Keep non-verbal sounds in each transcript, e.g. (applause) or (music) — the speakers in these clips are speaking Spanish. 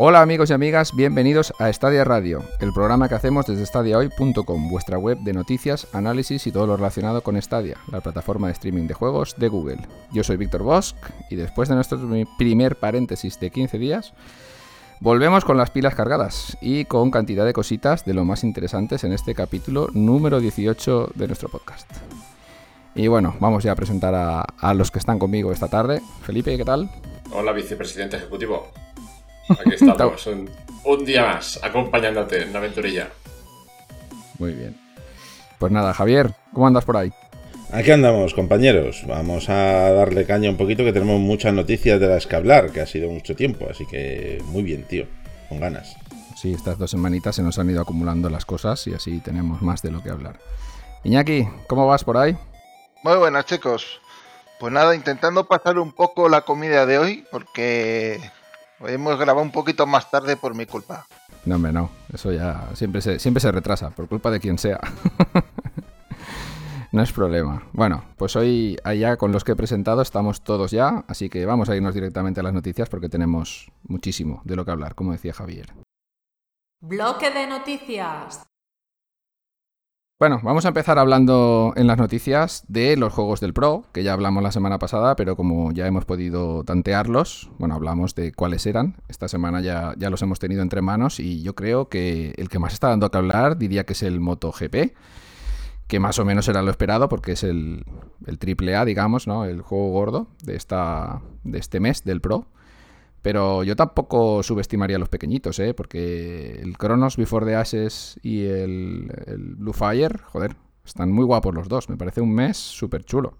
Hola amigos y amigas, bienvenidos a Stadia Radio, el programa que hacemos desde stadiahoy.com, vuestra web de noticias, análisis y todo lo relacionado con Stadia, la plataforma de streaming de juegos de Google. Yo soy Víctor Bosch y después de nuestro primer paréntesis de 15 días, volvemos con las pilas cargadas y con cantidad de cositas de lo más interesantes en este capítulo número 18 de nuestro podcast. Y bueno, vamos ya a presentar a, a los que están conmigo esta tarde. Felipe, ¿qué tal? Hola, vicepresidente ejecutivo. Aquí estamos, un, un, día más, acompañándote en la aventurilla. Muy bien. Pues nada, Javier, ¿cómo andas por ahí? Aquí andamos, compañeros. Vamos a darle caña un poquito, que tenemos muchas noticias de las que hablar, que ha sido mucho tiempo. Así que muy bien, tío, con ganas. Sí, estas dos semanitas se nos han ido acumulando las cosas y así tenemos más de lo que hablar. Iñaki, ¿cómo vas por ahí? Muy buenas, chicos. Pues nada, intentando pasar un poco la comida de hoy, porque Hoy hemos grabado un poquito más tarde por mi culpa. No, hombre, no. Eso ya siempre se, siempre se retrasa, por culpa de quien sea. (laughs) no es problema. Bueno, pues hoy allá con los que he presentado estamos todos ya, así que vamos a irnos directamente a las noticias porque tenemos muchísimo de lo que hablar, como decía Javier. Bloque de noticias. Bueno, vamos a empezar hablando en las noticias de los juegos del Pro, que ya hablamos la semana pasada, pero como ya hemos podido tantearlos, bueno, hablamos de cuáles eran. Esta semana ya, ya los hemos tenido entre manos y yo creo que el que más está dando que hablar diría que es el MotoGP, que más o menos era lo esperado porque es el, el triple A, digamos, ¿no? El juego gordo de, esta, de este mes del Pro. Pero yo tampoco subestimaría a los pequeñitos, ¿eh? Porque el Kronos Before the Ashes y el, el Blue Fire, joder, están muy guapos los dos. Me parece un mes súper chulo.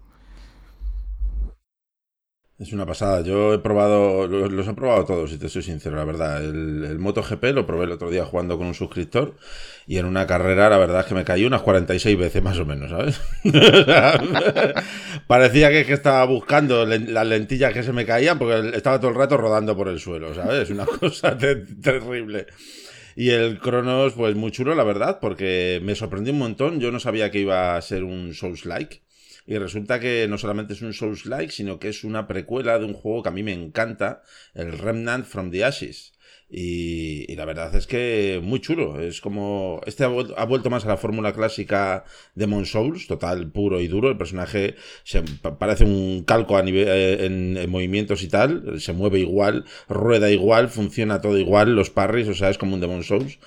Es una pasada. Yo he probado, los, he probado todos, si te soy sincero, la verdad. El, el MotoGP lo probé el otro día jugando con un suscriptor y en una carrera, la verdad es que me caí unas 46 veces más o menos, ¿sabes? (laughs) Parecía que, estaba buscando las lentillas que se me caían porque estaba todo el rato rodando por el suelo, ¿sabes? Una (laughs) cosa te terrible. Y el Cronos, pues muy chulo, la verdad, porque me sorprendió un montón. Yo no sabía que iba a ser un Souls-like. Y resulta que no solamente es un Souls-like, sino que es una precuela de un juego que a mí me encanta, el Remnant from the Ashes. Y, y, la verdad es que muy chulo. Es como. Este ha, vuelto, más a la fórmula clásica de Mon Souls, total, puro y duro. El personaje se, parece un calco a nivel, eh, en, en, movimientos y tal. Se mueve igual, rueda igual, funciona todo igual. Los parries, o sea, es como un Demon Souls.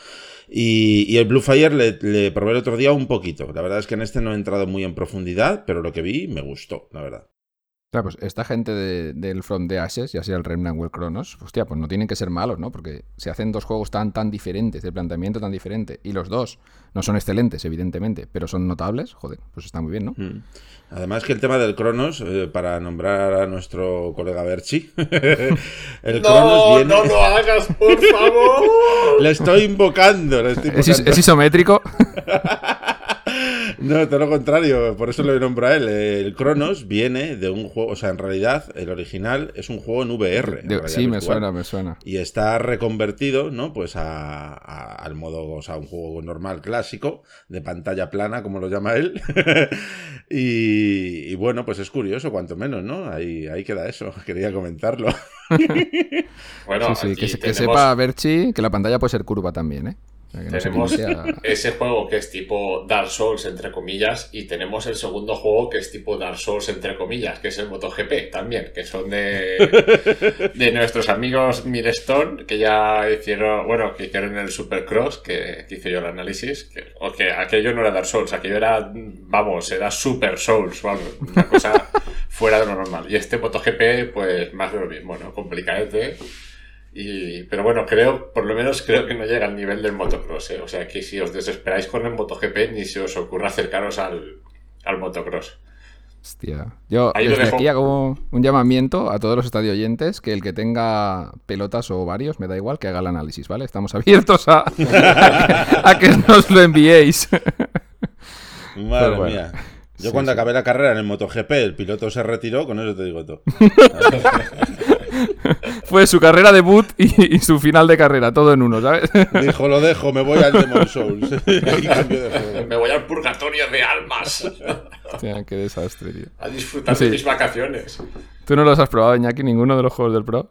Y, el Blue Fire le, le, probé el otro día un poquito. La verdad es que en este no he entrado muy en profundidad, pero lo que vi me gustó, la verdad. Claro, pues esta gente de, del From the Ashes, ya sea el Remnant o el Cronos, hostia, pues no tienen que ser malos, ¿no? Porque se hacen dos juegos tan, tan diferentes, de planteamiento tan diferente, y los dos no son excelentes, evidentemente, pero son notables, joder, pues está muy bien, ¿no? Mm. Además que el tema del Cronos, eh, para nombrar a nuestro colega Berchi, (laughs) el no, Cronos viene... no lo hagas, por favor. (laughs) le estoy invocando, le estoy invocando. ¿Es, es isométrico? (laughs) No, todo lo contrario, por eso lo nombro a él. El Cronos viene de un juego, o sea, en realidad el original es un juego en VR. En de, sí, me suena, me suena. Y está reconvertido, ¿no? Pues a, a, al modo, o sea, un juego normal, clásico, de pantalla plana, como lo llama él. (laughs) y, y, bueno, pues es curioso, cuanto menos, ¿no? Ahí, ahí queda eso, (laughs) quería comentarlo. bueno, (laughs) sí, sí, que, tenemos... que sepa Berchi que la pantalla puede ser curva también, ¿eh? No tenemos ese juego que es tipo Dark Souls, entre comillas, y tenemos el segundo juego que es tipo Dark Souls, entre comillas, que es el MotoGP también, que son de, (laughs) de nuestros amigos Mirestone, que ya hicieron, bueno, que hicieron el Supercross, que, que hice yo el análisis, que, o que aquello no era Dark Souls, aquello era, vamos, era Super Souls, vamos, una cosa (laughs) fuera de lo normal. Y este MotoGP, pues más de lo mismo, ¿no? Complicadete. Y, pero bueno, creo, por lo menos creo que no llega al nivel del motocross, ¿eh? O sea que si os desesperáis con el MotoGP, ni se os ocurra acercaros al, al motocross. Hostia. Yo Ahí desde aquí hago un llamamiento a todos los estadio oyentes que el que tenga pelotas o varios, me da igual, que haga el análisis, ¿vale? Estamos (laughs) abiertos a, a, a que nos lo enviéis. (laughs) Madre bueno. mía. Yo sí, cuando sí. acabé la carrera en el MotoGP, el piloto se retiró, con eso te digo todo. (laughs) (laughs) Fue su carrera debut y, y, su final de carrera, todo en uno, ¿sabes? Dijo, lo dejo, me voy al Demon Souls. (laughs) de me voy al purgatorio de almas. Hostia, qué desastre, tío. A disfrutar sí. de mis vacaciones. ¿Tú no los has probado, Iñaki, ninguno de los juegos del Pro?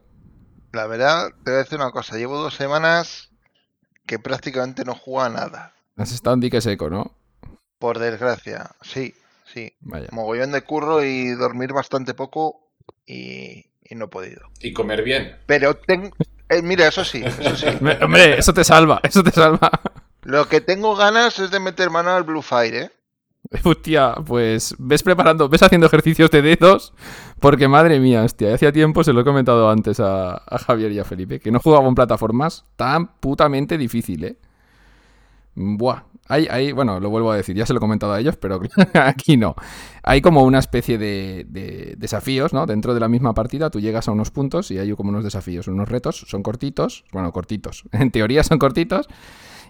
La verdad, te voy a decir una cosa. Llevo dos semanas que prácticamente no juega nada. Has estado en dique seco, ¿no? Por desgracia, sí, sí. Vaya. Mogollón de curro y dormir bastante poco y, y no he podido. Y comer bien. Pero tengo... eh, mira, eso sí, eso sí. Me- (laughs) Hombre, eso te salva, eso te salva. Lo que tengo ganas es de meter mano al Blue Fire, ¿eh? (laughs) Hostia, pues ves preparando, ves haciendo ejercicios de dedos, porque madre mía, hostia, hacía tiempo, se lo he comentado antes a, a Javier y a Felipe, que no jugaba en plataformas tan putamente difícil, ¿eh? Buah, hay, hay, bueno, lo vuelvo a decir, ya se lo he comentado a ellos, pero (laughs) aquí no. Hay como una especie de, de desafíos, ¿no? Dentro de la misma partida tú llegas a unos puntos y hay como unos desafíos, unos retos, son cortitos, bueno, cortitos, (laughs) en teoría son cortitos,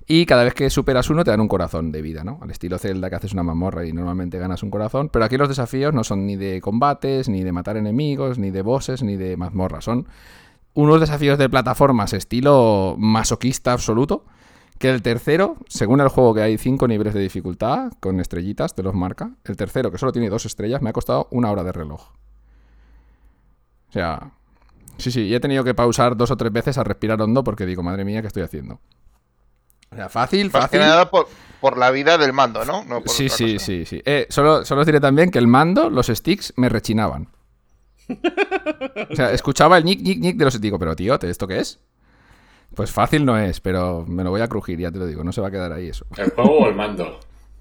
y cada vez que superas uno te dan un corazón de vida, ¿no? Al estilo Zelda que haces una mamorra y normalmente ganas un corazón. Pero aquí los desafíos no son ni de combates, ni de matar enemigos, ni de bosses, ni de mazmorra. Son unos desafíos de plataformas estilo masoquista absoluto. Que el tercero, según el juego que hay cinco niveles de dificultad, con estrellitas, te los marca. El tercero, que solo tiene dos estrellas, me ha costado una hora de reloj. O sea, sí, sí, y he tenido que pausar dos o tres veces a respirar hondo porque digo, madre mía, ¿qué estoy haciendo? O sea, fácil, Más que fácil. nada por, por la vida del mando, ¿no? No por Sí, sí, sí, sí. Eh, solo, solo os diré también que el mando, los sticks, me rechinaban. (laughs) O sea, escuchaba el nick, nick, nick de los Digo, pero tío, ¿te- ¿esto qué es? Pues fácil no es, pero me lo voy a crujir, ya te lo digo. No se va a quedar ahí eso. ¿El juego o el mando?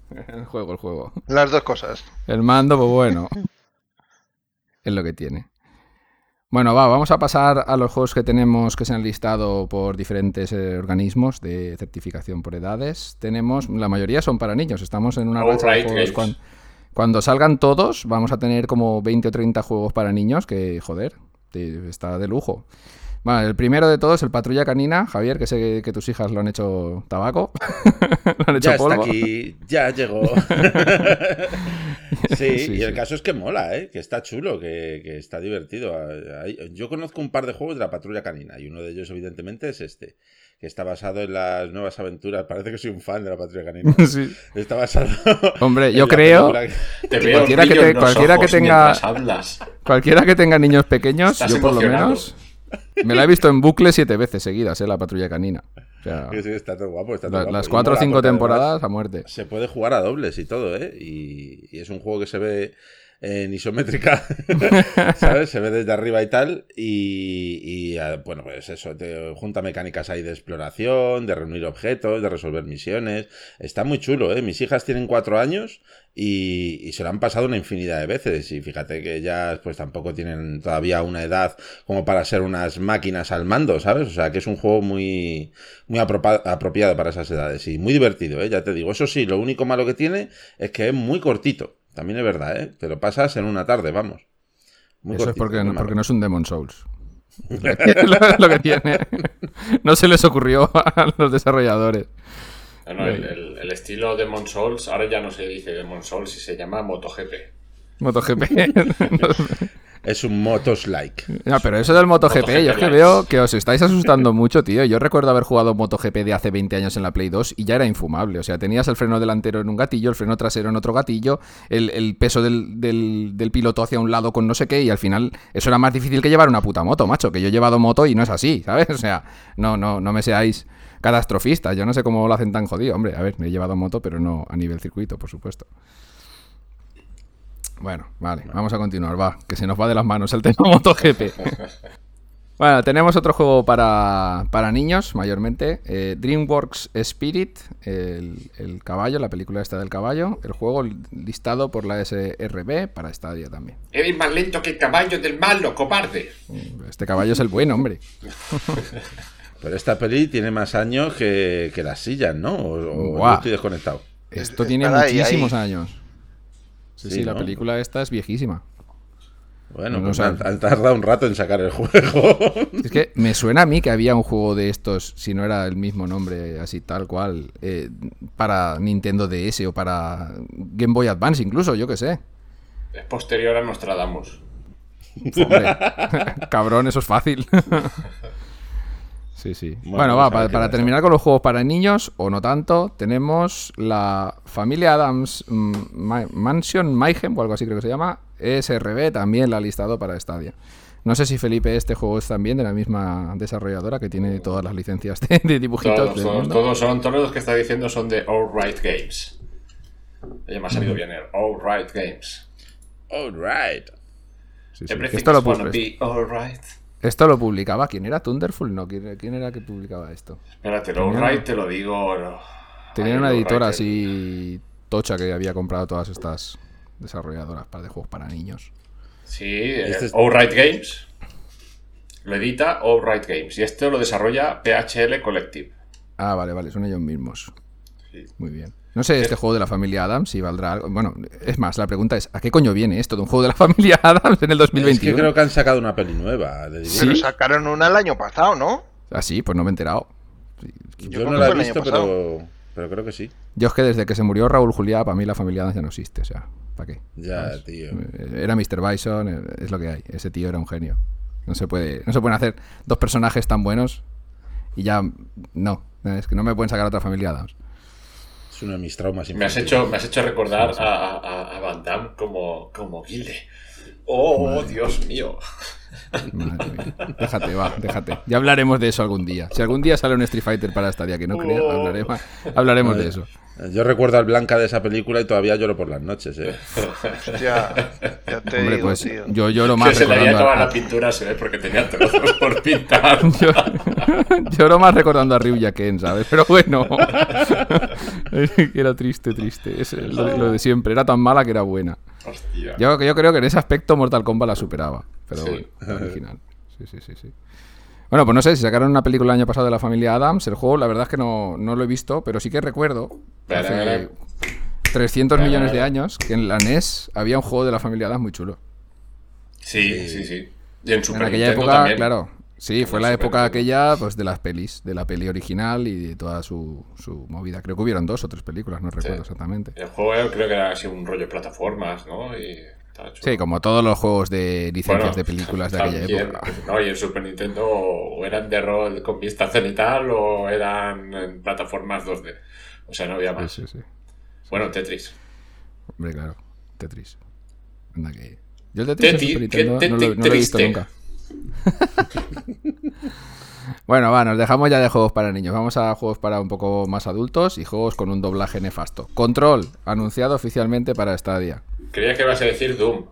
(laughs) El juego, el juego. Las dos cosas. El mando, pues bueno. Es lo que tiene. Bueno, va, vamos a pasar a los juegos que tenemos que se han listado por diferentes eh, organismos de certificación por edades. Tenemos, la mayoría son para niños. Estamos en una racha de juegos. Cuando salgan todos, vamos a tener como 20 o 30 juegos para niños que, joder, te- está de lujo. Vale, el primero de todos, el Patrulla Canina. Javier, que sé que tus hijas lo han hecho tabaco. (laughs) lo han hecho Ya está polvo. aquí, ya llegó. (laughs) sí, Sí, y el caso es que mola, ¿eh? que está chulo, que, que está divertido. Yo conozco un par de juegos de la patrulla canina y uno de ellos, evidentemente, es este, que está basado en las nuevas aventuras. Parece que soy un fan de la patrulla canina. (laughs) Sí. Está basado. Hombre, en yo creo. Te veo Cualquiera que te- cualquiera que tenga- hablas. Cualquiera que tenga niños pequeños, Estás yo por lo menos, me la he visto en bucle siete veces seguidas, ¿eh? La patrulla canina. O sea, que sí, está todo guapo. Está todo la- guapo. las cuatro o cinco temporadas a muerte. Se puede jugar a dobles y todo, ¿eh? Y, y es un juego que se ve en isométrica, (laughs) ¿sabes? Se ve desde arriba y tal. Y, eh, bueno, pues eso, te junta mecánicas ahí de exploración, de reunir objetos, de resolver misiones. Está muy chulo, ¿eh? Mis hijas tienen cuatro años y, y se lo han pasado una infinidad de veces. Y fíjate que ellas pues tampoco tienen todavía una edad como para ser unas máquinas al mando, ¿sabes? O sea que es un juego muy, muy apropiado para esas edades y muy divertido, ¿eh? ya te digo. Eso sí, lo único malo que tiene es que es muy cortito. También es verdad, ¿eh? Te lo pasas en una tarde, vamos. Muy Eso es porque, no- porque no es un Demon Souls. (laughs) Lo, (laughs) lo que tiene. No se les ocurrió (laughs) a los desarrolladores. No, no, el, el- el estilo Demon Souls, ahora ya no se dice Demon Souls y se llama MotoGP. MotoGP. Es un Motos like. No, pero eso del MotoGP, MotoGP yo es que veo que os estáis asustando (laughs) mucho, tío. Yo recuerdo haber jugado MotoGP de hace 20 años en la Play 2 y ya era infumable. O sea, tenías el freno delantero en un gatillo, el freno trasero en otro gatillo, el, el peso del, del- del piloto hacia un lado con no sé qué, y al final eso era más difícil que llevar una puta moto, macho. Que yo he llevado moto y no es así, (laughs) ¿sabes? O sea, no, no, no me seáis catastrofistas. Yo no sé cómo lo hacen tan jodido. Hombre, a ver, me he llevado moto, pero no a nivel circuito, por supuesto. Bueno, vale, vamos a continuar, va, que se nos va de las manos el (laughs) tema MotoGP. Bueno, tenemos otro juego para, para niños, mayormente. eh, DreamWorks Spirit, el, el caballo, la película esta del caballo. El juego listado por la SRB para Stadia también. Eres más lento que el caballo del malo, cobarde. Este caballo es el bueno, hombre. (laughs) Pero esta peli tiene más años que, que las sillas, ¿no? O, o Buah. yo estoy desconectado. Esto tiene ahí, muchísimos ahí. años. Sí, sí, Sí, la película esta es viejísima. Bueno, No pues sé. han, han tardado un rato en sacar el (laughs) juego. Es que me suena a mí que había un juego de estos, si no era el mismo nombre, así tal cual, eh, para Nintendo DS o para Game Boy Advance incluso, yo qué sé. Es posterior a Nostradamus. Hombre, (laughs) cabrón, eso es fácil. (laughs) sí, sí. Bueno, Bueno, va, para, terminar con los juegos para niños, o no tanto, tenemos la familia Adams mm, Ma- Mansion Mayhem, o algo así creo que se llama, ESRB, también la ha listado para Stadia. No sé si Felipe, este juego es también de la misma desarrolladora que tiene todas las licencias de, de dibujitos. Todos, del todos, mundo. todos son, todos los que está diciendo son de All Right Games. Oye, me ha salido bien el All Right Games. Alright. Sí, sí. Everything's Esto, lo, gonna pu- be alright. Esto lo publicaba. ¿Quién era? ¿Thunderful? No, ¿quién, quién era que publicaba esto? Espérate, Tenía- Right te lo digo. no. Tenía una editora Right, así tocha que había comprado todas estas desarrolladoras para de juegos para niños. Sí, eh, Este es- All Right Games. Lo edita All Right Games. Y esto lo desarrolla PHL Collective. Ah, vale, vale, son ellos mismos. Sí. Muy bien. No sé, este juego de la familia Adams, si valdrá algo. Bueno, es más, la pregunta es: ¿a qué coño viene esto de un juego de la (laughs) familia Adams en el Es 2021? que creo que han sacado una peli nueva. de Sí. Pero sacaron una el año pasado, ¿no? Ah, sí, pues no me he enterado. Yo, Yo no creo la que he fue el año visto, pero, pero creo que sí. Yo es que desde que se murió Raúl Juliá, para mí la familia Adams ya no existe, o sea, ¿para qué? Ya, tío. Eh, Era Mr. Bison, eh, es lo que hay. Ese tío era un genio. No se puede, no se pueden hacer dos personajes tan buenos y ya no. Es que no me pueden sacar otra familia Adams. Es uno de mis traumas Me has hecho, me has hecho recordar a, a, a Van Damme como, como Gilde. Oh, Dios mío. Madre mía. Déjate, va, déjate. Ya hablaremos de eso algún día. Si algún día sale un Street Fighter para Stadia que no creas, Oh. hablaremos, hablaremos de eso. Yo recuerdo al Blanca de esa película y todavía lloro por las noches, ¿eh? Ya, ya te Hombre, digo, pues tío. yo lloro Que más se le había acabado a, la pintura, se ve, porque tenía trozos por pintar. (laughs) Yo- Lloro más recordando a Ryu y a Ken, ¿sabes? Pero bueno. que (laughs) era triste, triste. Es lo, lo de siempre. Era tan mala que era buena. Hostia. Yo, yo creo que en ese aspecto Mortal Kombat la superaba. Pero Sí. bueno, original. Sí, sí, sí, sí. Bueno, pues no sé, si sacaron una película el año pasado de la familia Adams, el juego la verdad es que no, no lo he visto, pero sí que recuerdo hace 300 millones de años que en la NES había un juego de la familia Adams muy chulo. Sí, sí, sí. Y en Super en aquella Nintendo época, también. claro. Sí, fue la Super época Nintendo. aquella pues de las pelis, de la peli original y de toda su, su movida. Creo que hubieron dos o tres películas, no recuerdo exactamente. El juego creo que era así un rollo de plataformas, ¿no? Y. Sí, como todos los juegos de licencias Bueno, de películas de aquella época. No, y en Super Nintendo o eran de rol con vista cenital o eran en plataformas 2D. O sea, no había más. sí, sí. Bueno, Tetris. Hombre, claro. Tetris. Anda que... Yo el Tetris en Teti- Super Nintendo qué no, lo, no lo he visto nunca. (laughs) bueno, va, nos dejamos ya de juegos para niños. Vamos a juegos para un poco más adultos y juegos con un doblaje nefasto. Control, anunciado oficialmente para Stadia. Creía que ibas a decir Doom.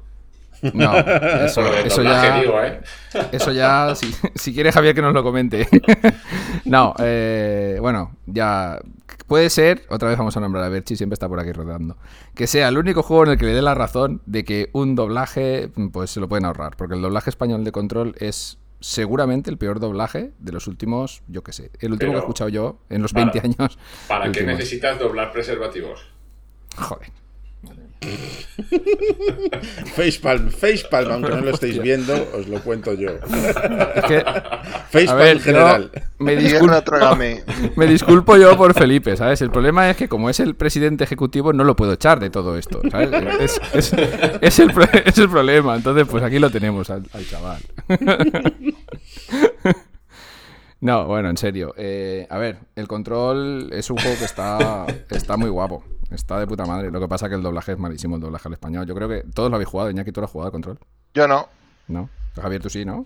No, (laughs) eso, eso ya... digo, ¿eh? (laughs) Eso ya, si, si quiere Javier que nos lo comente. (laughs) no, eh, bueno, ya puede ser, otra vez vamos a nombrar a Berchi, siempre está por aquí rodando, que sea el único juego en el que le dé la razón de que un doblaje, pues se lo pueden ahorrar, porque el doblaje español de Control es seguramente el peor doblaje de los últimos, yo qué sé, el último que he escuchado yo en los para- 20 años. ¿Para qué últimos. necesitas doblar preservativos? Joder. Facepalm, facepalm, aunque no lo estéis viendo, os lo cuento yo. Es que, (laughs) Facepalm ver, general. me disculpo. trágame. (laughs) Me disculpo yo por Felipe, ¿sabes? El problema es que como es el presidente ejecutivo no lo puedo echar de todo esto, ¿sabes? Es, es- es el, pro- (laughs) es el problema. Entonces, pues aquí lo tenemos al, al chaval. No, bueno, en serio. Eh, a ver, el control es un juego que está, (laughs) está muy guapo. Está de puta madre. Lo que pasa es que el doblaje es malísimo, el doblaje al español. Yo creo que todos lo habéis jugado. Iñaki, ¿tú lo has jugado al control? Yo no. ¿No? Javier, tú sí, ¿no?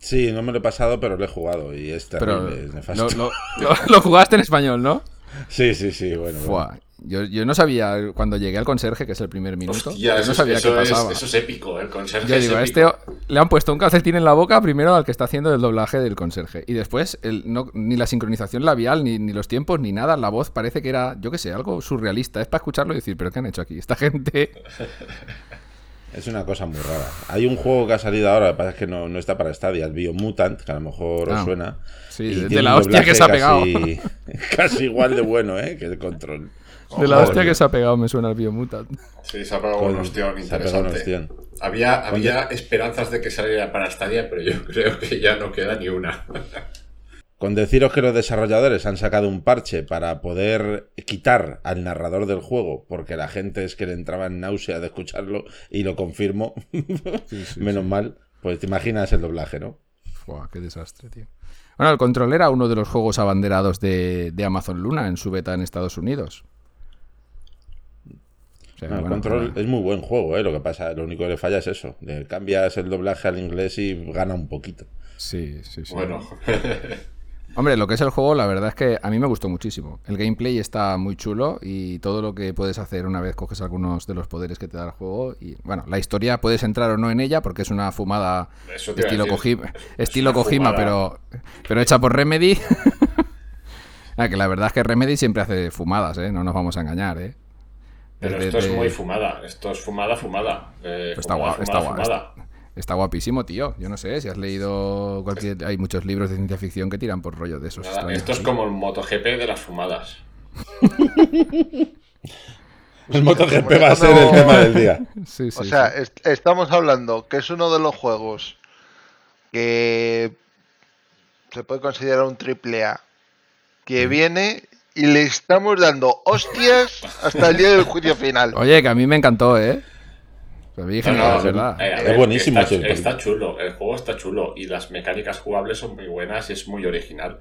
Sí, no me lo he pasado, pero lo he jugado y es Pero terrible, es lo, nefasto. lo- lo- lo jugaste en español, ¿no? (laughs) Sí, sí, sí, bueno. bueno. Yo, yo no sabía, cuando llegué al conserje, que es el primer minuto, Hostia, yo no sabía eso qué es, pasaba. eso es épico, el conserje Yo es digo, a épico. este le han puesto un calcetín en la boca primero al que está haciendo el doblaje del conserje. Y después, el, no, ni la sincronización labial, ni, ni los tiempos, ni nada. La voz parece que era, yo qué sé, algo surrealista. Es para escucharlo y decir, ¿pero qué han hecho aquí? Esta gente. Es una cosa muy rara. Hay un juego que ha salido ahora, lo que pasa es que no, no está para Stadia, el Biomutant, que a lo mejor os Ah, suena. sí, y de- la un hostia que se ha pegado. Casi, (laughs) casi igual de bueno, ¿eh? Que el control. De la hostia que se ha pegado me suena el Biomutant. Sí, se ha pegado un ostión se ha pegado un interesante. Había, había esperanzas de que saliera para Stadia, pero yo (laughs) creo que ya no queda ni una. Con deciros que los desarrolladores han sacado un parche para poder quitar al narrador del juego, porque la gente es que le entraba en náusea de escucharlo, y lo confirmo. (laughs) Menos mal. Pues te imaginas el doblaje, ¿no? Fua, qué desastre, tío. Bueno, el control era uno de los juegos abanderados de, de Amazon Luna en su beta en Estados Unidos. O sea, No, el bueno, control es muy buen juego, ¿eh? Lo que pasa, lo único que le falla es eso. Le cambias el doblaje al inglés y gana un poquito. Sí, sí, sí. Bueno, (laughs) (laughs) Hombre, lo que es el juego, la verdad es que a mí me gustó muchísimo. El gameplay está muy chulo y todo lo que puedes hacer una vez coges algunos de los poderes que te da el juego. Y bueno, la historia puedes entrar o no en ella porque es una fumada estilo, decir. Kojima, Es- es estilo Kojima, fumada. pero, pero hecha por Remedy. (laughs) Ah, que la verdad es que Remedy siempre hace fumadas, ¿eh? No nos vamos a engañar, ¿eh? Pero esto es muy fumada. Esto es fumada, fumada. Eh, Pues está fumada, está fumada. Está guapísimo, tío. Yo no sé si has leído cualquier. Hay muchos libros de ciencia ficción que tiran por rollo de esos. Nada, esto es como el MotoGP de las fumadas. (laughs) El MotoGP va a ser el tema del día. Sí, (laughs) sí, O sea, sí. est- estamos hablando que es uno de los juegos que se puede considerar un triple A que viene y le estamos dando hostias hasta el día del juicio final. Oye, que a mí me encantó, ¿eh? A mí, No, no, es verdad. eh, Es buenísimo Está, está chulo, el juego está chulo y las mecánicas jugables son muy buenas y es muy original,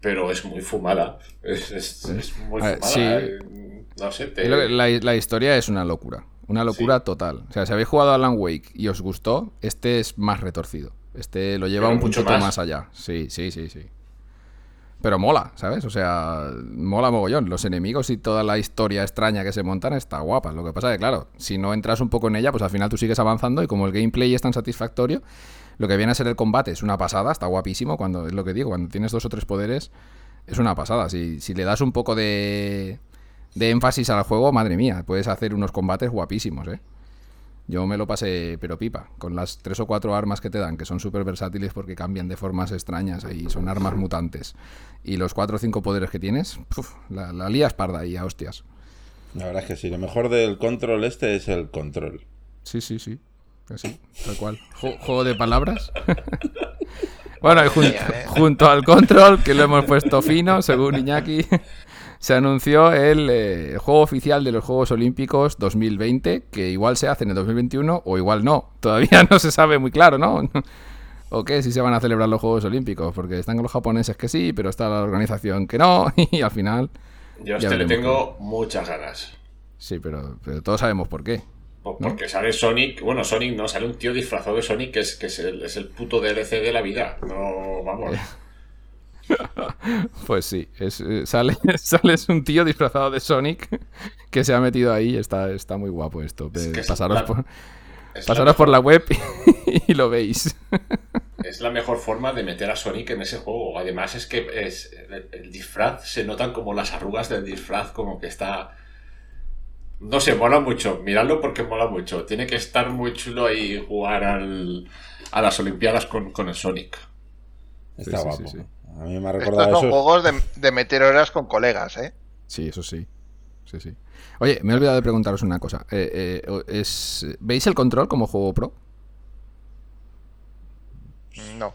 pero es muy fumada. Es, es- es muy ver, fumada. sí. eh, No sé, te- La, la historia es una locura. Una locura total. O sea, si habéis jugado a Alan Wake y os gustó, este es más retorcido. Este lo lleva Pero un mucho puntito más. más. allá. Sí, sí, sí, sí. Pero mola, ¿sabes? O sea, mola mogollón. Los enemigos y toda la historia extraña que se montan está guapa. Lo que pasa es que, claro, si no entras un poco en ella, pues al final tú sigues avanzando y como el gameplay es tan satisfactorio, lo que viene a ser el combate es una pasada, está guapísimo. Cuando es lo que digo, cuando tienes dos o tres poderes, es una pasada. Si, si le das un poco de, de énfasis al juego, madre mía, puedes hacer unos combates guapísimos, ¿eh? Yo me lo pasé, pero pipa, con las tres o cuatro armas que te dan, que son súper versátiles porque cambian de formas extrañas y son armas mutantes. Y los cuatro o cinco poderes que tienes, puf, la, la lías parda ahí a hostias. La verdad es que sí, lo mejor del control este es el control. Sí, sí, sí. Así, tal cual. (laughs) Ju- juego de palabras. (laughs) bueno, y junto al control, que lo hemos puesto fino, según Iñaki, (laughs) se anunció el, eh, juego oficial de los Juegos Olímpicos 2020, que igual se hace en el 2021 o igual no. (laughs) Todavía no se sabe muy claro, ¿no? (laughs) ¿O qué? Si se van a celebrar los Juegos Olímpicos, porque están los japoneses que sí, pero está la organización que no, (laughs) y al final... Yo a este le tengo muchas ganas. Sí, pero, pero todos sabemos por qué. Po- Porque sale Sonic, bueno, Sonic no, sale un tío disfrazado de Sonic que es, que es, el, es el puto DLC de la vida. No, vamos. (laughs) Pues sí, es, eh, sale, (laughs) sales un tío disfrazado de Sonic que se ha metido ahí. Está, está muy guapo esto. Es que es pasaros la- por, Es, pasaros la por la web y, (laughs) lo veis. es la mejor forma de meter a Sonic en ese juego. Además es que es, el, el disfraz se notan como las arrugas del disfraz, como que está... No sé, mola mucho. Miradlo porque mola mucho. Tiene que estar muy chulo ahí jugar al, a las Olimpiadas con, con el Sonic. Está sí, guapo. sí, sí. A mí me ha Estos recordado son eso. juegos de, de meter horas con colegas, ¿eh? Sí, eso sí. Sí, sí. Oye, me he olvidado de preguntaros una cosa. Eh, eh, es, ¿Veis el control como juego pro? No.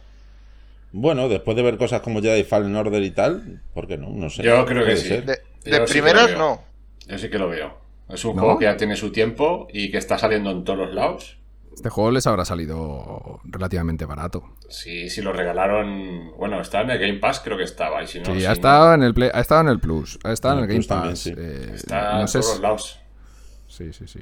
Bueno, después de ver cosas como Jedi Fallen Order y tal, ¿por qué no? No sé. Yo creo que sí. ser. De, Yo de primeras no. Yo sí que lo veo. Es un ¿No? juego que ya tiene su tiempo y que está saliendo en todos los lados. Este juego les habrá salido relativamente barato. Sí, si lo regalaron. Bueno, está en el Game Pass, creo que estaba. Y si no, Sí, si ha no, estado en el Play- ha estado en el Plus, ha estado en En el Game Plus Pass. también, sí. eh, está no en todos si- lados. Sí, sí, sí.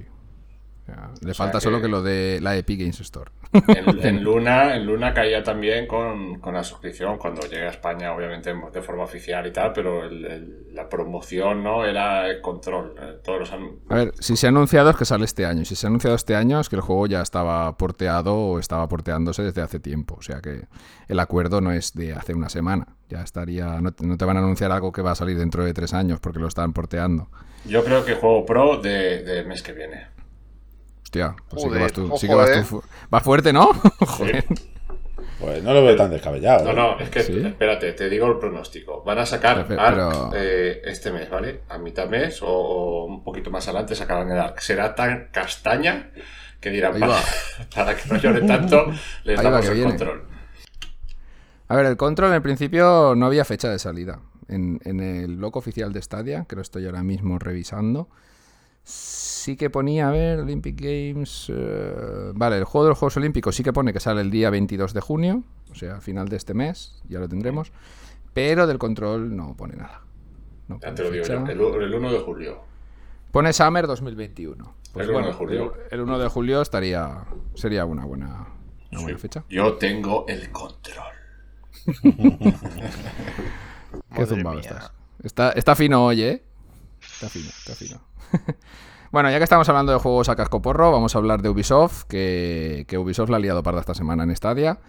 Le falta solo que lo de la Epic Games Store. En, (laughs) en Luna, en Luna caía también con, con la suscripción cuando llegue a España, obviamente de forma oficial y tal, pero el- el- la promoción no era el control. eh, Todos los A ver, si se ha anunciado es que sale este año. Si se ha anunciado este año es que el juego ya estaba porteado o estaba porteándose desde hace tiempo. O sea que el acuerdo no es de hace una semana. Ya estaría. No, te- no te van a anunciar algo que va a salir dentro de tres años porque lo están porteando. Yo creo que juego pro de, de mes que viene. Hostia, pues sí que vas tú. sí ojo, que vas eh. tú fu- vas fuerte, ¿no? (laughs) Joder. Pues no lo veo tan descabellado. No, ¿eh? no, es que Sí. espérate, te digo el pronóstico. Van a sacar Pero- Ark pero- eh, este mes, ¿vale? A mitad mes o, o un poquito más adelante sacarán el Ark. Será tan castaña que dirán, (laughs) para, que no llore tanto, les Ahí va, damos el viene. control. A ver, el control en principio no había fecha de salida. En, en el blog oficial de Stadia, que lo estoy ahora mismo revisando, sí que ponía, a ver, Olympic Games. eh, vale, el juego de los Juegos Olímpicos sí que pone que sale el día 22 de junio, o sea, a final de este mes, ya lo tendremos. Pero del control no pone nada. No Ya te lo digo yo, el, u- el 1 de julio. Pone Summer 2021. Pues El uno bueno, de julio. El, el 1 de julio estaría sería una buena, una buena fecha. Yo tengo el control. (laughs) Qué zumbado estás. Está, está fino hoy, ¿eh? Está fino, está fino. (laughs) bueno, ya que estamos hablando de juegos a casco porro, vamos a hablar de Ubisoft, que, Ubisoft la ha liado parda esta semana en Stadia.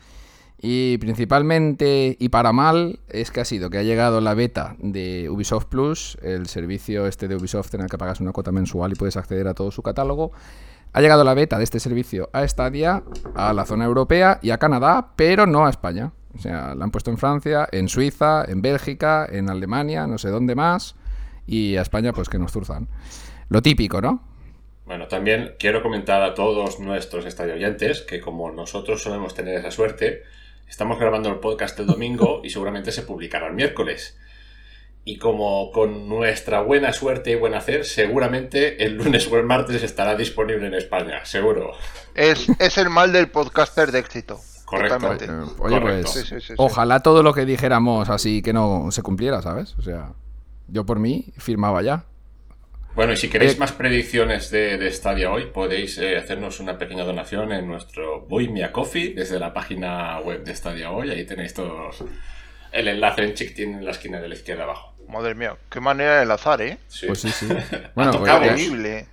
Y principalmente, y para mal, es que ha sido que ha llegado la beta de Ubisoft Plus, el servicio este de Ubisoft en el que pagas una cuota mensual y puedes acceder a todo su catálogo. Ha llegado la beta de este servicio a Stadia, a la zona europea y a Canadá, pero no a España. O sea, la han puesto en Francia, en Suiza, en Bélgica, en Alemania, no sé dónde más. Y a España, pues que nos zurzan. Lo típico, ¿no? Bueno, también quiero comentar a todos nuestros estadio oyentes que como nosotros solemos tener esa suerte, estamos grabando el podcast el domingo y seguramente se publicará el miércoles. Y como con nuestra buena suerte y buen hacer, seguramente el lunes o el martes estará disponible en España, seguro. Es, es el mal del podcaster de éxito. Correcto. Eh, Oye, Correcto. pues Sí, sí, sí, sí. ojalá todo lo que dijéramos así que no se cumpliera, ¿sabes? O sea, yo por mí firmaba ya. Bueno, y si queréis Eh, más predicciones de, de Stadia hoy, podéis eh, hacernos una pequeña donación en nuestro Buy Me a Coffee desde la página web de Stadia hoy. Ahí tenéis todos el enlace en chiquitín en la esquina de la izquierda abajo. Madre mía, qué manera de enlazar, ¿eh? Sí. Pues sí, sí. (laughs) Bueno, pues tocado. ya, Increíble.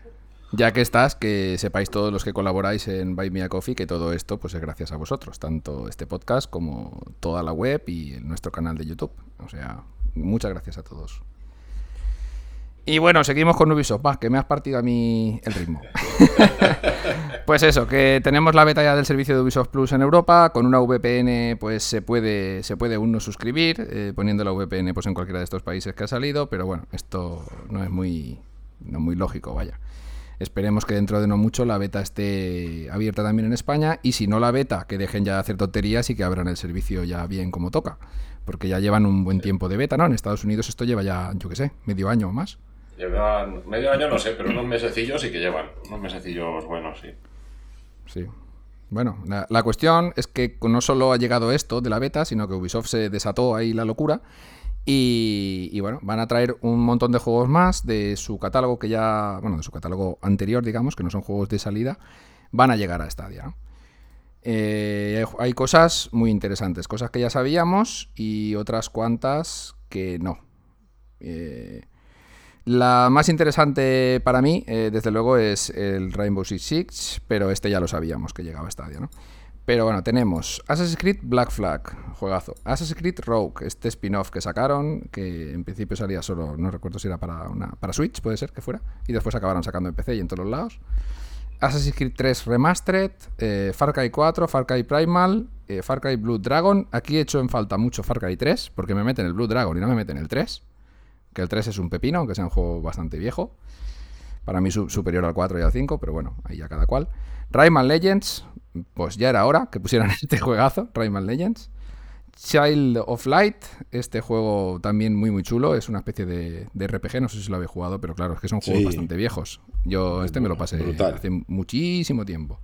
ya que estás, que sepáis todos los que colaboráis en Buy Me a Coffee que todo esto pues es gracias a vosotros, tanto este podcast como toda la web y nuestro canal de YouTube. O sea, muchas gracias a todos. Y bueno, seguimos con Ubisoft, va, que me has partido a mí el ritmo. (laughs) pues eso, que tenemos la beta ya del servicio de Ubisoft Plus en Europa, con una VPN pues se puede, se puede uno suscribir, eh, poniendo la VPN pues en cualquiera de estos países que ha salido, pero bueno, esto no es muy, no muy lógico, vaya. Esperemos que dentro de no mucho la beta esté abierta también en España y si no la beta, que dejen ya de hacer tonterías y que abran el servicio ya bien como toca. Porque ya llevan un buen tiempo de beta, ¿no? En Estados Unidos esto lleva ya, yo qué sé, medio año o más. Llevan medio año, no sé, pero unos mesecillos sí que llevan. Unos mesecillos buenos, sí. Sí. Bueno, la, cuestión es que no solo ha llegado esto de la beta, sino que Ubisoft se desató ahí la locura. Y, bueno, van a traer un montón de juegos más de su catálogo que ya, bueno, de su catálogo anterior, digamos, que no son juegos de salida, van a llegar a Stadia. Eh, hay cosas muy interesantes, cosas que ya sabíamos y otras cuantas que no. Eh, la más interesante para mí, eh, desde luego, es el Rainbow Six Siege, pero este ya lo sabíamos que llegaba a Stadia, ¿no? Pero bueno, tenemos Assassin's Creed Black Flag, juegazo. Assassin's Creed Rogue, este spin-off que sacaron, que en principio salía solo, no recuerdo si era para, una, para Switch, puede ser que fuera, y después acabaron sacando en PC y en todos los lados. Assassin's Creed 3 Remastered, eh, Far Cry 4, Far Cry Primal, eh, Far Cry Blue Dragon. Aquí he hecho en falta mucho Far Cry 3, porque me meten el Blue Dragon y no me meten el 3. Que el 3 es un pepino, aunque sea un juego bastante viejo. Para mí su- superior al 4 y al 5, pero bueno, ahí ya cada cual. Rayman Legends, pues ya era hora que pusieran (laughs) este juegazo, Rayman Legends. Child of Light, este juego también muy muy chulo, es una especie de, de RPG, no sé si lo habéis jugado, pero claro, es que son juegos Sí. bastante viejos. Yo este me lo pasé Brutal. hace muchísimo tiempo.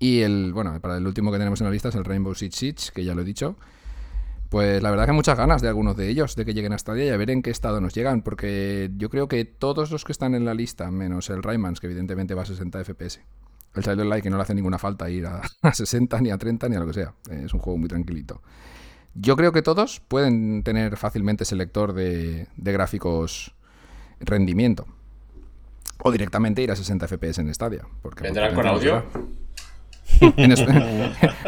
Y el, bueno, para el último que tenemos en la lista es el Rainbow Six Siege, que ya lo he dicho. Pues la verdad que muchas ganas de algunos de ellos, de que lleguen a Stadia y a ver en qué estado nos llegan, porque yo creo que todos los que están en la lista, menos el Raymans, que evidentemente va a 60 FPS, el of Light, que no le hace ninguna falta ir a, (laughs) a 60 ni a 30 ni a lo que sea, es un juego muy tranquilito. Yo creo que todos pueden tener fácilmente selector de, de gráficos rendimiento. O directamente ir a 60 FPS en Stadia. Porque (laughs) (laughs) ¿Vendrán con audio? En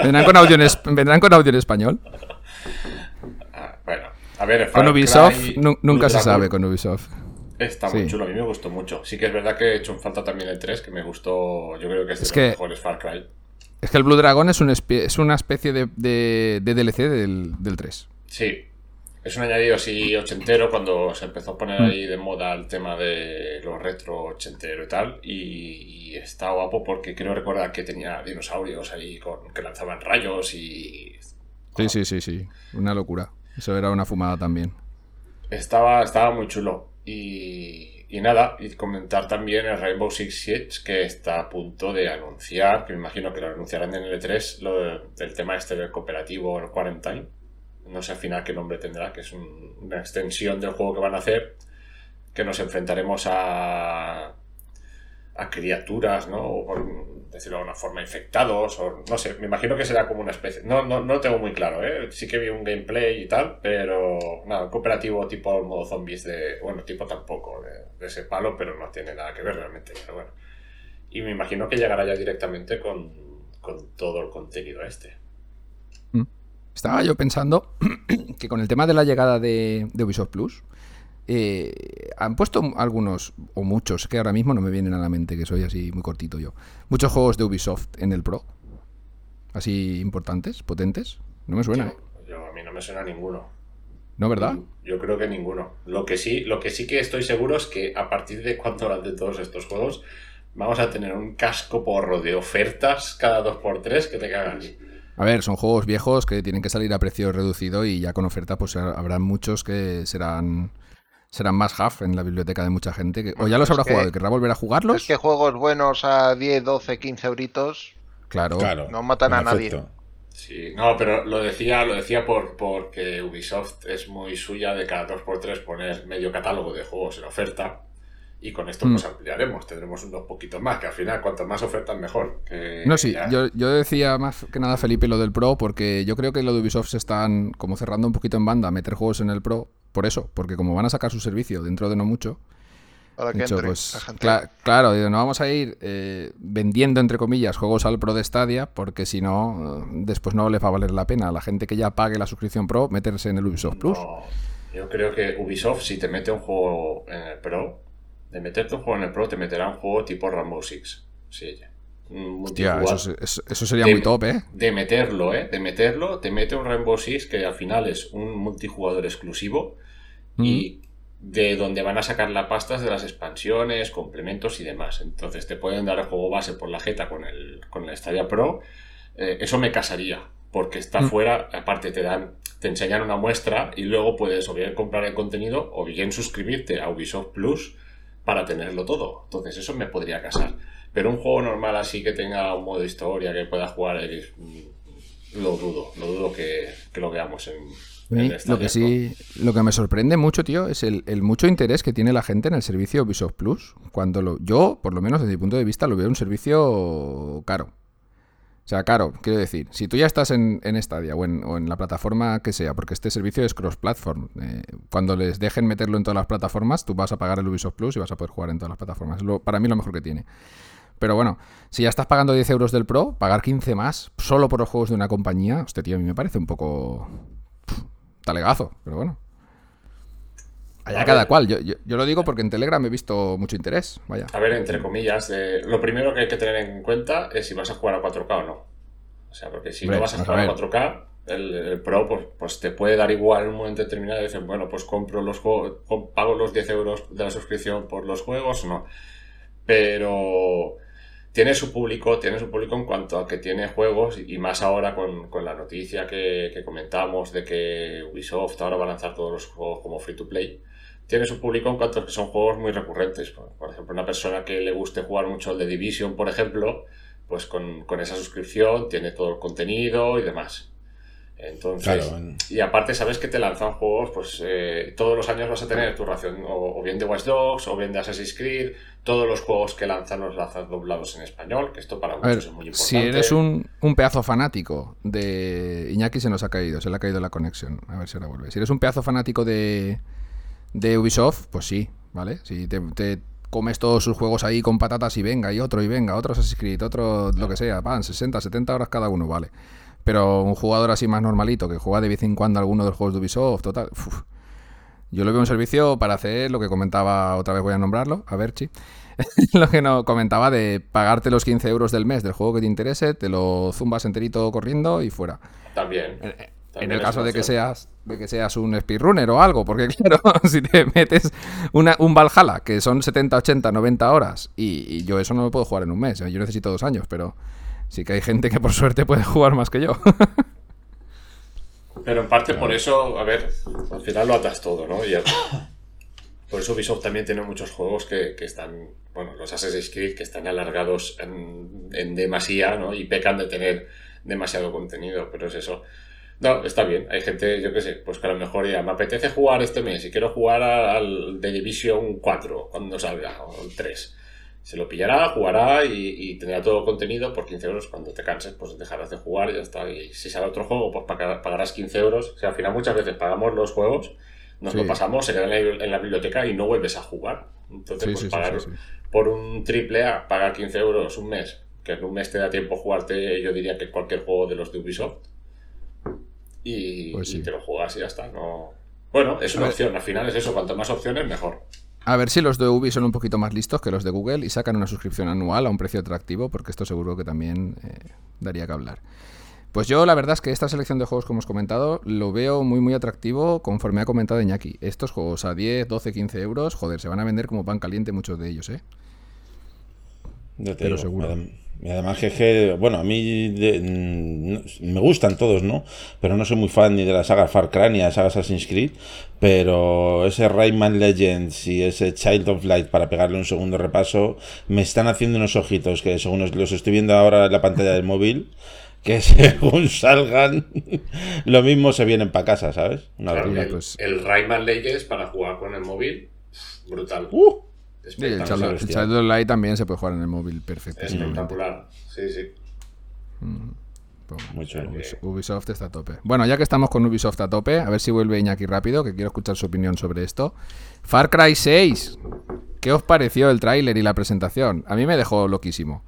¿Vendrán, con audio en ¿Vendrán con audio en español? Ah, bueno, a ver, Con Far Ubisoft Cry nu- nunca se sabe con Ubisoft. Está muy Sí. chulo, a mí me gustó mucho. Sí que es verdad que he hecho en falta también el 3, que me gustó, yo creo que es de Es los que- mejores Far Cry. Es que el Blue Dragon es, un es una especie de, de- de DLC del, del 3. Sí, es un añadido así ochentero cuando se empezó a Mm. poner ahí de moda el tema de lo retro ochentero y tal. Y, y está guapo porque creo recordar que tenía dinosaurios ahí con, que lanzaban rayos y Sí, sí, sí, sí. Una locura. Eso era una fumada también. Estaba, estaba muy chulo. Y, y nada, y comentar también el Rainbow Six Siege que está a punto de anunciar, que me imagino que lo anunciarán en el E3, lo de- del tema este del cooperativo, el Quarantine. No sé al final qué nombre tendrá, que es un- una extensión del juego que van a hacer, que nos enfrentaremos a, a criaturas, ¿no? O por decirlo de alguna forma, infectados, o no sé, me imagino que será como una especie. No, no, no lo tengo muy claro, ¿eh? Sí que vi un gameplay y tal, pero nada, cooperativo tipo modo zombies de. Bueno, tipo tampoco, de, ese palo, pero no tiene nada que ver realmente, pero bueno. Y me imagino que llegará ya directamente con, con todo el contenido este. Mm. Estaba yo pensando (clears throat) que con el tema de la llegada de, de Ubisoft Plus, eh, han puesto algunos, o muchos, que ahora mismo no me vienen a la mente, que soy así muy cortito yo. Muchos juegos de Ubisoft en el Pro. Así importantes, potentes. No me suena. Yo, ¿eh? a mí no me suena ninguno. ¿No, verdad? Yo creo que ninguno. Lo que sí, lo que sí que estoy seguro es que a partir de cuando de todos estos juegos vamos a tener un casco porro de ofertas cada 2x3 que te cagas. A ver, son juegos viejos que tienen que salir a precio reducido y ya con oferta pues habrán muchos que serán serán más half en la biblioteca de mucha gente. Que, o ya los habrá jugado y querrá volver a jugarlos. Es que juegos buenos a 10, 12, 15 euritos. Claro. no matan a nadie. Sí, no, pero lo decía, lo decía por porque Ubisoft es muy suya de cada 2x3 poner medio catálogo de juegos en oferta. Y con esto pues mm. ampliaremos, tendremos unos poquitos más, que al final cuanto más ofertas mejor. no, sí, yo, yo, decía más que nada, Felipe, lo del Pro, porque yo creo que lo de Ubisoft se están como cerrando un poquito en banda, meter juegos en el Pro, por eso, porque como van a sacar su servicio dentro de no mucho, pues, claro, no vamos a ir eh, vendiendo, entre comillas, juegos al Pro de Stadia, porque si no, después no les va a valer la pena a la gente que ya pague la suscripción Pro meterse en el Ubisoft Plus. yo creo que Ubisoft, si te mete un juego en el Pro, de meterte un juego en el Pro, te meterá un juego tipo Rainbow Six. Sí, Hostia, eso, sería muy top, ¿eh? De meterlo, ¿eh? De meterlo, te mete un Rainbow Six que al final es un multijugador exclusivo y de donde van a sacar la pasta de las expansiones, complementos y demás. Entonces te pueden dar el juego base por la jeta con el, con la Stadia Pro. Eh, eso me casaría, porque está mm. fuera, aparte te dan, te enseñan una muestra y luego puedes o bien comprar el contenido o bien suscribirte a Ubisoft Plus para tenerlo todo. Entonces eso me podría casar. Pero un juego normal así que tenga un modo de historia que pueda jugar, mm, lo dudo, lo dudo que lo veamos en, lo que sí, lo que me sorprende mucho, tío, es el, mucho interés que tiene la gente en el servicio Ubisoft Plus. Cuando lo, yo, por lo menos desde mi punto de vista, lo veo un servicio caro. O sea, caro, quiero decir, si tú ya estás en, en Stadia o en, la plataforma que sea, porque este servicio es cross-platform, eh, cuando les dejen meterlo en todas las plataformas, tú vas a pagar el Ubisoft Plus y vas a poder jugar en todas las plataformas. Es para mí lo mejor que tiene. Pero bueno, si ya estás pagando 10 euros del Pro, pagar 15 más solo por los juegos de una compañía, hostia, tío, a mí me parece un poco talegazo, pero bueno. Allá cada cual. Yo, yo, lo digo porque en Telegram he visto mucho interés. Vaya. A ver, entre comillas, lo primero que hay que tener en cuenta es si vas a jugar a 4K o no. O sea, porque si no vas a jugar a, 4K, el, Pro pues, pues, te puede dar igual en un momento determinado y dicen, bueno, pues compro los juegos, pago los 10 euros de la suscripción por los juegos no. Pero tiene su público, tiene su público en cuanto a que tiene juegos y más ahora con, la noticia que, comentamos de que Ubisoft ahora va a lanzar todos los juegos como free to play. Tiene su público en cuanto a que son juegos muy recurrentes. Por, ejemplo, una persona que le guste jugar mucho el de Division, por ejemplo, pues con, con esa suscripción tiene todo el contenido y demás. Entonces, y aparte sabes que te lanzan juegos, pues eh, todos los años vas a tener tu ración, o, bien de Watch Dogs, o bien de Assassin's Creed, todos los juegos que lanzan los lanzan doblados en español, que esto para muchos es muy importante. Si eres un, pedazo fanático de... Iñaki se nos ha caído, se le ha caído la conexión, a ver si ahora vuelve. Si eres un pedazo fanático de, de Ubisoft, pues sí, ¿vale? Si te, te comes todos sus juegos ahí con patatas y venga, y otro, y venga, otro Assassin's Creed, otro lo que sea, van, 60, 70 horas cada uno, vale. Pero un jugador así más normalito, que juega de vez en cuando alguno de los juegos de Ubisoft, total. Yo lo veo un servicio para hacer lo que comentaba, otra vez voy a nombrarlo, a ver, si. (laughs) lo que no comentaba de pagarte los 15 euros del mes del juego que te interese, te lo zumbas enterito corriendo y fuera. También. En, el caso de que seas de que seas un speedrunner o algo, porque (laughs) claro, si te metes una, un Valhalla, que son 70, 80, 90 horas, y, y, yo eso no lo puedo jugar en un mes, yo necesito dos años, pero sí que hay gente que por (laughs) suerte puede jugar más que yo. (laughs) Pero en parte por eso, a ver, al final lo atas todo, ¿no? Y por eso Ubisoft también tiene muchos juegos que, están, bueno, los Assassin's Creed que están alargados en, en, demasía, ¿no? Y pecan de tener demasiado contenido, pero es eso. No, está bien. Hay gente, yo qué sé, pues que a lo mejor ya me apetece jugar este mes y quiero jugar al The Division 4 cuando salga, o el 3 Se lo pillará, jugará y, y tendrá todo el contenido por 15 euros. Cuando te canses, pues dejarás de jugar y ya está. Y si sale otro juego, pues pagar- pagarás 15 euros. O sea, al final muchas veces pagamos los juegos, nos Sí. lo pasamos, se queda en la, en la biblioteca y no vuelves a jugar. Entonces, Sí, pues sí, pagar por un triple A, pagar 15 euros un mes, que en un mes te da tiempo jugarte, yo diría que cualquier juego de los de Ubisoft. Y, Pues sí. y te lo juegas y ya está. No... Bueno, es una A ver. opción. Al final es eso. Cuanto más opciones, mejor. A ver si los de Ubi son un poquito más listos que los de Google y sacan una suscripción anual a un precio atractivo, porque esto seguro que también eh, daría que hablar. Pues yo la verdad es que esta selección de juegos que hemos comentado lo veo muy muy atractivo conforme ha comentado Iñaki. Estos juegos a 10, 12, 15 euros, joder, se van a vender como pan caliente muchos de ellos, ¿eh? Ya te Pero digo, seguro. Y además que, bueno, a mí de- mm, me gustan todos, ¿no? Pero no soy muy fan ni de la saga Far Cry ni de la saga Assassin's Creed. Pero ese Rayman Legends y ese Child of Light para pegarle un segundo repaso me están haciendo unos ojitos que según os- los estoy viendo ahora en la pantalla del móvil, que (laughs) según salgan, lo mismo se vienen para casa, ¿sabes? Una Claro, el, pues- el Rayman Legends para jugar con el móvil, brutal. ¡Uh! Sí, el. Child, el of Light también se puede jugar en el móvil perfectamente. Espectacular. Sí, sí. Muy chulo. Ubis- Ubisoft está a tope. Bueno, ya que estamos con Ubisoft a tope, a ver si vuelve Iñaki rápido, que quiero escuchar su opinión sobre esto. Far Cry 6. ¿Qué os pareció el tráiler y la presentación? A mí me dejó loquísimo.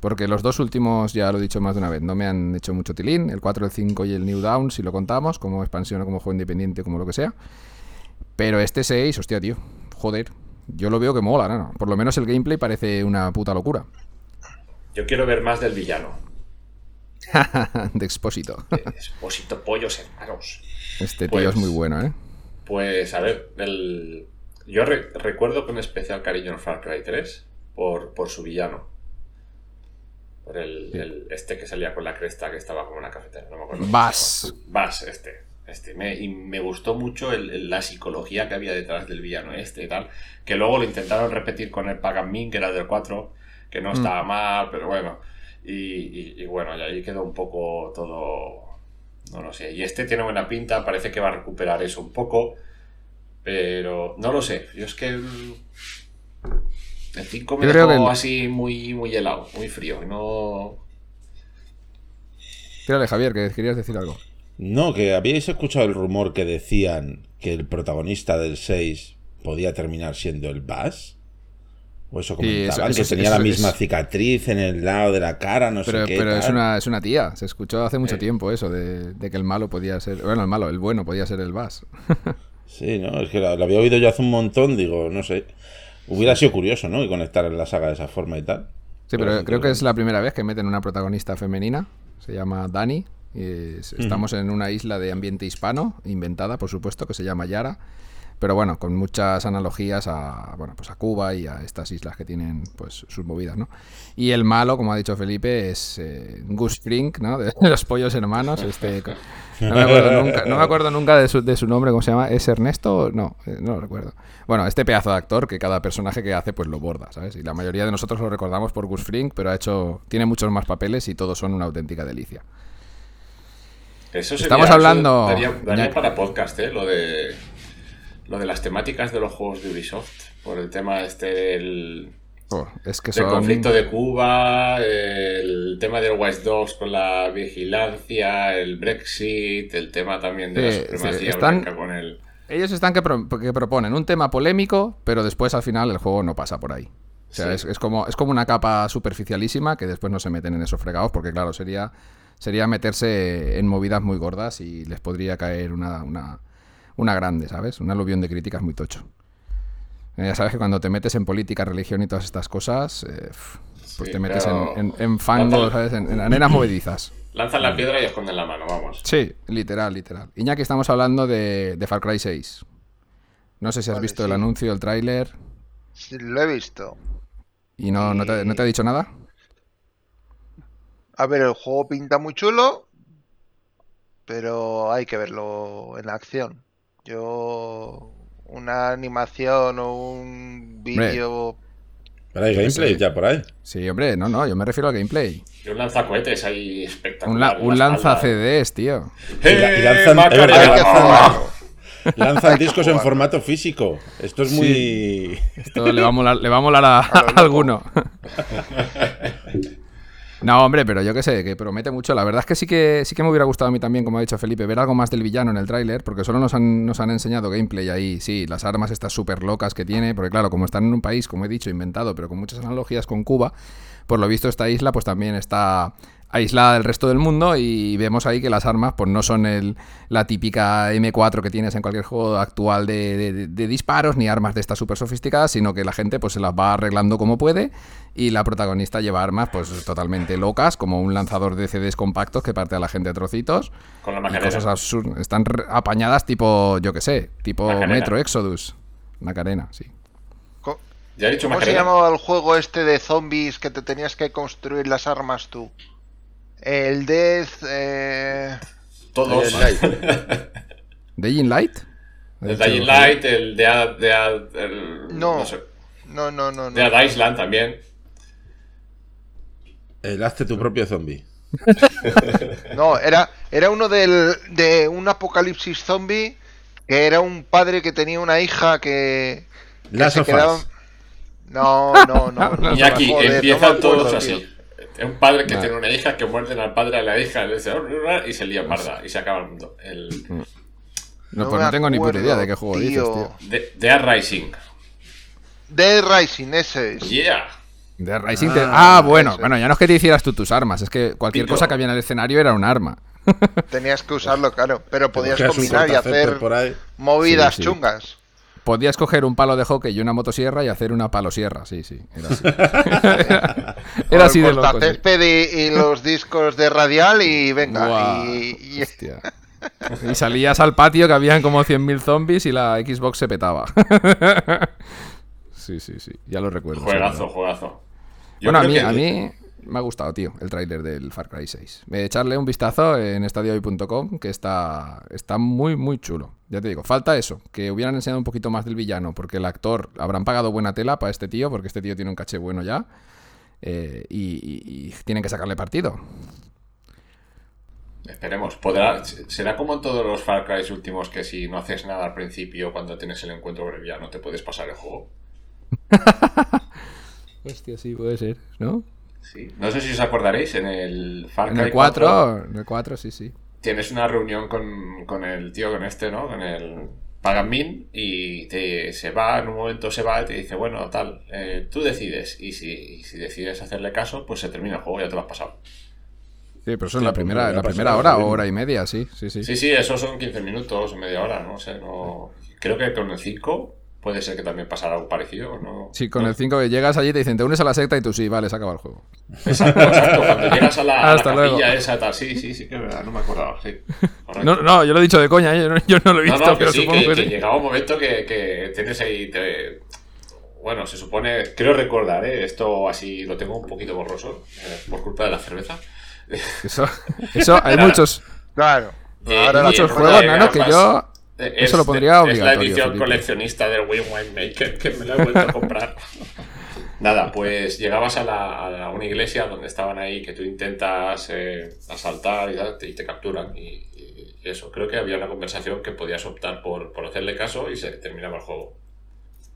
Porque los dos últimos, ya lo he dicho más de una vez, no me han hecho mucho tilín. El 4, el 5 y el New Down, si lo contamos, como expansión o como juego independiente, como lo que sea. Pero este 6, hostia, tío. Joder. Yo lo veo que mola, ¿no? Por lo menos el gameplay parece una puta locura. Yo quiero ver más del villano. (laughs) de expósito. Expósito pollos hermanos. Este tío Pues- es muy bueno, ¿eh? Pues a ver, el... yo re- recuerdo con especial cariño el Far Cry 3 por, por su villano. Por el, el- este que salía con la cresta que estaba como una cafetera, no me acuerdo. llama. Bass, este. Este. Me, y me gustó mucho el- el- la psicología que había detrás del villano este y tal. Que luego lo intentaron repetir con el Pagan Min, que era del 4, que no estaba mal, pero bueno. Y, y- y bueno, y ahí quedó un poco todo. No lo sé. Y este tiene buena pinta, parece que va a recuperar eso un poco. Pero no lo sé. Yo es que el, el 5 me dejó que así muy, muy helado, muy frío. y No. Tírale, Javier, que querías decir algo. No, que habíais escuchado el rumor que decían que el protagonista del 6 podía terminar siendo el Bass. O eso Sí, comentaban, eso que tenía eso la misma cicatriz en el lado de la cara, no Pero, sé qué. pero es una, es una tía. Se escuchó hace mucho Eh. tiempo eso, de, de que el malo podía ser. Bueno, el malo, el bueno podía ser el Bass. (laughs) Sí, no, es que lo, lo había oído yo hace un montón, digo, no sé. Hubiera sido curioso, ¿no? Y conectar en la saga de esa forma y tal. Sí, pero creo que es la primera vez que meten una protagonista femenina. Se llama Dani. Estamos en una isla de ambiente hispano, inventada, por supuesto, que se llama Yara. Pero bueno, con muchas analogías a, bueno, pues a Cuba y a estas islas que tienen pues sus movidas, ¿no? Y el malo, como ha dicho Felipe, es eh, Gus Fring, ¿no? De (laughs) los pollos hermanos. Este, (laughs) no me acuerdo nunca, no me acuerdo nunca de, su, de su nombre, ¿cómo se llama? ¿Es Ernesto? No, eh, no lo recuerdo. Bueno, este pedazo de actor que cada personaje que hace pues lo borda, ¿sabes? Y la mayoría de nosotros lo recordamos por Gus Fring, pero ha hecho, tiene muchos más papeles y todos son una auténtica delicia. Eso sería- Estamos eso hablando- Daría, para podcast, ¿eh? Lo de. Lo de las temáticas de los juegos de Ubisoft. Por el tema este del. Oh, es que del son... conflicto de Cuba, el tema del Watch Dogs con la vigilancia, el Brexit, el tema también de la supremacía sí, están- blanca con el. Ellos están que, pro- que proponen un tema polémico, pero después al final el juego no pasa por ahí. O sea, Sí. es, es como, es como una capa superficialísima que después no se meten en esos fregados, porque claro, sería, sería meterse en movidas muy gordas y les podría caer una, una, una grande, ¿sabes? Un aluvión de críticas muy tocho. Eh, Ya sabes que cuando te metes en política, religión y todas estas cosas, eh, pues Sí, te metes en, en- en fango. ¿sabes? En, en arenas movedizas. (laughs) Lanzan la piedra y esconden la mano, vamos. Sí, literal, literal. Iñaki, estamos hablando de, de Far Cry 6. No sé si has Vale, visto el anuncio, el tráiler, Sí, lo he visto. y no, no, te, no te ha dicho nada. A ver, el juego pinta muy chulo, pero hay que verlo en acción. Yo, una animación o un vídeo. Pero hay gameplay Sí. ya por ahí. Sí, hombre, no, no, yo me refiero al gameplay. Y un lanzacohetes ahí espectacular. Un, la- un la lanza. CDs, tío. Y la- y ¡Eh, lanzan- verdad, hacerlo. Lanzan discos en formato físico. Esto es muy. Esto le va a molar, le va a, molar a, (laughs) a alguno. (laughs) No, hombre, pero yo qué sé, que promete mucho. La verdad es que sí que sí que me hubiera gustado a mí también, como ha dicho Felipe, ver algo más del villano en el tráiler, porque solo nos han, nos han enseñado gameplay ahí, sí, las armas estas súper locas que tiene, porque claro, como están en un país, como he dicho, inventado, pero con muchas analogías con Cuba, por lo visto esta isla pues también está aislada del resto del mundo y vemos ahí que las armas pues no son el, la típica M4 que tienes en cualquier juego actual de, de, disparos ni armas de estas súper sofisticadas, sino que la gente pues se las va arreglando como puede y la protagonista lleva armas pues totalmente locas, como un lanzador de CDs compactos que parte a la gente a trocitos. Con la y cosas absurdas. Están apañadas tipo, yo que sé, tipo Metro Exodus. Una cadena, sí. ¿Ya he dicho ¿Cómo se llamaba el juego este de zombies que te tenías que construir las armas tú? El Death. Eh... Todos. (laughs) Dying Light. El Dying Light, el Dead. De, el, no, no, no, no, no. Dead Island también. El hazte tu propio zombie. (laughs) no, era, era uno del, de un apocalipsis zombie que era un padre que tenía una hija que. Las se quedaba... No, no, no. y aquí (laughs) empiezan todos así un padre que tiene una hija que muerde al padre de la hija y se lía parda y se acaba el mundo. El... Mm. No, pues no tengo ni puta idea de qué juego dices, tío. Dead Rising. Dead Rising, ese es. Yeah. Dead Rising. Ah, ah bueno, bueno, ya no es que te hicieras tú tus armas, es que cualquier cosa que había en el escenario era un arma. (laughs) Tenías que usarlo, claro, pero podías combinar y hacer movidas chungas. Podías coger un palo de hockey y una motosierra y hacer una palosierra, sí, sí. Era así. (laughs) era así de loco. y, los discos de radial y venga. y, y... salías al patio que habían como 100.000 zombies y la Xbox se petaba. (laughs) sí, sí, sí. Ya lo recuerdo. Juegazo, juegazo. bueno, a mí, a mí me ha gustado, tío, el tráiler del Far Cry 6. Echarle un vistazo en estadiohoy.com, que está, está muy, muy chulo. Ya te digo, falta eso, que hubieran enseñado un poquito más del villano, porque el actor habrán pagado buena tela para este tío, porque este tío tiene un caché bueno ya, eh, y, tienen que sacarle partido. Esperemos, podrá, será como en todos los Far Cry últimos que si no haces nada al principio, cuando tienes el encuentro con el villano, te puedes pasar el juego. (laughs) Hostia, sí, puede ser, ¿no? No sé si os acordaréis, en el Far Cry en el 4, En el 4, sí, sí. Tienes una reunión con, el tío, con este, ¿no? Con el Pagamin y te, se va, en un momento se va y te dice, bueno, tal, eh, tú decides. Y si, si, decides hacerle caso, pues se termina el juego, ya te lo has pasado. Sí, pero eso es la primera, la primera hora o hora y media, sí, sí, sí. Sí, sí, eso son 15 minutos, media hora, no sé, no... Creo que con el 5 Puede ser que también pasara algo parecido, ¿no? Sí, con el 5 que llegas allí te dicen, te unes a la secta y tú sí, vale, se acaba el juego. Exacto, exacto. Cuando llegas a la, Hasta capilla esa, tal, sí, sí, sí, que es verdad, no me acordaba, sí. No, no, yo lo he dicho de coña, ¿eh? yo no, lo he visto, no, no, pero sí, supongo que, que, llegaba un momento que, que tienes ahí... Te... Bueno, se supone, creo recordar, ¿eh? esto así lo tengo un poquito borroso, eh, por culpa de la cerveza. Eso, eso hay muchos... Claro. Eh, Ahora muchos juegos, ¿no? que yo eso lo pondría obligatorio. Es la edición coleccionista del Wii Winemaker que me la he vuelto a comprar. (laughs) Nada, pues llegabas a, la, a, una iglesia donde estaban ahí que tú intentas eh, asaltar y, te capturan. Y, eso, creo que había una conversación que podías optar por, por hacerle caso y se terminaba el juego.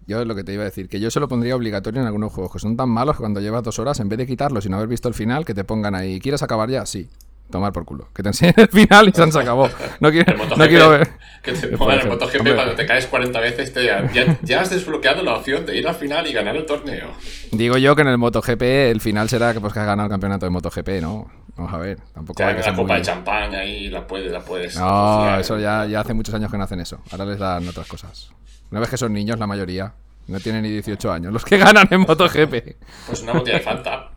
Yo es lo que te iba a decir, que yo se lo pondría obligatorio en algunos juegos que son tan malos que cuando llevas dos horas, en vez de quitarlo sin haber visto el final, que te pongan ahí, ¿quieres acabar ya? Sí. Tomar por culo. Que te enseñen el final y se acabó. No quiero, no quiero ver. Que te pongan el MotoGP cuando te caes 40 veces, te, ya, ya, has desbloqueado la opción de ir al final y ganar el torneo. Digo yo que en el MotoGP el final será que, pues, que has ganado el campeonato de MotoGP, ¿no? Vamos a ver. Tampoco hay que la copa de champán ahí la puedes, la puedes. No, eso ya, ya hace muchos años que no hacen eso. Ahora les dan otras cosas. Una vez que son niños, la mayoría. No tienen ni 18 años. Los que ganan en MotoGP. Pues una botella de falta.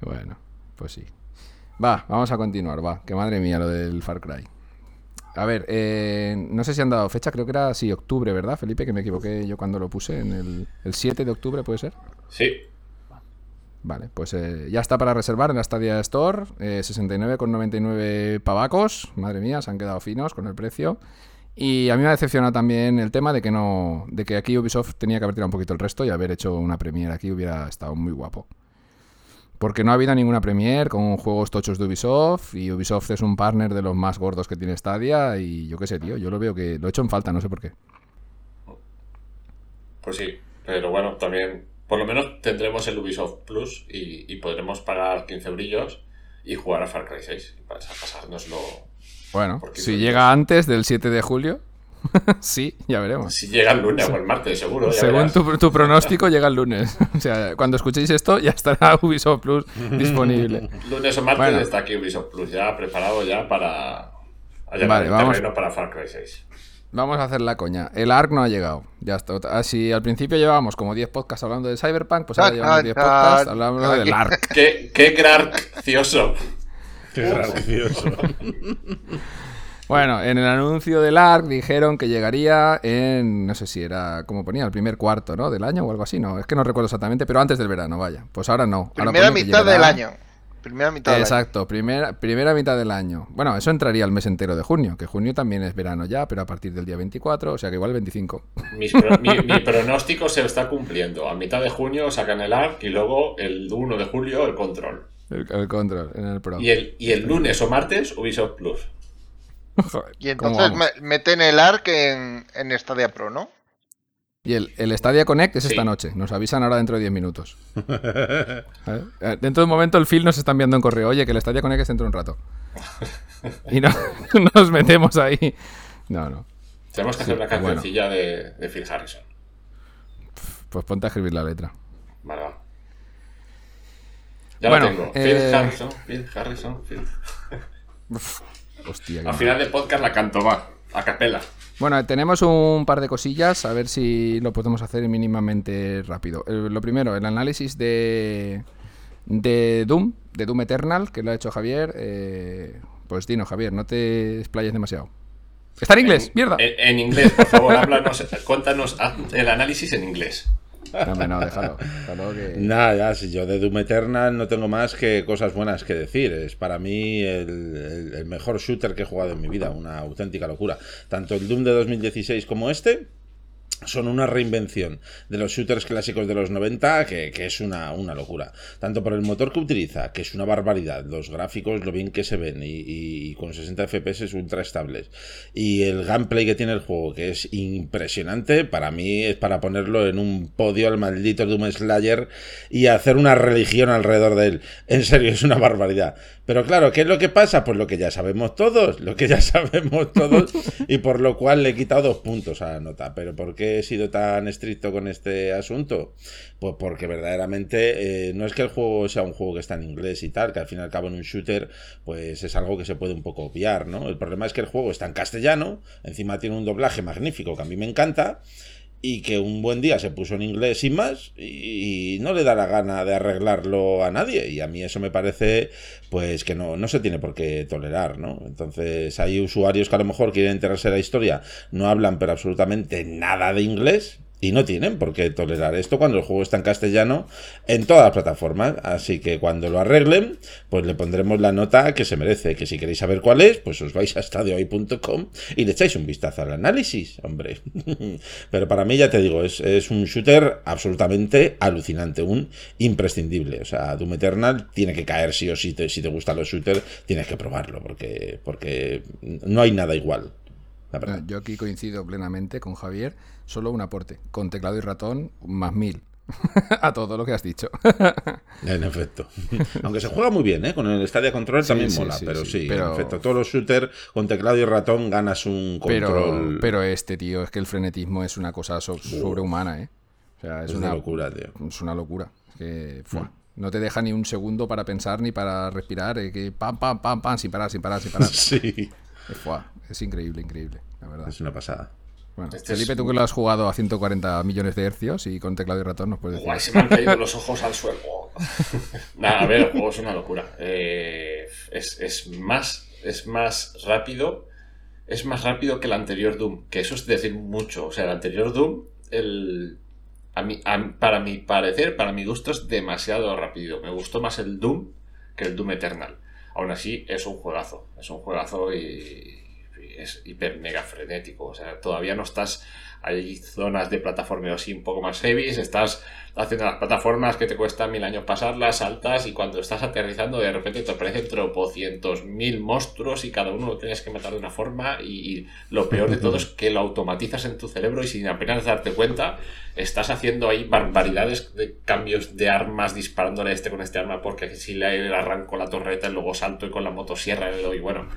bueno, pues sí. Va, vamos a continuar, va. Que madre mía lo del Far Cry. A ver, eh, no sé si han dado fecha, creo que era, sí, octubre, ¿verdad, Felipe? Que me equivoqué yo cuando lo puse, en el, el 7 de octubre, ¿puede ser? Sí. Vale, pues eh, ya está para reservar en la Stadia Store, eh, 69,99 pavacos, madre mía, se han quedado finos con el precio. Y a mí me ha decepcionado también el tema de que no, de que aquí Ubisoft tenía que haber tirado un poquito el resto y haber hecho una premiere aquí hubiera estado muy guapo. Porque no ha habido ninguna Premiere con juegos tochos de Ubisoft y Ubisoft es un partner de los más gordos que tiene Stadia y yo qué sé, tío, yo lo veo que lo he hecho en falta, no sé por qué. Pues sí, pero bueno, también por lo menos tendremos el Ubisoft Plus y, podremos pagar 15 brillos y jugar a Far Cry 6 para pasárnoslo. Bueno, si llega antes del 7 de julio, (laughs) sí, ya veremos. Si llega el lunes o el martes, seguro. Según tu, pronóstico, llega el lunes. (laughs) O sea, cuando escuchéis esto, ya estará (laughs) Ubisoft Plus disponible. lunes o martes está aquí Ubisoft Plus, ya preparado ya para. Vale, vamos. para Far Cry 6. Vamos a hacer la coña. El ARC no ha llegado. Ya está. Así al principio llevábamos como 10 podcasts hablando de Cyberpunk, pues ahora llevamos 10 podcasts hablando del ARC. ¡Qué, qué gracioso! ¡Qué gracioso! Bueno, en el anuncio del ARC dijeron que llegaría en, no sé si era, como ponía, el primer cuarto, ¿no? Del año o algo así, no, es que no recuerdo exactamente, pero antes del verano, vaya. Pues ahora no. Primera mitad del año. Primera mitad del Exacto, Primera, primera mitad del año. Bueno, eso entraría el mes entero de junio, que junio también es verano ya, pero a partir del día 24, o sea que igual 25. mi, pronóstico se está cumpliendo. A mitad de junio sacan el ARC y luego el 1 de julio el control. El, control en el Pro. Y el, y el lunes o martes Ubisoft Plus y entonces meten el ARC en, en Stadia Pro, ¿no? Y el, el Stadia Connect es esta noche. Nos avisan ahora dentro de 10 minutos. (laughs) Eh, dentro de un momento el Phil nos está enviando en correo. Oye, que el Stadia Connect es dentro de un rato. (laughs) y no, (laughs) nos metemos ahí. No, no. Tenemos que hacer una cancioncilla de, de, Phil Harrison. Pues ponte a escribir la letra. Vale, va. Ya lo tengo. Phil eh, Harrison, Phil Harrison, Phil. Al final del podcast la canto, va, a capela. Bueno, tenemos un par de cosillas, a ver si lo podemos hacer mínimamente rápido. lo primero, el análisis de, de Doom, de Doom Eternal, que lo ha hecho Javier. Eh, pues dino, Javier, no te explayes demasiado. Está en inglés, mierda. En, inglés, por favor, háblanos, (laughs) cuéntanos el análisis en inglés. No, no, déjalo. Nada, ya, si yo de Doom Eternal no tengo más que cosas buenas que decir. Es para mí el mejor shooter que he jugado en mi vida, una auténtica locura. Tanto el Doom de 2016 como este son una reinvención de los shooters clásicos de los 90 que, es una, una, locura. Tanto por el motor que utiliza, que es una barbaridad, los gráficos, lo bien que se ven y, con 60 FPS ultra estables. Y el gameplay que tiene el juego, que es impresionante, para mí es para ponerlo en un podio al maldito Doom Slayer y hacer una religión alrededor de él. En serio, es una barbaridad. Pero claro, ¿qué es lo que pasa? Pues lo que ya sabemos todos, lo que ya (laughs) sabemos todos, y por lo cual le he quitado dos puntos a la nota. ¿Pero por he sido tan estricto con este asunto? Pues porque verdaderamente eh, no es que el juego sea un juego que está en inglés y tal, que al fin y al cabo en un shooter, pues es algo que se puede un poco obviar, ¿no? El problema es que el juego está en castellano, encima tiene un doblaje magnífico que a mí me encanta y que un buen día se puso en inglés sin más y no le da la gana de arreglarlo a nadie y a mí eso me parece pues que no, no se tiene por qué tolerar, ¿no? Entonces hay usuarios que a lo mejor quieren enterarse de la historia, no hablan pero absolutamente nada de inglés y no tienen por qué tolerar esto cuando el juego está en castellano en todas las plataformas. Así que cuando lo arreglen, pues le pondremos la nota que se merece. Que si queréis saber cuál es, pues os vais a estadiohoy.com y le echáis un vistazo al análisis, hombre. (laughs) Pero para mí, ya te digo, es, un shooter absolutamente alucinante, un imprescindible. O sea, Doom Eternal tiene que caer sí o sí. si te gustan los shooters, tienes que probarlo, porque, porque no hay nada igual. Yo aquí coincido plenamente con Javier, solo un aporte, con teclado y ratón más mil. (laughs) a todo lo que has dicho. (laughs) en efecto. Aunque se juega muy bien, ¿eh? Con el Stadia Control también mola, pero sí, en efecto. Todos los shooters con teclado y ratón ganas un control. Pero, este, tío, es que el frenetismo es una cosa sobrehumana, ¿eh? O sea, es, una, locura, tío. Es una locura. Que, mm. No te deja ni un segundo para pensar ni para respirar. Eh, que pam, pam, pam, pam, sin parar, sin parar, sin parar. (laughs) sí. Es increíble, increíble, la verdad. Es una pasada. Bueno, este Felipe, tú que lo has jugado a 140 millones de hercios y con teclado y ratón nos puedes decir. se me han caído los ojos al suelo. (laughs) Nada, a ver, el juego es una locura. Eh, es, más, es más rápido. Es más rápido que el anterior Doom. Que eso es decir mucho. O sea, el anterior Doom, el, a mí, para mi parecer, para mi gusto, es demasiado rápido. Me gustó más el Doom que el Doom Eternal. Aún así, es un juegazo. Es un juegazo y, es hiper mega frenético. O sea, todavía no estás. Hay zonas de plataforma así un poco más heavy, estás haciendo las plataformas que te cuestan mil años pasarlas, saltas y cuando estás aterrizando de repente te aparecen tropocientos mil monstruos y cada uno lo tienes que matar de una forma y, lo peor de todo es que lo automatizas en tu cerebro y sin apenas darte cuenta estás haciendo ahí barbaridades de cambios de armas disparándole este con este arma porque si le arranco la torreta y luego salto y con la motosierra le doy, bueno,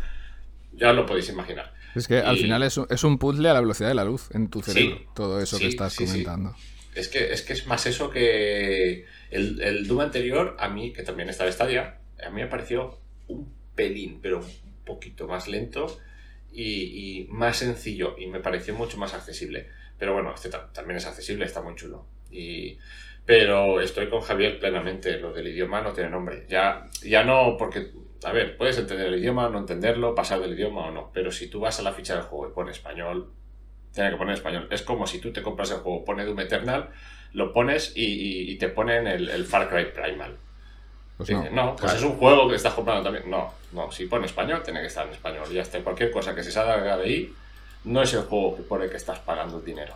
ya lo podéis imaginar. Es que al final es un, es un, puzzle a la velocidad de la luz en tu cerebro, todo eso que estás comentando. Es que, es que es más eso que el, el, Doom anterior, a mí, que también está de Stadia, a mí me pareció un pelín, pero un poquito más lento y, más sencillo y me pareció mucho más accesible. Pero bueno, este también es accesible, está muy chulo. Y, pero estoy con Javier plenamente, lo del idioma no tiene nombre. Ya, ya no, porque, a ver, puedes entender el idioma, no entenderlo, pasar del idioma o no, pero si tú vas a la ficha del juego y pones español, tiene que poner español. Es como si tú te compras el juego, pone Doom Eternal, lo pones y, te ponen el, el, Far Cry Primal. Pues no, pues es un juego que estás comprando también. No, no, si pone español, tiene que estar en español. Ya está, cualquier cosa que se salga de ahí, no es el juego por el que estás pagando el dinero.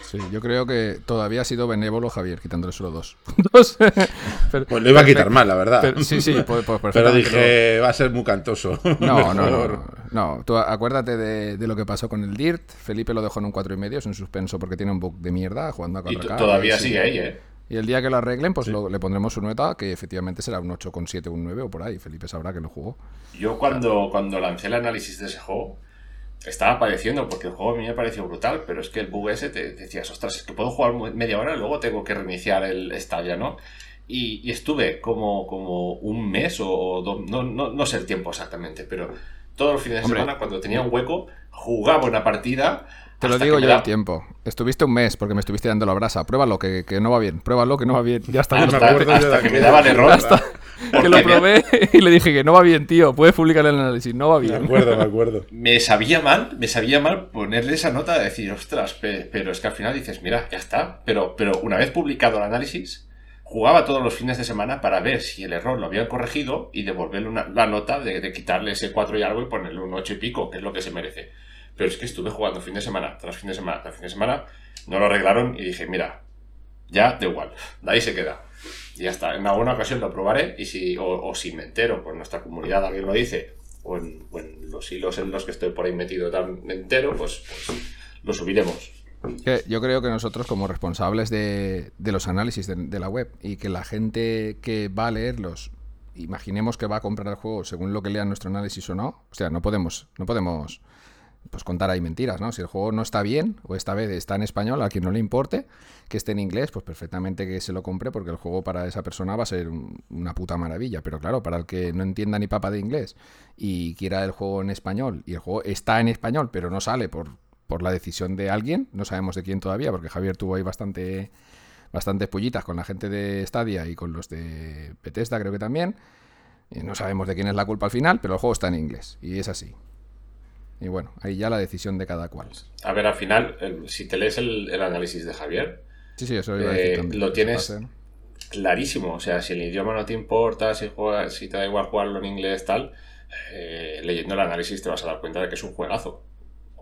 Sí, yo creo que todavía ha sido benévolo Javier, quitándole solo dos. (laughs) pues lo iba a quitar mal, la verdad. sí, sí, pues, pues (laughs) Pero dije, va a ser muy cantoso. (laughs) No, no, no, no. Tú acuérdate de, lo que pasó con el Dirt. Felipe lo dejó en un 4,5, y medio, es un suspenso porque tiene un bug de mierda jugando a 4K. Y todavía sigue ahí, ¿eh? Y el día que lo arreglen, pues le pondremos su nota, que efectivamente será un 8,7 o un 9 o por ahí. Felipe sabrá que lo jugó. Yo cuando, cuando lancé el análisis de ese juego, estaba padeciendo porque el juego a mí me pareció brutal, pero es que el bug ese te, decías, ostras, es que puedo jugar media hora luego tengo que reiniciar el Stadia, ¿no? Y, estuve como, como un mes o no, no, no, sé el tiempo exactamente, pero todos los fines de semana, cuando tenía un hueco, jugaba una partida. Te lo digo yo el tiempo. Estuviste un mes porque me estuviste dando la brasa. Pruébalo, que, que no va bien. Pruébalo, que no va bien. Ya está. Hasta, que me daban error. Hasta, que lo probé y le dije que no va bien, tío. Puedes publicar el análisis, no va bien. Me acuerdo, me acuerdo. (laughs) me sabía mal, me sabía mal ponerle esa nota de decir, ostras, pero es que al final dices, mira, ya está. Pero, pero una vez publicado el análisis, jugaba todos los fines de semana para ver si el error lo habían corregido y devolverle una, la nota de, quitarle ese 4 y algo y ponerle un 8 y pico, que es lo que se merece. Pero es que estuve jugando fin de semana tras fin de semana tras fin de semana, no lo arreglaron y dije, mira, ya da igual, de ahí se queda. Y ya está, en alguna ocasión lo probaré y si, o, si me entero, por nuestra comunidad alguien lo dice, o en, los hilos en los que estoy por ahí metido tan entero, pues, pues lo subiremos. yo creo que nosotros como responsables de, los análisis de, de, la web y que la gente que va a leerlos, imaginemos que va a comprar el juego según lo que lea nuestro análisis o no, o sea, no podemos, no podemos pues contar ahí mentiras, ¿no? Si el juego no está bien, o esta vez está en español, a quien no le importe, que esté en inglés, pues perfectamente que se lo compre, porque el juego para esa persona va a ser una puta maravilla. Pero claro, para el que no entienda ni papa de inglés y quiera el juego en español, y el juego está en español, pero no sale por, por la decisión de alguien, no sabemos de quién todavía, porque Javier tuvo ahí bastante bastantes pullitas con la gente de Stadia y con los de Bethesda, creo que también. Y no sabemos de quién es la culpa al final, pero el juego está en inglés, y es así. Y bueno, ahí ya la decisión de cada cual. A ver, al final, si te lees el, análisis de Javier, sí, sí, eso iba a decir eh, lo tienes clarísimo. O sea, si el idioma no te importa, si, si te da igual jugarlo en inglés, tal, eh, leyendo el análisis te vas a dar cuenta de que es un juegazo.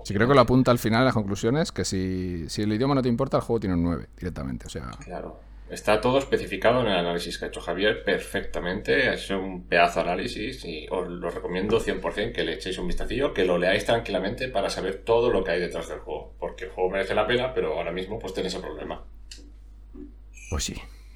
Sí, creo que lo apunta al final las conclusiones, que si, si el idioma no te importa, el juego tiene un 9 directamente. O sea, claro. Está todo especificado en el análisis que ha hecho Javier perfectamente. Ha hecho un pedazo de análisis y os lo recomiendo 100% que le echéis un vistacillo, que lo leáis tranquilamente para saber todo lo que hay detrás del juego. Porque el juego merece la pena, pero ahora mismo pues tenéis el problema. Pues sí.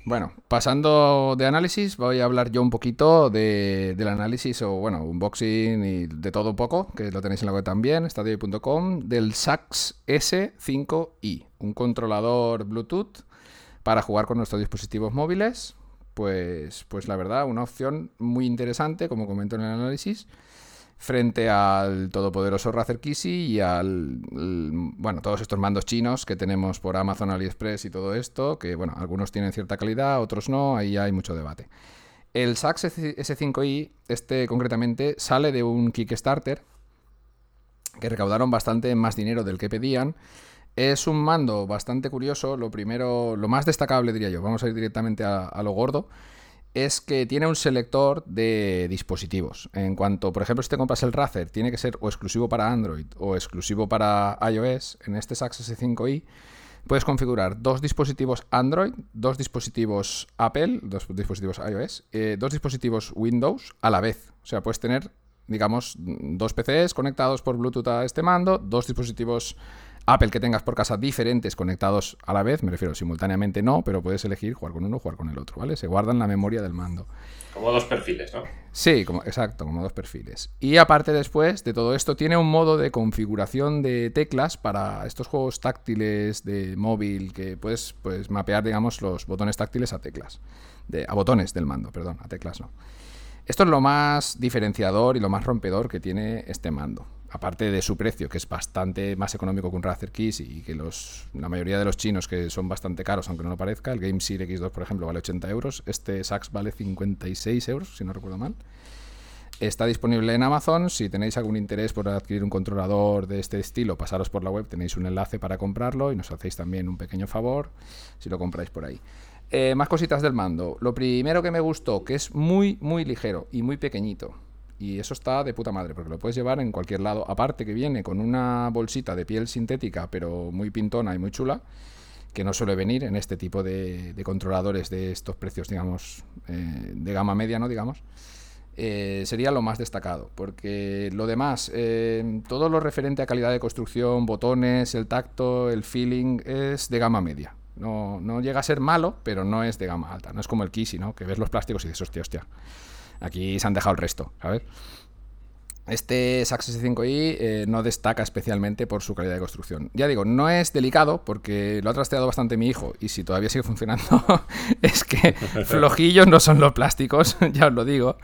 Bueno, pasando de análisis, voy a hablar yo un poquito del análisis o, bueno, unboxing y de todo un poco, que lo tenéis en la web también, stadio.com, del Sax S5i, un controlador Bluetooth para jugar con nuestros dispositivos móviles, pues, pues la verdad, una opción muy interesante, como comento en el análisis, frente al todopoderoso Razer Kissy y al, bueno, todos estos mandos chinos que tenemos por Amazon, AliExpress y todo esto, que bueno, algunos tienen cierta calidad, otros no, ahí hay mucho debate. El Sax S5i, este concretamente, sale de un Kickstarter que recaudaron bastante más dinero del que pedían es un mando bastante curioso. Lo primero, lo más destacable diría yo, vamos a ir directamente a, lo gordo. es que tiene un selector de dispositivos. En cuanto, por ejemplo, si te compras el Razer, tiene que ser o exclusivo para Android o exclusivo para iOS. En este Sax S5i puedes configurar dos dispositivos Android, dos dispositivos Apple, dos dispositivos iOS, eh, dos dispositivos Windows a la vez. O sea, puedes tener, digamos, dos PCs conectados por Bluetooth a este mando, dos dispositivos Apple que tengas por casa diferentes conectados a la vez, me refiero simultáneamente no, pero puedes elegir jugar con uno o jugar con el otro, ¿vale? Se guarda en la memoria del mando. Como dos perfiles, ¿no? Sí, como, exacto, como dos perfiles. Y aparte después de todo esto, tiene un modo de configuración de teclas para estos juegos táctiles de móvil que puedes pues, mapear, digamos, los botones táctiles a teclas. De, a botones del mando, perdón, a teclas no. Esto es lo más diferenciador y lo más rompedor que tiene este mando aparte de su precio, que es bastante más económico que un Razer Keys y que los, la mayoría de los chinos que son bastante caros, aunque no lo parezca, el Game Gear X2, por ejemplo, vale 80 euros, este Sax vale 56 euros, si no recuerdo mal. Está disponible en Amazon. Si tenéis algún interés por adquirir un controlador de este estilo, pasaros por la web, tenéis un enlace para comprarlo y nos hacéis también un pequeño favor si lo compráis por ahí. Eh, más cositas del mando. Lo primero que me gustó, que es muy, muy ligero y muy pequeñito. Y eso está de puta madre, porque lo puedes llevar en cualquier lado. Aparte que viene con una bolsita de piel sintética, pero muy pintona y muy chula, que no suele venir en este tipo de, controladores de estos precios, digamos, eh, de gama media, ¿no? Digamos. Eh, sería lo más destacado, porque lo demás, eh, todo lo referente a calidad de construcción, botones, el tacto, el feeling, es de gama media. No, no llega a ser malo, pero no es de gama alta. No es como el Kissy, ¿no? Que ves los plásticos y dices, hostia, hostia. Aquí se han dejado el resto, ¿sabes? Este Sax S5i eh, no destaca especialmente por su calidad de construcción. Ya digo, no es delicado porque lo ha trasteado bastante mi hijo y si todavía sigue (laughs) funcionando es que (laughs) flojillos no son los plásticos, (laughs) ya os lo digo.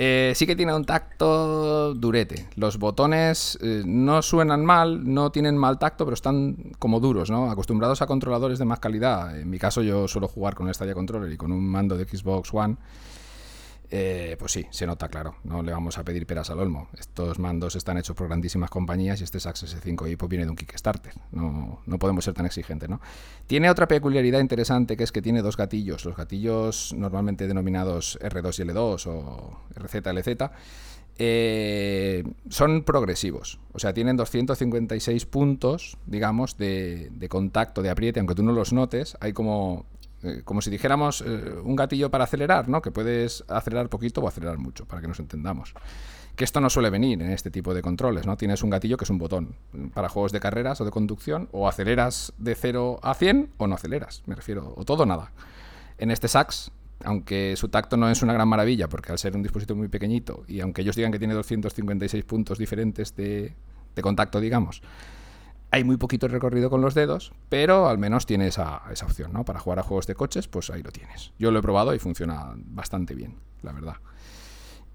Eh, sí que tiene un tacto durete. Los botones eh, no suenan mal, no tienen mal tacto, pero están como duros, ¿no? Acostumbrados a controladores de más calidad. En mi caso yo suelo jugar con el Stadia Controller y con un mando de Xbox One eh, pues sí, se nota, claro. No le vamos a pedir peras al olmo. Estos mandos están hechos por grandísimas compañías y este Sax S5i pues viene de un Kickstarter. No, no podemos ser tan exigentes, ¿no? Tiene otra peculiaridad interesante que es que tiene dos gatillos. Los gatillos normalmente denominados R2 y L2 o RZ, LZ. Eh, son progresivos, o sea, tienen 256 puntos, digamos, de, contacto, de apriete, aunque tú no los notes, hay como eh, como si dijéramos eh, un gatillo para acelerar, ¿no? Que puedes acelerar poquito o acelerar mucho, para que nos entendamos. Que esto no suele venir en este tipo de controles, ¿no? Tienes un gatillo que es un botón para juegos de carreras o de conducción, o aceleras de 0 a 100 o no aceleras, me refiero, o todo o nada. En este sax, aunque su tacto no es una gran maravilla, porque al ser un dispositivo muy pequeñito, y aunque ellos digan que tiene 256 puntos diferentes de, de contacto, digamos, hay muy poquito recorrido con los dedos, pero al menos tiene esa, opción, ¿no? Para jugar a juegos de coches, pues ahí lo tienes. Yo lo he probado y funciona bastante bien, la verdad.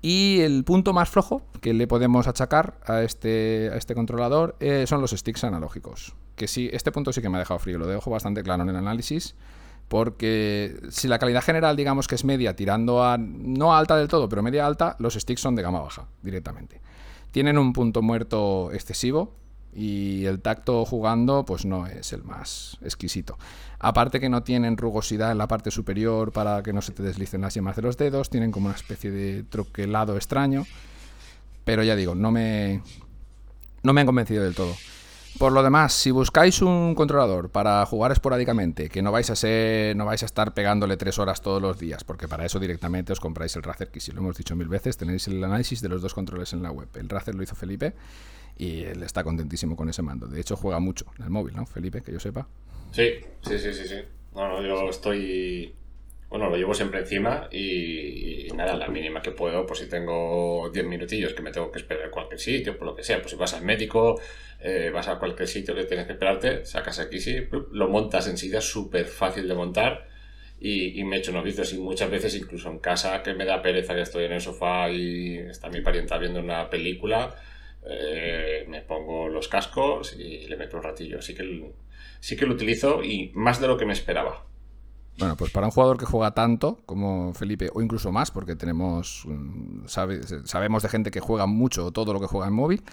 Y el punto más flojo que le podemos achacar a este, a este controlador eh, son los sticks analógicos. Que sí, este punto sí que me ha dejado frío, lo dejo bastante claro en el análisis. Porque si la calidad general, digamos que es media, tirando a no alta del todo, pero media alta, los sticks son de gama baja directamente. Tienen un punto muerto excesivo, y el tacto jugando pues no es el más exquisito. Aparte que no tienen rugosidad en la parte superior para que no se te deslicen las yemas de los dedos, tienen como una especie de troquelado extraño, pero ya digo, no me no me han convencido del todo. Por lo demás, si buscáis un controlador para jugar esporádicamente, que no vais a ser, no vais a estar pegándole tres horas todos los días, porque para eso directamente os compráis el Razer, que si lo hemos dicho mil veces, tenéis el análisis de los dos controles en la web. El Razer lo hizo Felipe y él está contentísimo con ese mando. De hecho, juega mucho en el móvil, ¿no, Felipe? Que yo sepa. Sí, sí, sí, sí. sí. No, yo estoy. Bueno, lo llevo siempre encima y, nada, la mínima que puedo, pues si tengo 10 minutillos que me tengo que esperar en cualquier sitio, por lo que sea, pues si vas al médico, eh, vas a cualquier sitio que tienes que esperarte, sacas aquí, sí, lo montas en silla, súper fácil de montar y, y, me echo novicios y muchas veces incluso en casa que me da pereza que estoy en el sofá y está mi parienta viendo una película, eh, me pongo los cascos y le meto un ratillo. Así que, sí que lo utilizo y más de lo que me esperaba. Bueno, pues para un jugador que juega tanto como Felipe, o incluso más, porque tenemos sabe- sabemos de gente que juega mucho todo lo que juega en móvil,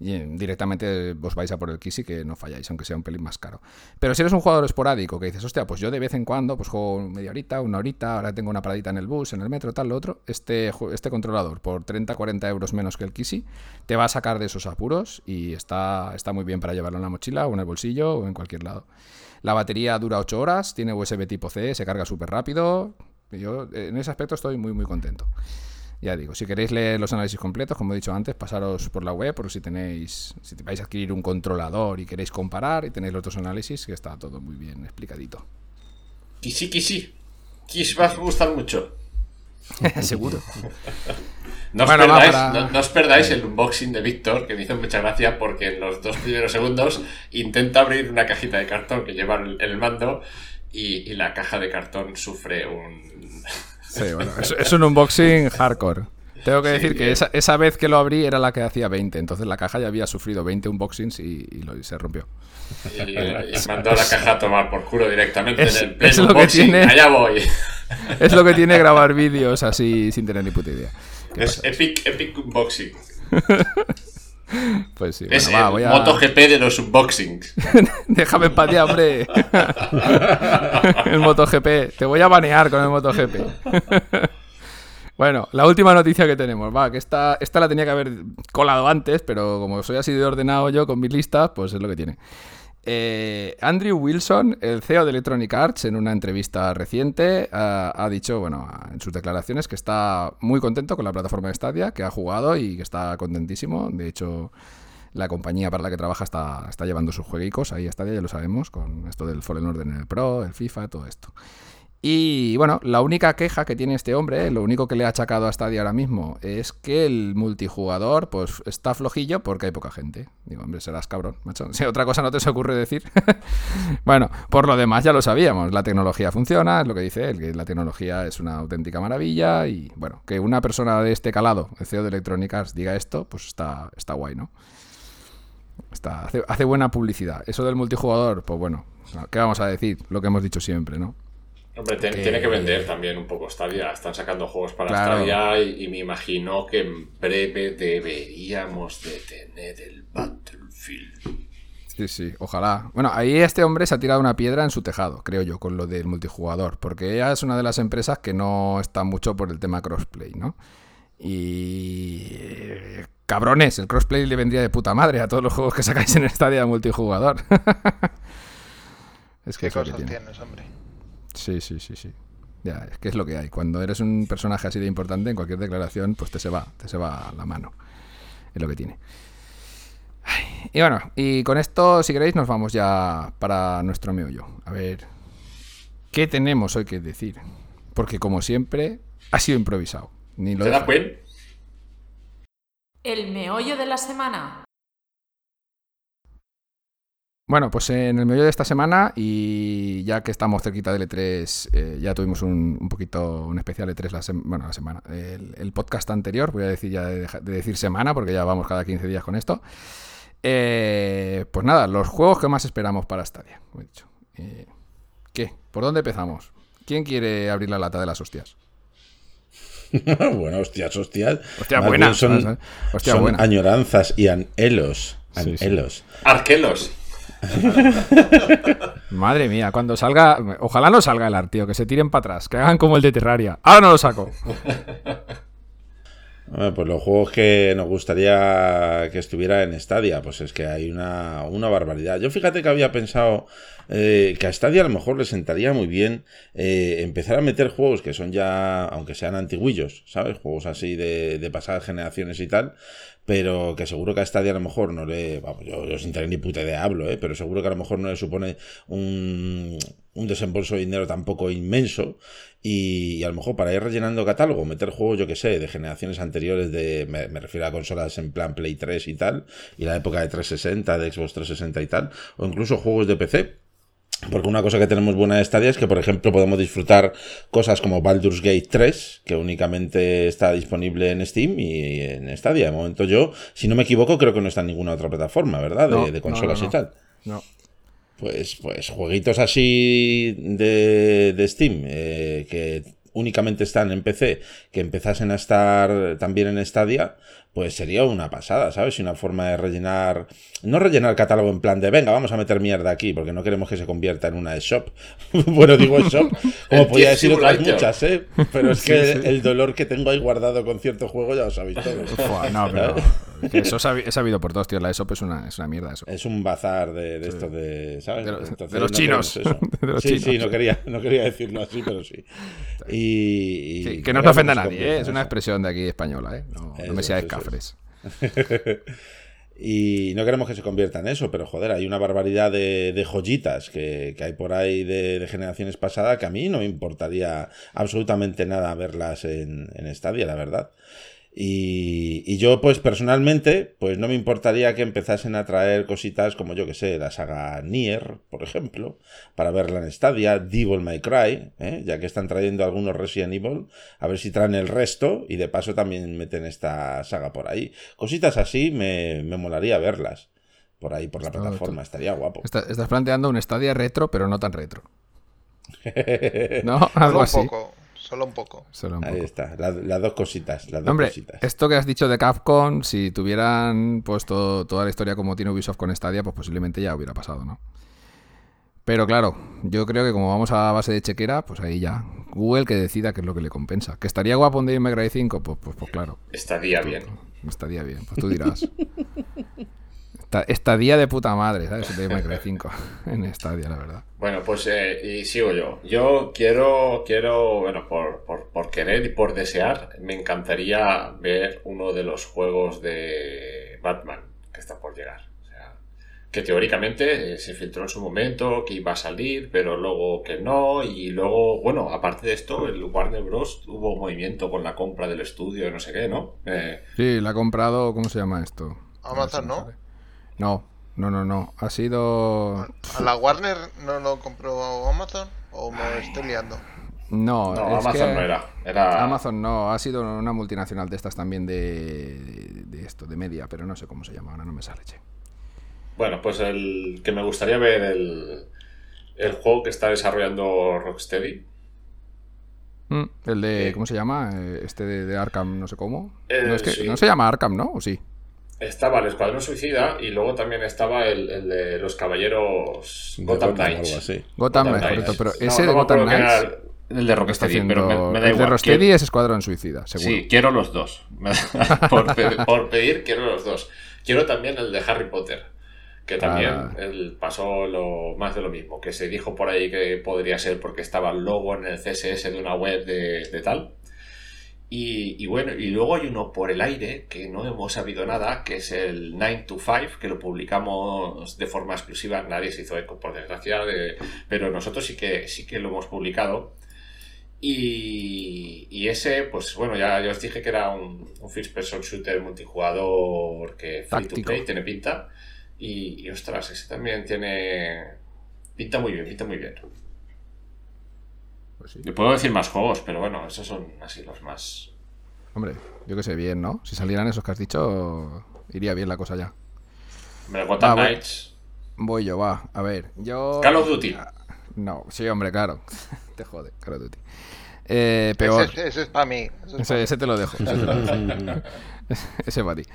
y eh, directamente os vais a por el Kisi que no falláis, aunque sea un pelín más caro. Pero si eres un jugador esporádico que dices, hostia, pues yo de vez en cuando pues juego media horita, una horita, ahora tengo una paradita en el bus, en el metro, tal, lo otro, este, este controlador por 30-40 euros menos que el Kisi te va a sacar de esos apuros y está, está muy bien para llevarlo en la mochila o en el bolsillo o en cualquier lado. La batería dura 8 horas, tiene USB tipo C, se carga súper rápido. Yo en ese aspecto estoy muy muy contento. Ya digo, si queréis leer los análisis completos, como he dicho antes, pasaros por la web, por si tenéis, si vais a adquirir un controlador y queréis comparar y tenéis los otros análisis, que está todo muy bien explicadito. Kisi, Kisi. Kis va a gustar mucho. (laughs) Seguro. (laughs) No os, Bueno, perdáis, para- no, no os perdáis el unboxing de Víctor, que me hizo mucha gracia porque en los dos primeros segundos intenta abrir una cajita de cartón que lleva el, el mando y, y la caja de cartón sufre un... Sí, bueno, (laughs) es, es un unboxing hardcore. Tengo que Sí, decir que bien. esa, esa vez que lo abrí era la que hacía 20, entonces la caja ya había sufrido 20 unboxings y, y lo- y se rompió. Y, y mandó la caja a tomar por culo directamente Es- en el es lo que tiene- Allá voy. (laughs) Es lo que tiene grabar vídeos así sin tener ni puta idea. ¿Qué Es pasa? epic, epic unboxing. (laughs) Pues sí, es bueno, va, voy a... MotoGP de los unboxings. (laughs) Déjame en paz hombre. (laughs) el MotoGP. Te voy a banear con el MotoGP. (laughs) bueno, la última noticia que tenemos. Va, que esta, esta la tenía que haber colado antes, pero como soy así de ordenado yo con mis listas, pues es lo que tiene. Eh, Andrew Wilson, el CEO de Electronic Arts, en una entrevista reciente, ha, dicho, bueno, en sus declaraciones, que está muy contento con la plataforma de Stadia, que ha jugado y que está contentísimo. De hecho, la compañía para la que trabaja está, está llevando sus jueguicos ahí a Stadia, ya lo sabemos, con esto del Fallen Order en el Pro, el FIFA, todo esto. Y bueno, la única queja que tiene este hombre, lo único que le ha achacado a Stadia ahora mismo, es que el multijugador pues está flojillo porque hay poca gente. Digo, hombre, serás cabrón, macho. (laughs) Si otra cosa no te se ocurre decir. (laughs) bueno, por lo demás ya lo sabíamos. La tecnología funciona, es lo que dice él, que la tecnología es una auténtica maravilla. Y bueno, que una persona de este calado, el CEO de Electronic Arts, diga esto, pues está, está guay, ¿no? Está, hace, hace buena publicidad. Eso del multijugador, pues bueno, ¿qué vamos a decir? Lo que hemos dicho siempre, ¿no? Hombre, tiene que vender también un poco Stadia. Están sacando juegos para Claro. Stadia y, y me imagino que en breve deberíamos de tener el Battlefield. Sí, sí, ojalá. Bueno, ahí este hombre se ha tirado una piedra en su tejado, creo yo, con lo del multijugador, porque ella es una de las empresas que no está mucho por el tema crossplay, ¿no? Y... eh, Cabrones, el crossplay le vendría de puta madre a todos los juegos que sacáis en Stadia multijugador. (laughs) es que ¿Qué que cosas tiene. tienes, hombre? Sí, sí, sí, sí. Ya, es que es lo que hay. Cuando eres un personaje así de importante, en cualquier declaración, pues te se va, te se va la mano. Es lo que tiene. Ay, Y bueno, y con esto, si queréis, nos vamos ya para nuestro meollo. A ver, ¿qué tenemos hoy que decir? Porque como siempre, ha sido improvisado. Ni lo ¿Se da cuenta? El meollo de la semana. Bueno, pues en el medio de esta semana y ya que estamos cerquita del E3, eh, ya tuvimos un, un poquito un especial E3 la, sem- bueno, la semana. El, el podcast anterior, voy a decir ya de, decir semana porque ya vamos cada 15 días con esto. Eh, pues nada, los juegos que más esperamos para Stadia, como he dicho. Eh, ¿Qué? ¿Por dónde empezamos? ¿Quién quiere abrir la lata de las hostias? (laughs) bueno, hostias, hostias. Hostia, buena, Son. Hostia, son buena. añoranzas y anhelos. Sí, sí. Anhelos. Arquelos. (laughs) Madre mía, cuando salga, ojalá no salga el art, tío, que se tiren para atrás, que hagan como el de Terraria. Ahora no lo saco. (laughs) Pues los juegos que nos gustaría que estuviera en Stadia, pues es que hay una, una barbaridad. Yo fíjate que había pensado eh, que a Stadia a lo mejor le sentaría muy bien eh, empezar a meter juegos que son ya, aunque sean antiguillos, ¿sabes? Juegos así de, de pasadas generaciones y tal, pero que seguro que a Stadia a lo mejor no le, vamos, yo, yo sin tener ni puta idea hablo, ¿eh? pero seguro que a lo mejor no le supone un, un desembolso de dinero tampoco inmenso y, y a lo mejor para ir rellenando catálogo, meter juegos, yo que sé, de generaciones anteriores, de me, me refiero a consolas en plan Play 3 y tal, y la época de 360, de Xbox 360 y tal, o incluso juegos de PC, porque una cosa que tenemos buena de Stadia es que, por ejemplo, podemos disfrutar cosas como Baldur's Gate 3, que únicamente está disponible en Steam y en Stadia. De momento yo, si no me equivoco, creo que no está en ninguna otra plataforma, ¿verdad? De, No, de no, consolas no, no. y tal. No. Pues, pues jueguitos así de, de Steam eh, que únicamente están en PC, que empezasen a estar también en Stadia, pues sería una pasada, ¿sabes? Y una forma de rellenar, no rellenar catálogo en plan de, venga, vamos a meter mierda aquí, porque no queremos que se convierta en una shop. (laughs) bueno, digo shop, (laughs) como podía decir otras muchas, ¿eh? Pero es que el, dolor que tengo ahí guardado con cierto juego ya lo sabéis todos. (laughs) no, pero eso es sabido por todos, tío. La shop es una, es una mierda eso. Es un bazar de, de estos de, ¿sabes? De, los chinos. sí, sí, no quería, no quería decirlo así, pero sí. Y, que no nos ofenda a nadie, ¿eh? es una expresión de aquí española, ¿eh? No, no me seáis (laughs) y no queremos que se convierta en eso, pero joder, hay una barbaridad de, joyitas que, hay por ahí de, generaciones pasadas que a mí no me importaría absolutamente nada verlas en, en la verdad. Y, yo, pues personalmente, pues no me importaría que empezasen a traer cositas como yo que sé, la saga Nier, por ejemplo, para verla en Stadia, Devil May Cry, ¿eh? ya que están trayendo algunos Resident Evil, a ver si traen el resto y de paso también meten esta saga por ahí. Cositas así me, me molaría verlas por ahí, por la plataforma, estaría guapo. estás planteando un Stadia retro, pero no tan retro. (laughs) ¿No? (laughs) Algo así. Poco. Solo un poco. Ahí está, las dos cositas. Las dos Hombre, cositas. esto que has dicho de Capcom, si tuvieran puesto toda la historia como tiene Ubisoft con Stadia, pues posiblemente ya hubiera pasado, ¿no? Pero claro, yo creo que como vamos a base de chequera, pues ahí ya. Google que decida qué es lo que le compensa. ¿Que estaría guapo un Devil May Cry 5? Pues, pues, pues claro. Estaría bien. Estaría bien, pues tú dirás. (laughs) Estadía de puta madre, ¿sabes? De Minecraft 5 en Estadia, la verdad. Bueno, pues eh, y sigo yo. Yo quiero, quiero, bueno, por, por, querer y por desear, me encantaría ver uno de los juegos de Batman que está por llegar. O sea, que teóricamente eh, se filtró en su momento, que iba a salir, pero luego que no. Y luego, bueno, aparte de esto, el Warner Bros. hubo movimiento con la compra del estudio, no sé qué, ¿no? Eh, sí, la ha comprado, ¿cómo se llama esto? Amazon, ¿no? No, no, no, no. Ha sido. ¿A la Warner no lo compró Amazon? ¿O me estoy liando? No, Amazon no era. era. Amazon no, ha sido una multinacional de estas también de, de, esto, de media, pero no sé cómo se llama, ahora no me sale. Che. Bueno, pues el que me gustaría ver el, el juego que está desarrollando Rocksteady. Mm, el de, ¿cómo se llama? Eh, este de, Arkham, no sé cómo. no, es que, no se llama Arkham, ¿no? ¿O sí? Estaba el Escuadrón Suicida y luego también estaba el, de los Caballeros Gotham Knights. Gotham, Knights, pero ese de Gotham Knights... El de Rocksteady, pero me, da igual. El de Rocksteady es Escuadrón Suicida, seguro. Sí, quiero los dos. (laughs) (laughs) por, pedir, quiero los dos. Quiero también el de Harry Potter, que también ah. pasó lo, más de lo mismo, que se dijo por ahí que podría ser porque estaba el logo en el CSS de una web de tal. Y, bueno, y luego hay uno por el aire que no hemos sabido nada, que es el 9 to 5, que lo publicamos de forma exclusiva. Nadie se hizo eco, por desgracia, pero nosotros sí que, sí que lo hemos publicado. Y, ese, pues bueno, ya, os dije que era un, first person shooter multijugador que free to play, tiene pinta. Y, y ostras, ese también tiene. Pinta muy bien, pinta muy bien. Pues Le puedo decir más juegos, pero bueno, esos son así los más. Hombre, yo que sé, bien, ¿no? Si salieran esos que has dicho, iría bien la cosa ya. Hombre, Gotham Knights. Voy yo, va. A ver, yo. Call of Duty. Ah, no, sí, hombre, claro. (laughs) te jode, Call of Duty. Eh, peor. Ese, es para mí. Ese, te lo dejo. (laughs) ese para (laughs) ti.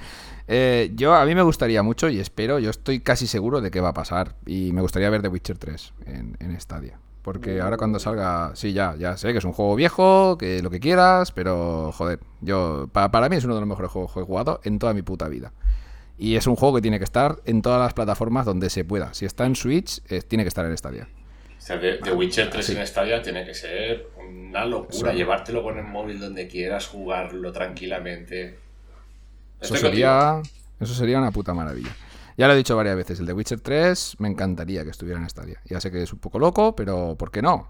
Eh, yo, a mí me gustaría mucho y espero, yo estoy casi seguro de que va a pasar. Y me gustaría ver The Witcher 3 en, en Stadia. Porque ahora cuando salga, sí, ya, ya sé que es un juego viejo, que lo que quieras, pero joder, yo para, mí es uno de los mejores juegos que he jugado en toda mi puta vida. Y es un juego que tiene que estar en todas las plataformas donde se pueda. Si está en Switch, eh, tiene que estar en Stadia. O sea, The, Witcher 3 en Stadia tiene que ser una locura. Llevártelo con el móvil donde quieras, jugarlo tranquilamente. Eso sería, eso sería una puta maravilla. Ya lo he dicho varias veces, el de Witcher 3 me encantaría que estuviera en Stadia. Ya sé que es un poco loco, pero ¿por qué no?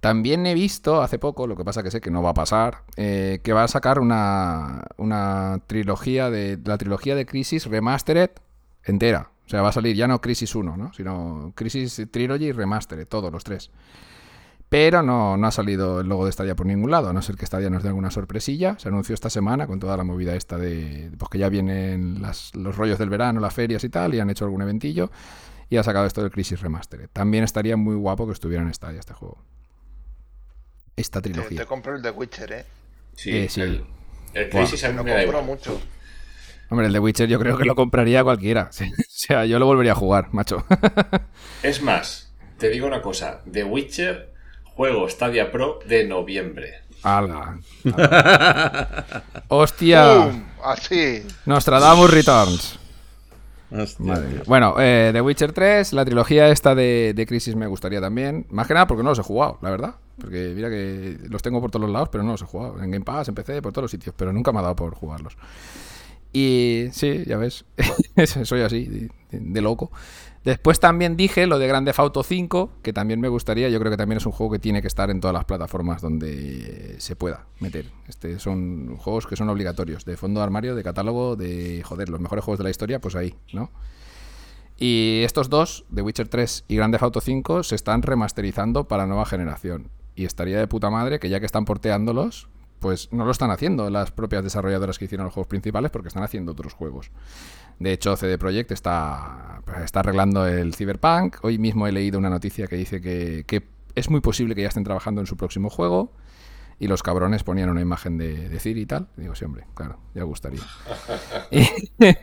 también he visto hace poco, lo que pasa que sé que no va a pasar, eh, que va a sacar una, una trilogía de la trilogía de Crisis Remastered entera. O sea, va a salir ya no Crisis 1, ¿no? sino Crisis Trilogy Remastered, todos los tres. Pero no, no ha salido el logo de Stadia por ningún lado, a no ser que Stadia nos dé alguna sorpresilla. Se anunció esta semana con toda la movida esta de. Pues que ya vienen los rollos del verano, las ferias y tal, y han hecho algún eventillo. y ha sacado esto del Crisis Remastered. También estaría muy guapo que estuviera en Stadia este juego. Esta Te, trilogía. te compro el de Witcher, ¿eh? Sí, Eh, sí. El, el. Crisis a mí Lo compro mucho. Hombre, el de Witcher yo creo que lo compraría cualquiera. (laughs) Sí. O sea, yo lo volvería a jugar, macho. (laughs) Es más, te digo una cosa. The Witcher, juego Stadia Pro de noviembre. Ala. (laughs) Hostia. ¡Pum! Así. Nostradamus Returns. Hostia, Madre. Bueno, eh, The Witcher 3, la trilogía esta de, de Crisis me gustaría también. Más que nada porque no los he jugado, la verdad. Porque mira que los tengo por todos los lados, pero no los he jugado. En Game Pass, en PC, por todos los sitios, pero nunca me ha dado por jugarlos. Y sí, ya ves, (laughs) soy así, de, de loco. Después también dije lo de Grande Auto 5, que también me gustaría. Yo creo que también es un juego que tiene que estar en todas las plataformas donde se pueda meter. Este son juegos que son obligatorios, de fondo de armario, de catálogo, de joder, los mejores juegos de la historia, pues ahí, ¿no? Y estos dos, The Witcher 3 y Grand Theft Auto 5, se están remasterizando para nueva generación. Y estaría de puta madre que ya que están porteándolos, pues no lo están haciendo las propias desarrolladoras que hicieron los juegos principales porque están haciendo otros juegos. De hecho, CD Projekt está, está arreglando el Cyberpunk. Hoy mismo he leído una noticia que dice que, que es muy posible que ya estén trabajando en su próximo juego. Y los cabrones ponían una imagen de, de Ciri y tal. Digo, sí, hombre, claro, ya gustaría. (laughs) Y- (laughs)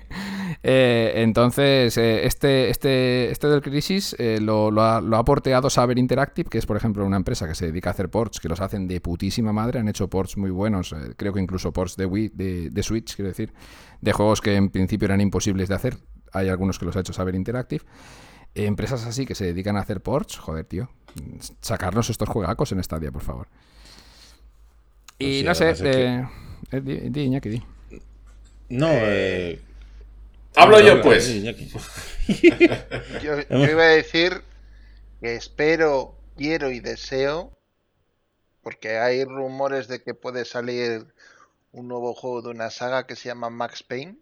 eh, entonces, eh, este, este, este del Crisis eh, lo, lo ha, lo ha porteado Saber Interactive, que es, por ejemplo, una empresa que se dedica a hacer ports, que los hacen de putísima madre. Han hecho ports muy buenos, eh, creo que incluso ports de, Wii, de, de Switch, quiero decir, de juegos que en principio eran imposibles de hacer. Hay algunos que los ha hecho Saber Interactive. Empresas así que se dedican a hacer ports, joder, tío. Sacarnos estos juegacos en Stadia, por favor. Y no sé, eh, eh, di, di, Iñaki, di. No, eh. Hablo yo, habla, pues. (laughs) Yo, yo iba a decir que espero, quiero y deseo, porque hay rumores de que puede salir un nuevo juego de una saga que se llama Max Payne.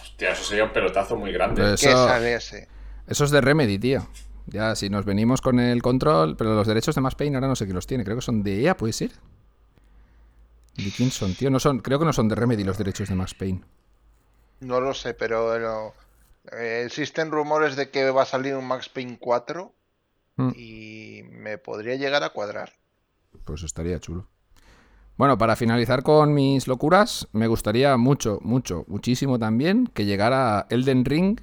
Hostia, eso sería un pelotazo muy grande. Pues ¿Qué eso, sale ese? eso es de Remedy, tío. Ya, si nos venimos con el control, pero los derechos de Max Payne ahora no sé quién los tiene. Creo que son de EA, ¿puede ser? ¿De quién son, tío? No son, creo que no son de Remedy los derechos de Max Payne. No lo sé, pero eh, existen rumores de que va a salir un Max Payne 4 Mm. y me podría llegar a cuadrar. Pues estaría chulo. Bueno, para finalizar con mis locuras, me gustaría mucho, mucho, muchísimo también que llegara Elden Ring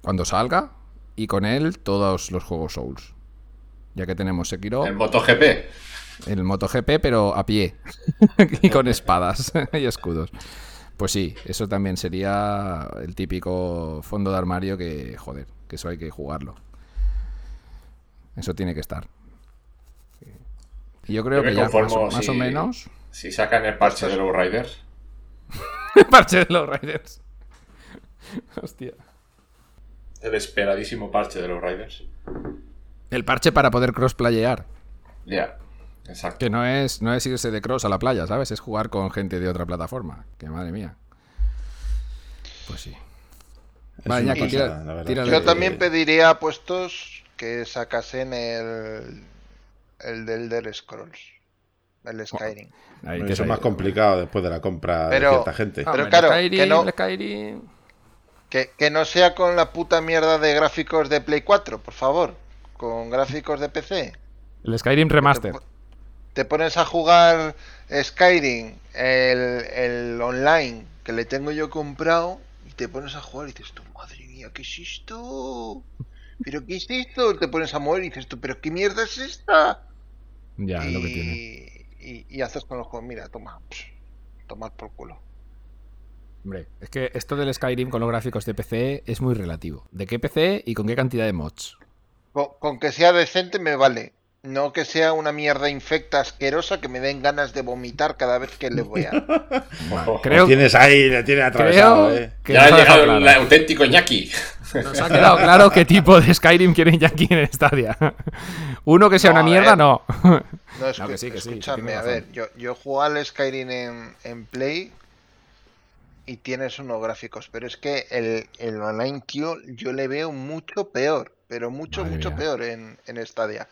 cuando salga y con él todos los juegos Souls. Ya que tenemos Sekiro, El MotoGP. El MotoGP, pero a pie (laughs) y con espadas y escudos. Pues sí, eso también sería el típico fondo de armario que, joder, que eso hay que jugarlo. Eso tiene que estar. Y yo creo Yo que ya más, o- más o menos. Si sacan el parche de los Riders. (laughs) Parche de los Raiders. Hostia. El esperadísimo parche de los Riders. El parche para poder crossplayear. Ya, exacto. Que no es, no es irse de cross a la playa, ¿sabes? Es jugar con gente de otra plataforma. Que madre mía. Pues sí. Vale, pasada, tira-. Yo también pediría puestos que sacasen el, el del Elder Scrolls, el Skyrim. Ahí, Eso que es más complicado después de la compra Pero- de cierta gente. Ah, Pero hombre, claro, el Skyrim, que no- Skyrim- Que, que no sea con la puta mierda de gráficos de Play 4, por favor. Con gráficos de PC. El Skyrim Remaster. Te pones a jugar Skyrim, el, el online que le tengo yo comprado, y te pones a jugar y dices tú, madre mía, ¿qué es esto? ¿Pero qué es esto? Te pones a mover y dices tú, ¿pero qué mierda es esta? Ya, y, lo que tiene. y- y haces con los juegos, mira, toma, tomar por culo. Hombre, es que esto del Skyrim con los gráficos de PC es muy relativo. ¿De qué PC y con qué cantidad de mods? Con, con que sea decente me vale. No que sea una mierda infecta asquerosa que me den ganas de vomitar cada vez que le voy a. (laughs) Ojo. Creo, Lo tienes ahí, le tienes atravesado, creo eh. que ya ha llegado el claro. auténtico Ñaki. Nos ha quedado claro qué tipo de Skyrim quieren aquí en Stadia. Uno que sea No, una mierda, ver. no. No, es No, que sí, que sí, que escúchame, a ver, yo, yo juego al Skyrim en, en Play y tienes unos gráficos, pero es que el, el online, tío, yo le veo mucho peor, pero mucho, Madre mucho mía. peor en, en Stadia.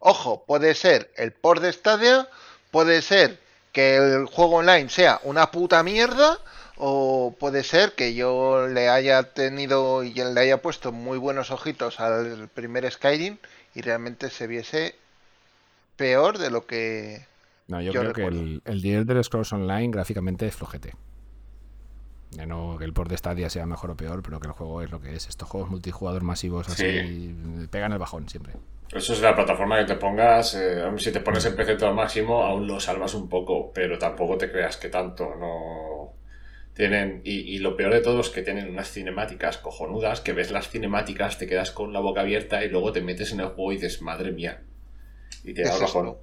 Ojo, puede ser el port de Stadia, puede ser que el juego online sea una puta mierda, O puede ser que yo le haya tenido y le haya puesto muy buenos ojitos al primer Skyrim y realmente se viese peor de lo que No, yo, Yo creo que el, el Elder Scrolls Online gráficamente es flojete. Ya no que el port de Stadia sea mejor o peor, pero que el juego es lo que es. Estos juegos multijugador masivos así pegan el bajón siempre. Eso es la plataforma que te pongas. eh, si te pones en PC todo al máximo, aún lo salvas un poco, pero tampoco te creas que tanto. No tienen y, y lo peor de todo es que tienen unas cinemáticas cojonudas que ves las cinemáticas, te quedas con la boca abierta y luego te metes en el juego y dices, madre mía. Y te ¿Qué da el bajón.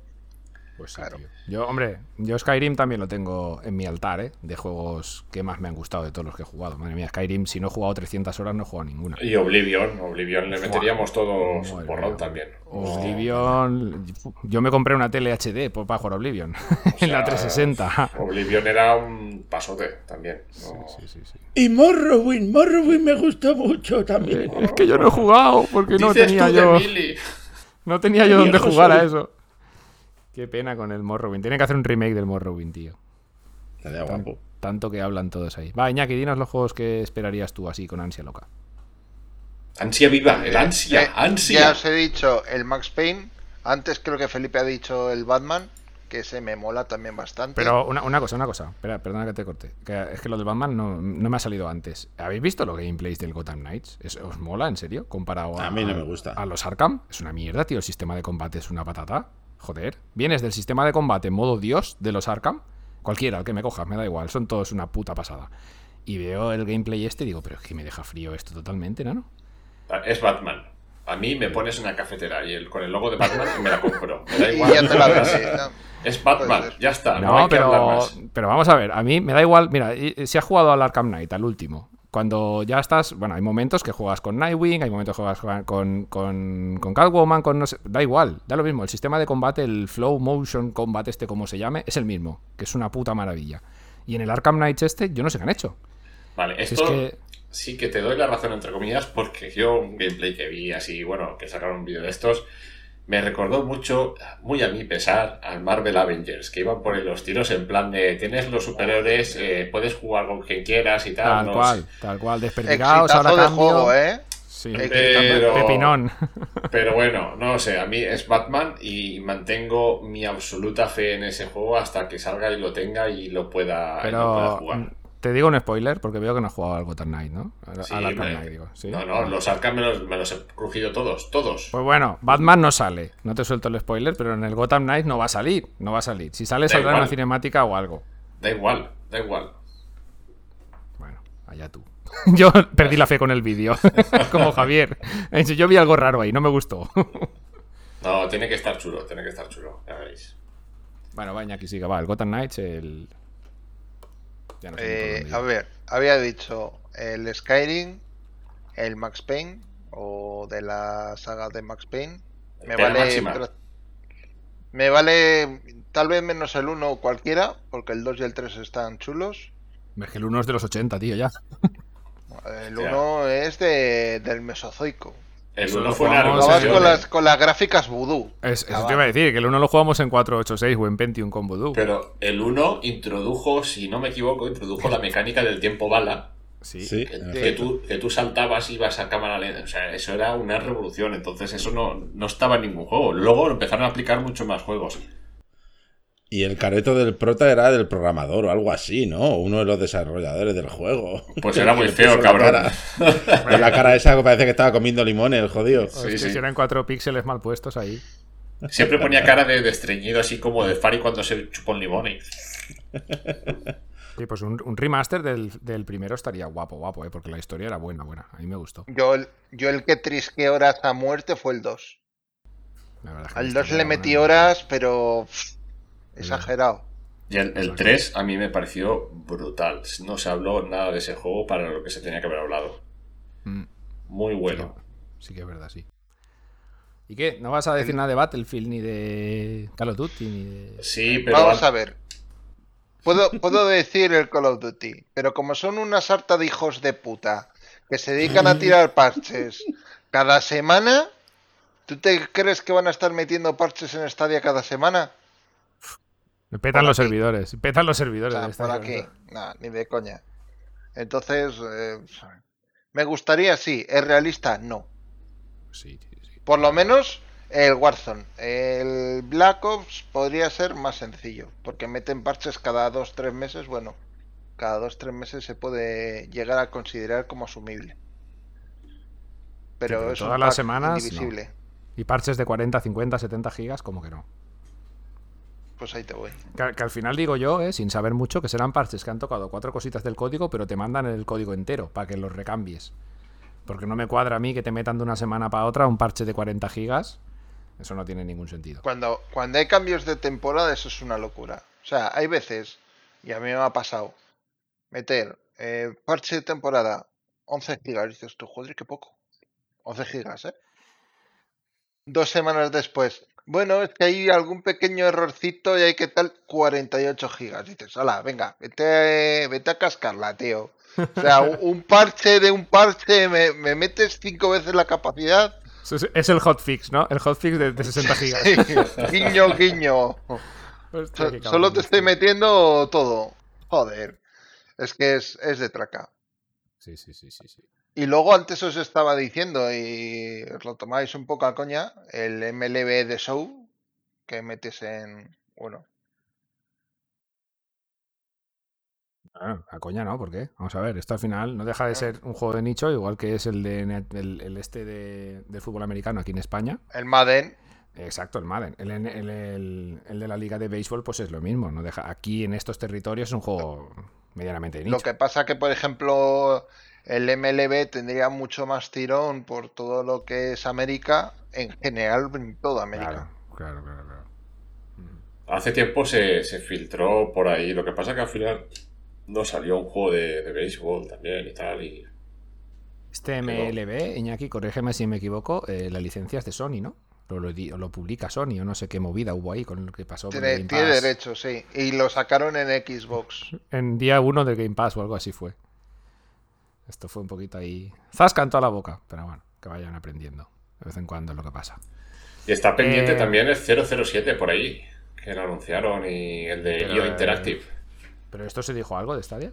Pues sí, Claro. tío. Yo, hombre, yo Skyrim también lo tengo en mi altar, ¿eh? De juegos que más me han gustado de todos los que he jugado. Madre mía, Skyrim, si no he jugado 300 horas, no he jugado ninguna. Y Oblivion, Oblivion le meteríamos todos un madre porrón mía. también. Oblivion. Yo me compré una tele HD por- para jugar Oblivion. (laughs) en la sea, 360. Oblivion era un pasote también. no- Sí, sí, sí. Y Morrowind, Morrowind me gustó mucho también. Es que yo no he jugado porque no tenía yo. No tenía yo dónde jugar a eso. Qué pena con el Morrowind. Tienen que hacer un remake del Morrowind, tío. Estaría guapo. Tanto que hablan todos ahí. Va, Iñaki, dinos los juegos que esperarías tú así con ansia loca. Ansia viva, el ansia, Eh, ansia. Ya os he dicho el Max Payne. Antes creo que Felipe ha dicho el Batman, que se me mola también bastante. Pero una, una cosa, una cosa. Espera, perdona que te corte. Que es que lo del Batman no, no me ha salido antes. ¿Habéis visto los gameplays del Gotham Knights? ¿Es- ¿Os mola, en serio? Comparado a, A mí no me gusta. a los Arkham. Es una mierda, tío. El sistema de combate es una patata. Joder. Vienes del sistema de combate en modo Dios de los Arkham. Cualquiera, el que me cojas, me da igual. Son todos una puta pasada. Y veo el gameplay este y digo, pero es que me deja frío esto totalmente, ¿no? Es Batman. A mí me pones una cafetera y el, con el logo de Batman me la compro. Me da (laughs) y igual. ya te la ves. (laughs) No. Es Batman, ya está. No, No, hay que pero, más. pero vamos a ver, a mí me da igual, mira, si has jugado al Arkham Knight, al último, cuando ya estás, bueno, hay momentos que juegas con Nightwing, hay momentos que juegas con, con, con, Catwoman, con no sé, da igual, da lo mismo, el sistema de combate, el Flow Motion Combat este como se llame, es el mismo, que es una puta maravilla. Y en el Arkham Knight este, yo no sé qué han hecho. Vale, esto es que, sí que te doy la razón, entre comillas, porque yo un gameplay que vi así, bueno, que sacaron un vídeo de estos, me recordó mucho, muy a mi pesar, al Marvel Avengers, que iban por los tiros en plan de tienes los superiores, eh, puedes jugar con quien quieras y tal. tal ¿no? cual, tal cual, desperdigados, ahora de cambio. juego, ¿eh? Sí, Pero- pepinón. (laughs) Pero bueno, no sé, a mí es Batman y mantengo mi absoluta fe en ese juego hasta que salga y lo tenga y lo pueda, y lo pueda jugar. Te digo un spoiler, porque veo que no has jugado al Gotham Knight, ¿no? Al, Sí, al Arkham. Knight, digo. ¿sí? No, no, los Arkham me los, me los he crujido todos, todos. Pues bueno, Batman no sale. No te suelto el spoiler, pero en el Gotham Knight no va a salir. No va a salir. Si sale, Da saldrá en igual. una cinemática o algo. Da igual, da igual. Bueno, allá tú. (laughs) Yo perdí la fe con el vídeo. (laughs) Como Javier. Yo vi algo raro ahí, no me gustó. (laughs) No, tiene que estar chulo, tiene que estar chulo, ya veréis. Bueno, vaya, aquí siga. Va, el Gotham Knights, el. Ya no Eh, a ver, había dicho el Skyrim, el Max Payne, o de la saga de Max Payne. Me Pena vale. máxima. Me vale tal vez menos el 1 cualquiera, porque el 2 y el 3 están chulos. Es que el 1 es de los 80, tío, ya. El Ya. 1 es de, del Mesozoico. El Eso 1 lo fue una con revolución, las, con las gráficas voodoo. Es, eso te iba a decir, que el 1 lo jugamos en 486 o en Pentium con Voodoo. pero el 1 introdujo, si no me equivoco, introdujo la (laughs) mecánica del tiempo bala. Sí. Sí, Que, que tú, que tú saltabas y ibas a cámara lenta. O sea, eso era una revolución. Entonces, eso no, no estaba en ningún juego. Luego lo empezaron a aplicar mucho más juegos. Y el careto del prota era del programador o algo así, ¿no? Uno de los desarrolladores del juego. Pues (laughs) era muy feo, puso la cabrón. cara. (laughs) Con la cara esa que parece que estaba comiendo limones, el jodido. O es Sí, que sí. si eran 4 píxeles mal puestos ahí. Siempre ponía cara de, de estreñido, así como de Fari cuando se chupa un limón. y- Sí, pues un, un remaster del, del primero estaría guapo, guapo, ¿eh? porque la historia era buena, buena. A mí me gustó. Yo, el- yo el que trisqué horas a muerte fue el 2. La verdad es que Al la 2 historia le metí buena. horas, pero pff, exagerado. Y el, el 3 a mí me pareció brutal. No se habló nada de ese juego para lo que se tenía que haber hablado. Mm, Muy bueno. sí que es verdad, sí. ¿Y qué? ¿No vas a decir nada de Battlefield ni de Call of Duty ni de... Sí, pero Vamos a ver. Puedo, puedo decir el Call of Duty, pero como son una sarta de hijos de puta que se dedican a (laughs) tirar parches cada semana, ¿tú te crees que van a estar metiendo parches en Stadia cada semana? Me petan los aquí. servidores, petan los O servidores. sea, de por Stadia, aquí. ni de coña. Entonces, eh, me gustaría, sí. ¿Es realista? No. Sí, sí, sí. Por lo menos el Warzone. El Black Ops podría ser más sencillo, porque meten parches cada dos, tres meses. Bueno, cada dos, tres meses se puede llegar a considerar como asumible. Pero, pero es todas un las semanas. Y parches de 40, 50, 70 gigas, como que no. Pues ahí te voy. Que, que al final digo yo, eh, sin saber mucho, que serán parches que han tocado cuatro cositas del código, pero te mandan el código entero para que los recambies. Porque no me cuadra a mí que te metan de una semana para otra un parche de 40 gigas. Eso no tiene ningún sentido. Cuando, cuando hay cambios de temporada, eso es una locura. O sea, hay veces, y a mí me ha pasado, meter eh, parche de temporada 11 gigas. Y dices tú, joder, qué poco. 11 gigas, ¿eh? Dos semanas después. Bueno, es que hay algún pequeño errorcito y hay que tal 48 gigas. Dices, hola, venga, vete, vete a cascarla, tío. O sea, un, (laughs) parche de un parche, me, me metes cinco veces la capacidad. Es, el hotfix, ¿no? El hotfix de, de 60 gigas. Sí, (laughs) guiño, guiño. Hostia, So- Solo te estoy metiendo todo. Joder. Es que es, es de traca. Sí, sí, sí, sí, sí. Y luego antes os estaba diciendo, y os lo tomáis un poco a coña, el MLB de Show que metes en. Bueno, Ah, a coña no, ¿por qué? Vamos a ver, esto al final no deja de ser un juego de nicho, igual que es el de el, el este de, del fútbol americano aquí en España. el Madden. Exacto, el Madden. El, el- el- el de la liga de béisbol, pues es lo mismo. No deja, aquí en estos territorios es un juego medianamente de nicho. Lo que pasa que, por ejemplo, el MLB tendría mucho más tirón por todo lo que es América, en general en toda América. Claro, claro, claro. claro. Hace tiempo se, se filtró por ahí. Lo que pasa que al final no salió un juego de, de béisbol también y tal. Y Este MLB, Iñaki, corrígeme si me equivoco, eh, la licencia es de Sony, ¿no? Lo, lo, lo publica Sony, o no sé qué movida hubo ahí con lo que pasó con el Tiene, Game tiene derecho, sí. Y lo sacaron en Xbox. (laughs) En día uno del Game Pass o algo así fue. Esto fue un poquito ahí. Zasca en toda la boca, pero bueno, que vayan aprendiendo. De vez en cuando es lo que pasa. Y está pendiente Eh, también el 007 por ahí, que lo anunciaron, y el de Pero, IO Interactive. ¿Pero esto se dijo algo de Stadia?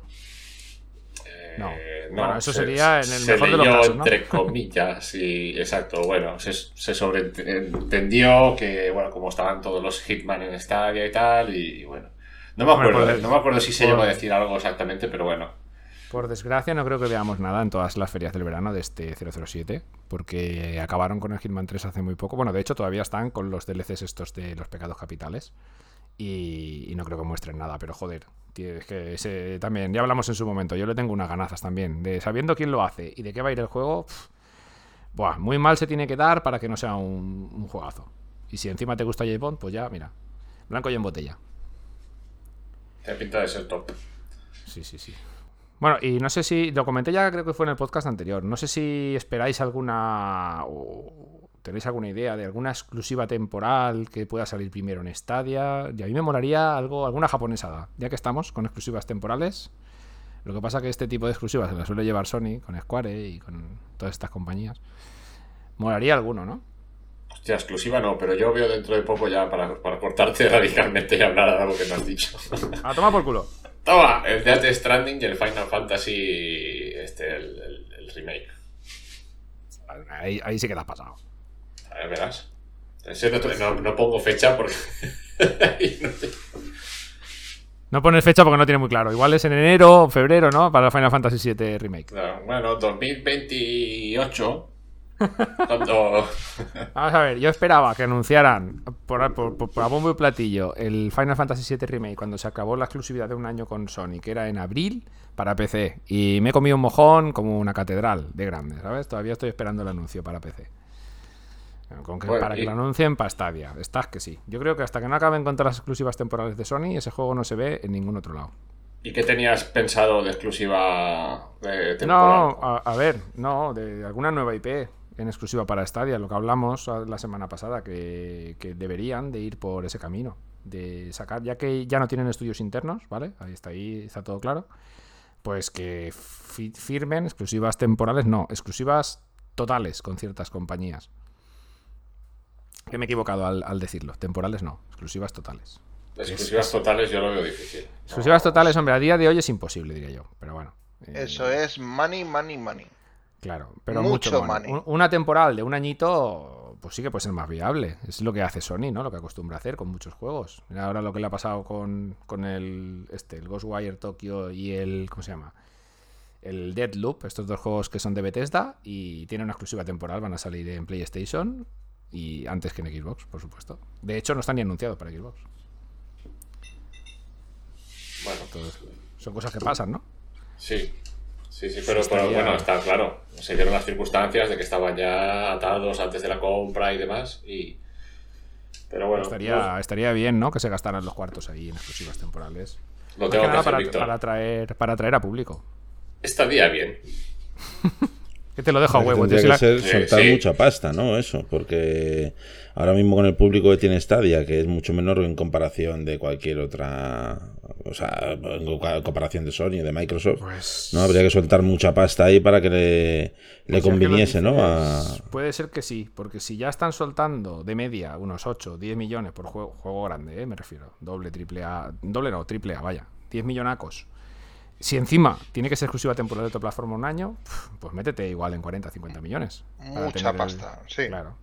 no. Eh, Bueno, eso sería en el se mejor de los leyó casos, ¿no? entre comillas, y (laughs) exacto. Bueno, se, se sobreentendió que, bueno, como estaban todos los Hitman en Stadia y tal, y, bueno. No me acuerdo, no me acuerdo si se llegó a decir algo exactamente, pero bueno. Por desgracia, no creo que veamos nada en todas las ferias del verano de este 007, porque acabaron con el Hitman 3 hace muy poco. Bueno, de hecho, todavía están con los DLCs estos de los pecados capitales. Y, y no creo que muestren nada, pero joder, tío, es que ese, también, ya hablamos en su momento, yo le tengo unas ganazas también, de sabiendo quién lo hace y de qué va a ir el juego, pf, buah, muy mal se tiene que dar para que no sea un, un juegazo. Y si encima te gusta J. Bond, pues ya, mira, blanco y en botella. Tiene pinta de ser top. Sí, sí, sí. Bueno, y no sé si, lo comenté ya creo que fue en el podcast anterior, no sé si esperáis alguna o tenéis alguna idea de alguna exclusiva temporal que pueda salir primero en Stadia. Y a mí me molaría algo, alguna japonesada, ya que estamos con exclusivas temporales. Lo que pasa que este tipo de exclusivas se las suele llevar Sony con Square y con todas estas compañías. Molaría alguno, ¿no? Hostia, exclusiva no, pero yo veo dentro de poco ya para, para cortarte (laughs) radicalmente y hablar de algo que no has dicho. A tomar por culo. Toma, el Death Stranding y el Final Fantasy, este, el, el- el remake. Ahí, ahí sí que te has pasado. A ver, verás. No, no- pongo fecha porque... (laughs) no te- No pones fecha porque no tiene muy claro. Igual es en enero o febrero, ¿no? Para Final Fantasy VII Remake. No, bueno, 2028. Vamos a ver, yo esperaba que anunciaran por, por, por- por a bombo y platillo el Final Fantasy VII Remake cuando se acabó la exclusividad de un año con Sony, que era en abril para PC. Y me he comido un mojón como una catedral de grande, ¿sabes? Todavía estoy esperando el anuncio para PC. Con que, Bueno, para que lo anuncien para Stadia. Estás que sí. Yo creo que hasta que no acaben con todas las exclusivas temporales de Sony, ese juego no se ve en ningún otro lado. ¿Y qué tenías pensado de exclusiva de temporada? No, a, a ver, no, de alguna nueva IP en exclusiva para Stadia, lo que hablamos la semana pasada, que, que deberían de ir por ese camino, de sacar, ya que ya no tienen estudios internos, ¿vale? Ahí está, ahí está todo claro, pues que fi- firmen exclusivas temporales, no, exclusivas totales con ciertas compañías. Que me he equivocado al, al decirlo, temporales no, exclusivas totales. Exclusivas totales yo lo veo difícil. Exclusivas No, totales, hombre, a día de hoy es imposible, diría yo. Pero bueno, Eh, Eso es money, money, money. Claro, pero Mucho mucho, money. money. Un- Una temporal de un añito, pues sí que puede ser más viable. Es lo que hace Sony, ¿no? Lo que acostumbra hacer con muchos juegos. Mira ahora lo que le ha pasado con, con el, este, el Ghostwire Tokyo y el, ¿cómo se llama? El Deadloop, estos dos juegos que son de Bethesda y tienen una exclusiva temporal, van a salir en PlayStation y antes que en Xbox, por supuesto. De hecho, no están ni anunciados para Xbox. Bueno, Entonces, son cosas que pasan, ¿no? sí. Sí, sí, pero, pero estaría- bueno, está claro. Se dieron las circunstancias de que estaban ya atados antes de la compra y demás. Y... Pero bueno, estaría, estaría bien, ¿no? Que se gastaran los cuartos ahí en exclusivas temporales. lo tengo que hacer, para, Víctor. para atraer, para atraer a público. Esta día bien. (laughs) Que te lo dejo a huevo. Tendría que la- ser soltar sí. mucha pasta, ¿no? Eso, porque ahora mismo con el público que tiene Stadia, que es mucho menor en comparación de cualquier otra, o sea, en co- comparación de Sony, de Microsoft, Pues- no habría que soltar mucha pasta ahí para que le, le Pues que conviniese, ¿no? A- Puede ser que sí, porque si ya están soltando de media unos 8, 10 millones por juego, juego grande, ¿eh? me refiero. Doble, triple A. Doble no, triple A, vaya. 10 millonacos. Si encima tiene que ser exclusiva temporal de tu plataforma un año, pues métete igual en 40, 50 millones. Mucha el- pasta, sí. Claro.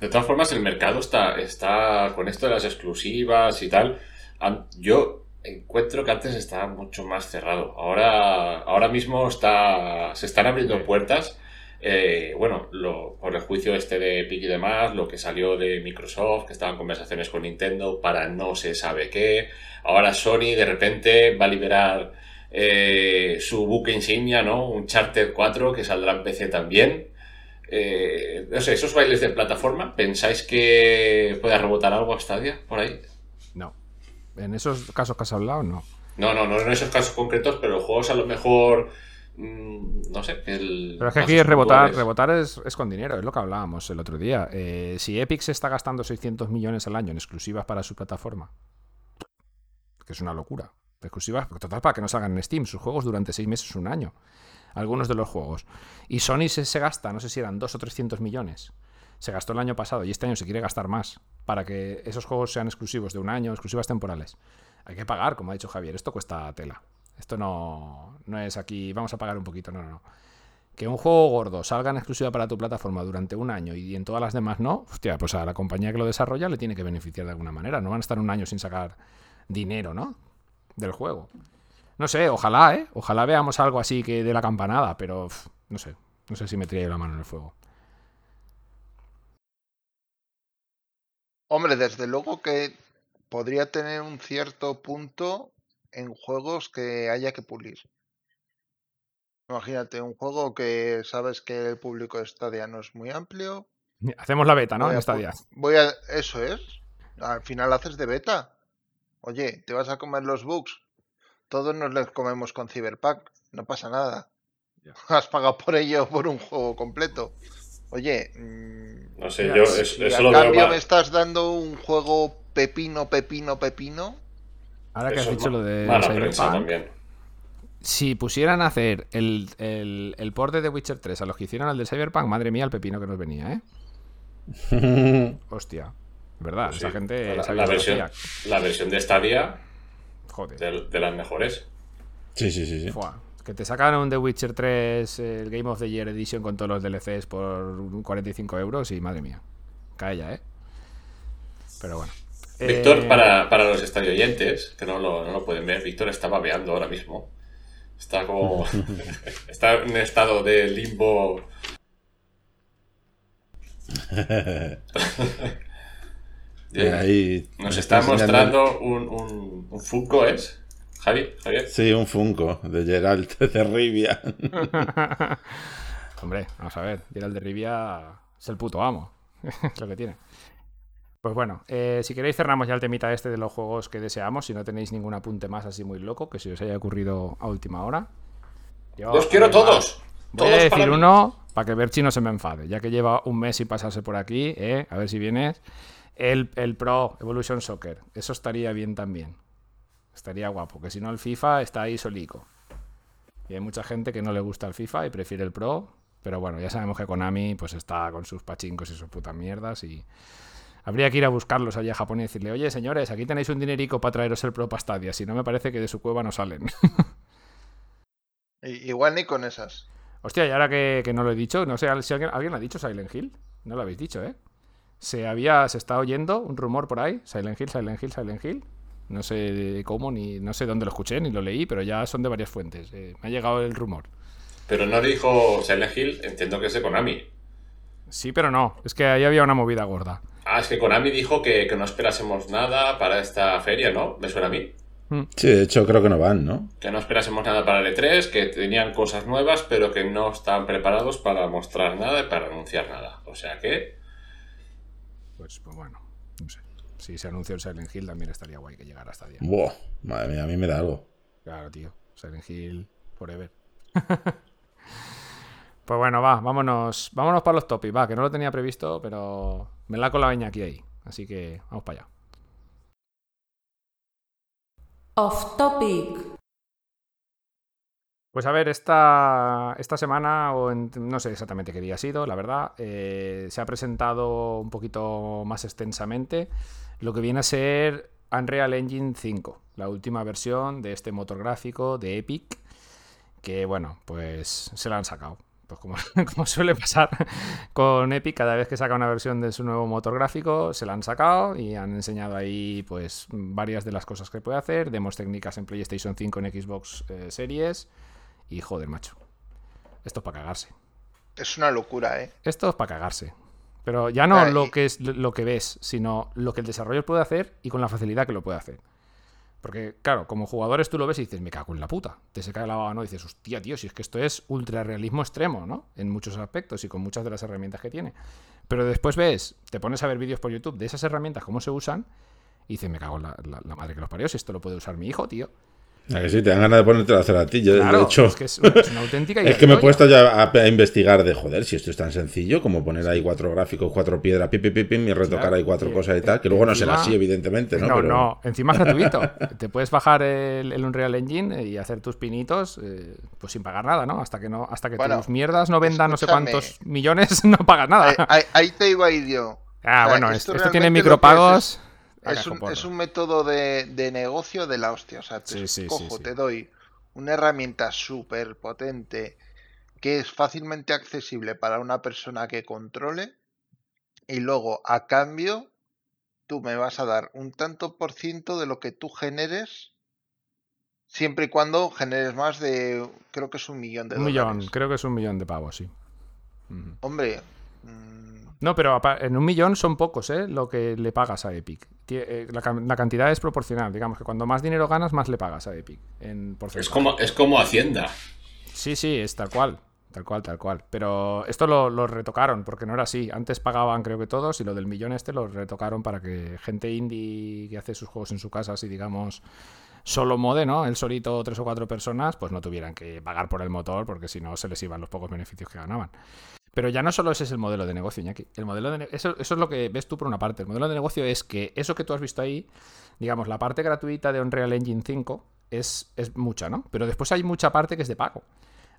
De todas formas, el mercado está, está con esto de las exclusivas y tal. Yo encuentro que antes estaba mucho más cerrado. Ahora, ahora mismo está, se están abriendo puertas. Eh, bueno, lo, por el juicio este de Epic y demás, lo que salió de Microsoft, que estaban conversaciones con Nintendo para no se sabe qué. Ahora Sony de repente va a liberar eh, su buque insignia, ¿no? Un Charter 4 que saldrá en PC también. Eh, no sé, esos bailes de plataforma, ¿pensáis que pueda rebotar algo a Stadia por ahí? En esos casos que has hablado, no. No, no, no en esos casos concretos, pero juegos a lo mejor. mm, no sé. El, Pero es que aquí rebotar, puntuales. rebotar es, es con dinero, es lo que hablábamos el otro día. Eh, si Epic se está gastando 600 millones al año en exclusivas para su plataforma, que es una locura. Exclusivas, total, para que no salgan en Steam, sus juegos durante 6 meses, un año. Algunos de los juegos. Y Sony se, se gasta, no sé si eran 2 o 300 millones. Se gastó el año pasado y este año se quiere gastar más para que esos juegos sean exclusivos de un año, exclusivas temporales. Hay que pagar, como ha dicho Javier, esto cuesta tela. Esto no, no es aquí, vamos a pagar un poquito, no, no, no. Que un juego gordo salga en exclusiva para tu plataforma durante un año y en todas las demás no, hostia, pues a la compañía que lo desarrolla le tiene que beneficiar de alguna manera. No van a estar un año sin sacar dinero, ¿no? Del juego. No sé, ojalá, ¿eh? Ojalá veamos algo así que de la campanada, pero no sé. No sé si me yo la mano en el fuego. Hombre, desde luego que podría tener un cierto punto en juegos que haya que pulir. Imagínate, un juego que sabes que el público de Stadia no es muy amplio. Hacemos la beta, ¿no? Voy En a. Voy a. Eso es. Al final haces de beta. Oye, te vas a comer los bugs. Todos nos los comemos con Cyberpunk. No pasa nada. Ya. (laughs) Has pagado por ello por un juego completo. Oye, mm, No sé, Mira, yo es- eso a lo veo cambio mal. me estás dando un juego pepino, pepino, pepino. Ahora que has Eso dicho lo de Cyberpunk, también. si pusieran a hacer el, el, el port de The Witcher 3 a los que hicieron al del Cyberpunk, madre mía, el pepino que nos venía, ¿eh? (laughs) Hostia. ¿Verdad? Pues Esa gente la, versión, la versión de Stadia, Joder. de, de las mejores. Sí, sí, sí, sí. Fua. Que te sacan un The Witcher 3, el Game of the Year Edition con todos los DLCs por 45 euros y madre mía. Cae ya, ¿eh? Pero bueno. Víctor, Eh, para, para los estadio oyentes, que no lo, no lo pueden ver, Víctor está babeando ahora mismo. Está como. (laughs) está en un estado de limbo. (laughs) Ahí (laughs) Nos está mostrando un, un, un Funko, ¿es? Javi, Javier. Sí, un Funko de Geralt (laughs) de Rivia. (laughs) Hombre, vamos a ver. Geralt de Rivia es el puto amo. (laughs) es lo que tiene. Pues bueno, eh, si queréis cerramos ya el temita este de los juegos que deseamos. Si no tenéis ningún apunte más así muy loco que se os haya ocurrido a última hora. Yo, ¡Los quiero todos! Voy Todos a para decir mí. uno para que Berchi no se me enfade, ya que lleva un mes sin pasarse por aquí, ¿eh? a ver si vienes. El, el Pro Evolution Soccer, eso estaría bien también. Estaría guapo, que si no el FIFA está ahí solico. Y hay mucha gente que no le gusta el FIFA y prefiere el Pro, pero bueno, ya sabemos que Konami pues está con sus pachincos y sus putas mierdas y habría que ir a buscarlos allá a Japón y decirle, oye señores, aquí tenéis un dinerico para traeros el Pro para Stadia, si no me parece que de su cueva no salen. Igual ni con esas. Hostia, y ahora que, que no lo he dicho, no sé si alguien, ¿alguien lo ha dicho Silent Hill. No lo habéis dicho, ¿eh? Se había, se está oyendo un rumor por ahí, Silent Hill, Silent Hill, Silent Hill. No sé cómo, ni no sé dónde lo escuché, ni lo leí, pero ya son de varias fuentes. eh, me ha llegado el rumor. Pero no dijo Silent Hill, entiendo que es de Konami. Sí, pero no, es que ahí había una movida gorda. Ah, es que Konami dijo que, que no esperásemos nada para esta feria, ¿no? ¿Me suena a mí? Sí, de hecho creo que no van, ¿no? Que no esperásemos nada para el E3, que tenían cosas nuevas, pero que no estaban preparados para mostrar nada y para anunciar nada. O sea que, Pues, pues bueno. Si se anuncia el Silent Hill también estaría guay que llegara hasta día. Buah, madre mía, a mí me da algo. Claro, tío. Silent Hill forever. (laughs) pues bueno, va, vámonos. Vámonos para los topics, va, que no lo tenía previsto, pero me la con la veña aquí ahí. Así que vamos para allá. Off topic. Pues a ver, esta, esta semana, o no sé exactamente qué día ha sido, la verdad, eh, se ha presentado un poquito más extensamente lo que viene a ser Unreal Engine 5, la última versión de este motor gráfico de Epic, que bueno, pues se la han sacado. Pues como, (laughs) como suele pasar con Epic, cada vez que saca una versión de su nuevo motor gráfico, se la han sacado y han enseñado ahí pues varias de las cosas que puede hacer, demos técnicas en PlayStation 5 en Xbox eh, Series y joder, macho. Esto es para cagarse. Es una locura, ¿eh? Esto es para cagarse. Pero ya no Ah, lo que es lo que ves, sino lo que el desarrollador puede hacer y con la facilidad que lo puede hacer. Porque, claro, como jugadores tú lo ves y dices, me cago en la puta. Te se cae la baba, ¿no? Y dices, hostia, tío, si es que esto es ultra realismo extremo, ¿no? En muchos aspectos y con muchas de las herramientas que tiene. Pero después ves, te pones a ver vídeos por YouTube de esas herramientas, cómo se usan, y dices, me cago en la, la- la madre que los parió, si esto lo puede usar mi hijo, tío. A que sí, te dan ganas de ponerte a hacer a ti. Yo, Claro, de hecho, es que es una, es una auténtica (laughs) es que me he puesto ya a, a investigar de joder, si esto es tan sencillo como poner ahí cuatro gráficos, cuatro piedras, pim, pim, pim, pim, y retocar Claro, ahí cuatro y- cosas y tal, que luego no será encima- así, evidentemente, ¿no? No, Pero- no, encima es gratuito. (laughs) Te puedes bajar el, el Unreal Engine y hacer tus pinitos eh, pues sin pagar nada, ¿no? Hasta que no, hasta que Bueno, tus mierdas no vendan no sé cuántos millones, (laughs) no pagas nada. Ahí, ahí- ahí te iba a ir yo. ah, o sea, bueno, esto esto, tiene micropagos. Es un, es un método de, de negocio de la hostia. O sea, te Sí, sí, cojo, sí. te doy una herramienta súper potente que es fácilmente accesible para una persona que controle y luego a cambio tú me vas a dar un tanto por ciento de lo que tú generes siempre y cuando generes más de creo que es un millón de Un millón, creo que es un millón de pavos, sí. Hombre, mm, No, pero en un millón son pocos, ¿eh? Lo que le pagas a Epic. Eh, La, cantidad es proporcional. Digamos que cuando más dinero ganas, más le pagas a Epic. En porcentaje. es como, es como Hacienda. Sí, sí, es tal cual. Tal cual, tal cual. Pero esto lo, lo retocaron, porque no era así. Antes pagaban, creo que todos, y lo del millón este lo retocaron para que gente indie que hace sus juegos en su casa, así digamos, solo mode, ¿no? El solito, tres o cuatro personas, pues no tuvieran que pagar por el motor, porque si no se les iban los pocos beneficios que ganaban. Pero ya no solo ese es el modelo de negocio, Iñaki. El modelo de eso, eso es lo que ves tú por una parte. El modelo de negocio es que eso que tú has visto ahí, digamos, la parte gratuita de Unreal Engine 5 es, es mucha, ¿no? Pero después hay mucha parte que es de pago.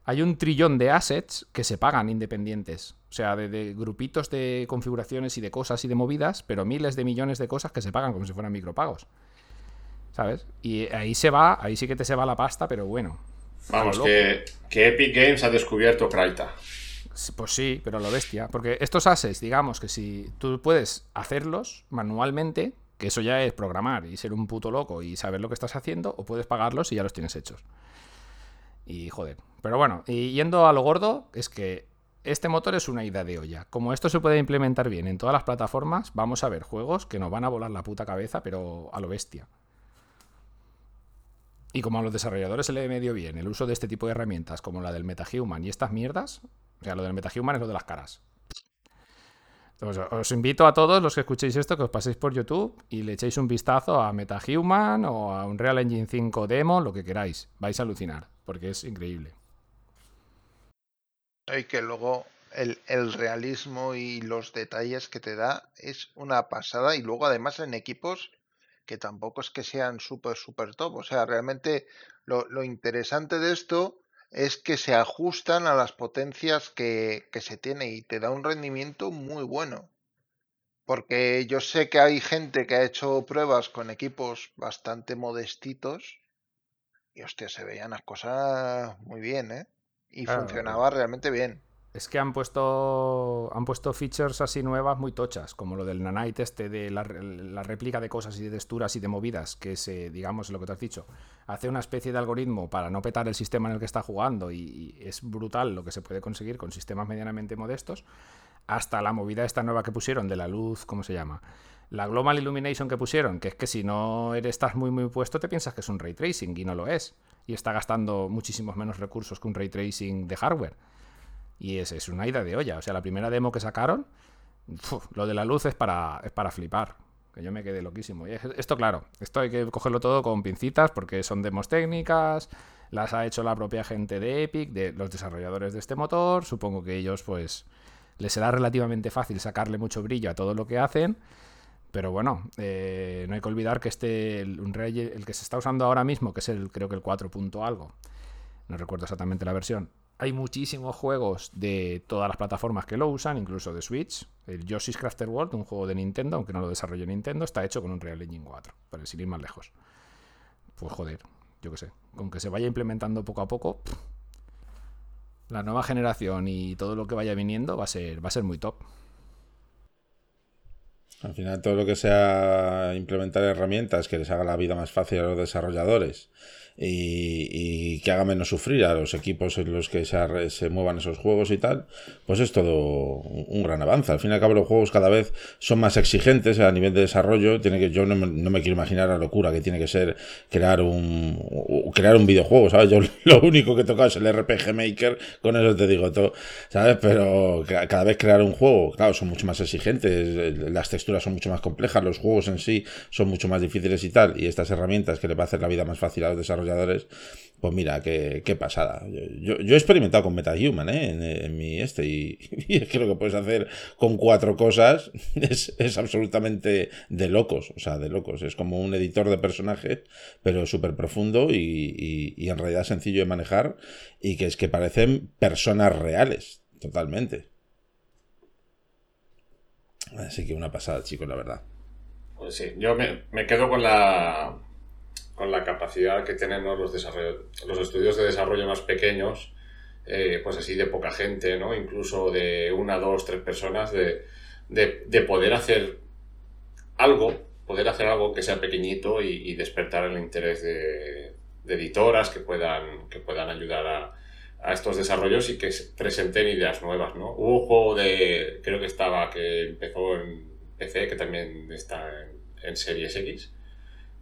Hay un trillón de assets que se pagan independientes. O sea, de, de grupitos de configuraciones y de cosas y de movidas, pero miles de millones de cosas que se pagan como si fueran micropagos. ¿Sabes? Y ahí se va, ahí sí que te se va la pasta, pero bueno. Vamos, que, que Epic Games ha descubierto Kraita. Pues sí, pero a lo bestia. Porque estos assets, digamos que si tú puedes hacerlos manualmente, que eso ya es programar y ser un puto loco y saber lo que estás haciendo, o puedes pagarlos y ya los tienes hechos. Y joder. Pero bueno, y yendo a lo gordo, es que este motor es una idea de olla. Como esto se puede implementar bien en todas las plataformas, vamos a ver juegos que nos van a volar la puta cabeza, pero a lo bestia. Y como a los desarrolladores se le medio bien el uso de este tipo de herramientas, como la del MetaHuman y estas mierdas, o sea, lo del MetaHuman es lo de las caras. Os invito a todos los que escuchéis esto que os paséis por YouTube y le echéis un vistazo a MetaHuman o a Unreal Engine 5 Demo, lo que queráis. Vais a alucinar, porque es increíble. y que luego el realismo y los detalles que te da es una pasada y luego además en equipos que tampoco es que sean súper, súper top. O sea, realmente lo, lo interesante de esto es que se ajustan a las potencias que, que se tiene y te da un rendimiento muy bueno. Porque yo sé que hay gente que ha hecho pruebas con equipos bastante modestitos y hostia, se veían las cosas muy bien, ¿eh? Y Claro. funcionaba realmente bien. Es que han puesto han puesto features así nuevas muy tochas, como lo del nanite este de la, la réplica de cosas y de texturas y de movidas, que se, digamos, lo que te has dicho, hace una especie de algoritmo para no petar el sistema en el que está jugando y, y es brutal lo que se puede conseguir con sistemas medianamente modestos, hasta la movida esta nueva que pusieron de la luz, ¿cómo se llama? La Global Illumination que pusieron, que es que si no eres, estás muy muy puesto te piensas que es un ray tracing y no lo es. Y está gastando muchísimos menos recursos que un ray tracing de hardware. Y es, es una ida de olla. O sea, la primera demo que sacaron, lo de la luz es para, es para flipar. Que yo me quedé loquísimo. Y es- esto, claro, esto hay que cogerlo todo con pincitas porque son demos técnicas, las ha hecho la propia gente de Epic, de los desarrolladores de este motor. Supongo que ellos, pues, les será relativamente fácil sacarle mucho brillo a todo lo que hacen. Pero bueno, eh, no hay que olvidar que este, el, el que se está usando ahora mismo, que es el, creo que el 4 punto algo, no recuerdo exactamente la versión. Hay muchísimos juegos de todas las plataformas que lo usan, incluso de Switch. El Yoshi's Crafter World, un juego de Nintendo, aunque no lo desarrolló Nintendo, está hecho con un Real Engine 4, para sin ir más lejos. Pues joder, yo qué sé. Con que se vaya implementando poco a poco, la nueva generación y todo lo que vaya viniendo va a ser, va a ser muy top. Al final, todo lo que sea implementar herramientas que les haga la vida más fácil a los desarrolladores y, que haga menos sufrir a los equipos en los que se, muevan esos juegos y tal, pues es todo un gran avance. Al fin y al cabo, los juegos cada vez son más exigentes a nivel de desarrollo. Tiene que, yo no me, no me quiero imaginar la locura que tiene que ser crear un, crear un videojuego, ¿sabes? Yo (laughs) lo único que he tocado es el RPG Maker, con eso te digo todo, ¿sabes? Pero ca- cada vez crear un juego, claro, son mucho más exigentes, las texturas son mucho más complejas, los juegos en sí son mucho más difíciles y tal, y estas herramientas que le va a hacer la vida más fácil a los desarrolladores, pues mira, qué, qué pasada. Yo, yo- he experimentado con MetaHuman, ¿eh? En, mi este, (laughs) y, es que lo que puedes hacer con cuatro cosas (laughs) es, es absolutamente de locos, o sea, de locos. Es como un editor de personajes, pero súper profundo y, y- y en realidad sencillo de manejar, y que es que parecen personas reales, totalmente. Así que una pasada, chicos, la verdad. Pues sí, yo me, me quedo con la con la capacidad que tienen ¿no? los, los estudios de desarrollo más pequeños, eh, pues así de poca gente, ¿no? Incluso de una, dos, tres personas, de, de, de poder hacer algo, poder hacer algo que sea pequeñito y, despertar el interés de, de editoras que puedan, que puedan ayudar a, a estos desarrollos y que se presenten ideas nuevas, ¿no? Hubo un juego de, creo que estaba, que empezó en PC, que también está en, en Series X,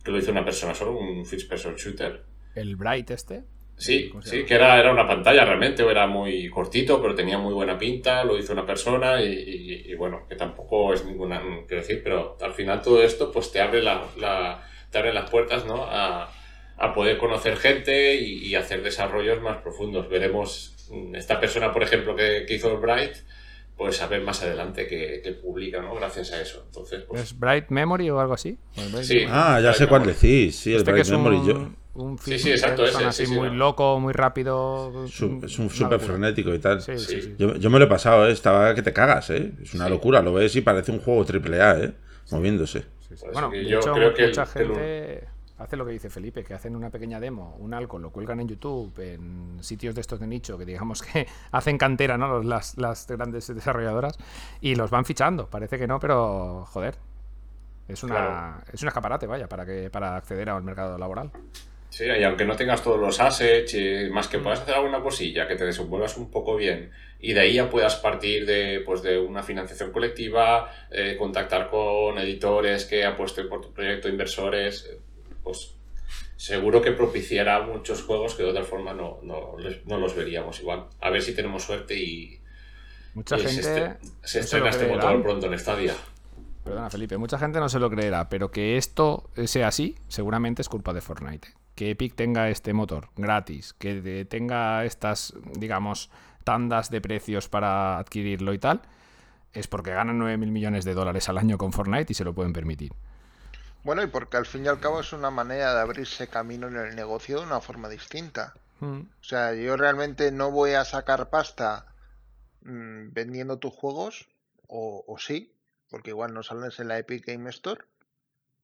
que lo hizo una persona solo, un first person shooter. El Bright este. Sí, ¿Cómo se sí, que era, era una pantalla realmente, era muy cortito, pero tenía muy buena pinta, lo hizo una persona y, y- y bueno, que tampoco es ninguna, quiero decir, pero al final todo esto pues te abre, la, la- te abre las puertas ¿no? a, a poder conocer gente y, y hacer desarrollos más profundos. Veremos mm, esta persona, por ejemplo, que, que hizo el Bright, pues a ver más adelante que, que publica, ¿no? Gracias a eso. Entonces, pues, ¿Es Bright Memory o algo así? ¿O el Bright Sí. Ah, ya sé cuál decís, sí, el Este Bright Memory. un, Yo, un Sí, first sí, exacto, ese, así sí, sí, muy no. loco, muy rápido. su- es un súper frenético y tal. Sí, sí, Sí. sí. Yo, yo me lo he pasado, ¿eh? estaba que te cagas, ¿eh? Es una Sí. locura, lo ves y parece un juego triple A, ¿eh? Moviéndose. Sí, sí. Eso Bueno, yo hecho, creo que mucha el- gente hace lo que dice Felipe, que hacen una pequeña demo, un alcohol, lo cuelgan en YouTube, en sitios de estos de nicho, que digamos que (laughs) hacen cantera, ¿no? Los- Las, las grandes desarrolladoras, y los van fichando. Parece que no, pero joder. Es una, Claro. es un escaparate, vaya, para que para acceder al mercado laboral. Sí, y aunque no tengas todos los assets, y más que puedas hacer alguna cosilla, que te desenvuelvas un poco bien y de ahí ya puedas partir de, pues, de una financiación colectiva, eh, contactar con editores que apuesten por tu proyecto, inversores, pues seguro que propiciará muchos juegos que de otra forma no, no, no los veríamos igual. A ver si tenemos suerte y, Mucha y gente. se se estrena este motor pronto en Stadia. Perdona, Felipe, mucha gente no se lo creerá, pero que esto sea así, seguramente es culpa de Fortnite. Que Epic tenga este motor gratis, que tenga estas, digamos, tandas de precios para adquirirlo y tal, es porque ganan 9.000 millones de dólares al año con Fortnite y se lo pueden permitir. Bueno, y porque al fin y al cabo es una manera de abrirse camino en el negocio de una forma distinta. Mm. O sea, yo realmente no voy a sacar pasta mm, vendiendo tus juegos, o, o sí, porque igual no sales en la Epic Game Store,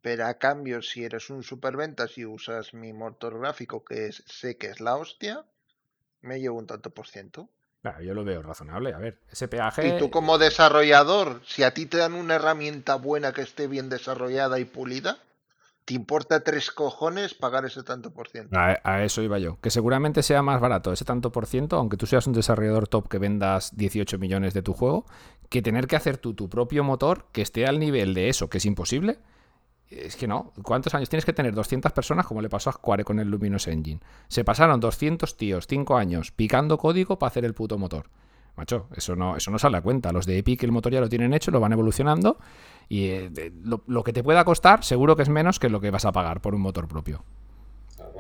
pero a cambio, si eres un superventas y usas mi motor gráfico, que es, sé que es la hostia, me llevo un tanto por ciento. Claro, yo lo veo razonable. A ver, ese peaje. Y tú como desarrollador, si a ti te dan una herramienta buena que esté bien desarrollada y pulida, ¿te importa tres cojones pagar ese tanto por ciento? A, a eso iba yo. Que seguramente sea más barato ese tanto por ciento, aunque tú seas un desarrollador top que vendas 18 millones de tu juego, que tener que hacer tú tu propio motor que esté al nivel de eso, que es imposible. Es que no. ¿Cuántos años tienes que tener? 200 personas, como le pasó a Square con el Luminous Engine. Se pasaron 200 tíos, 5 años, picando código para hacer el puto motor. Macho, eso no, eso no sale a cuenta. Los de Epic el motor ya lo tienen hecho, lo van evolucionando. Y eh, lo, que te pueda costar, seguro que es menos que lo que vas a pagar por un motor propio.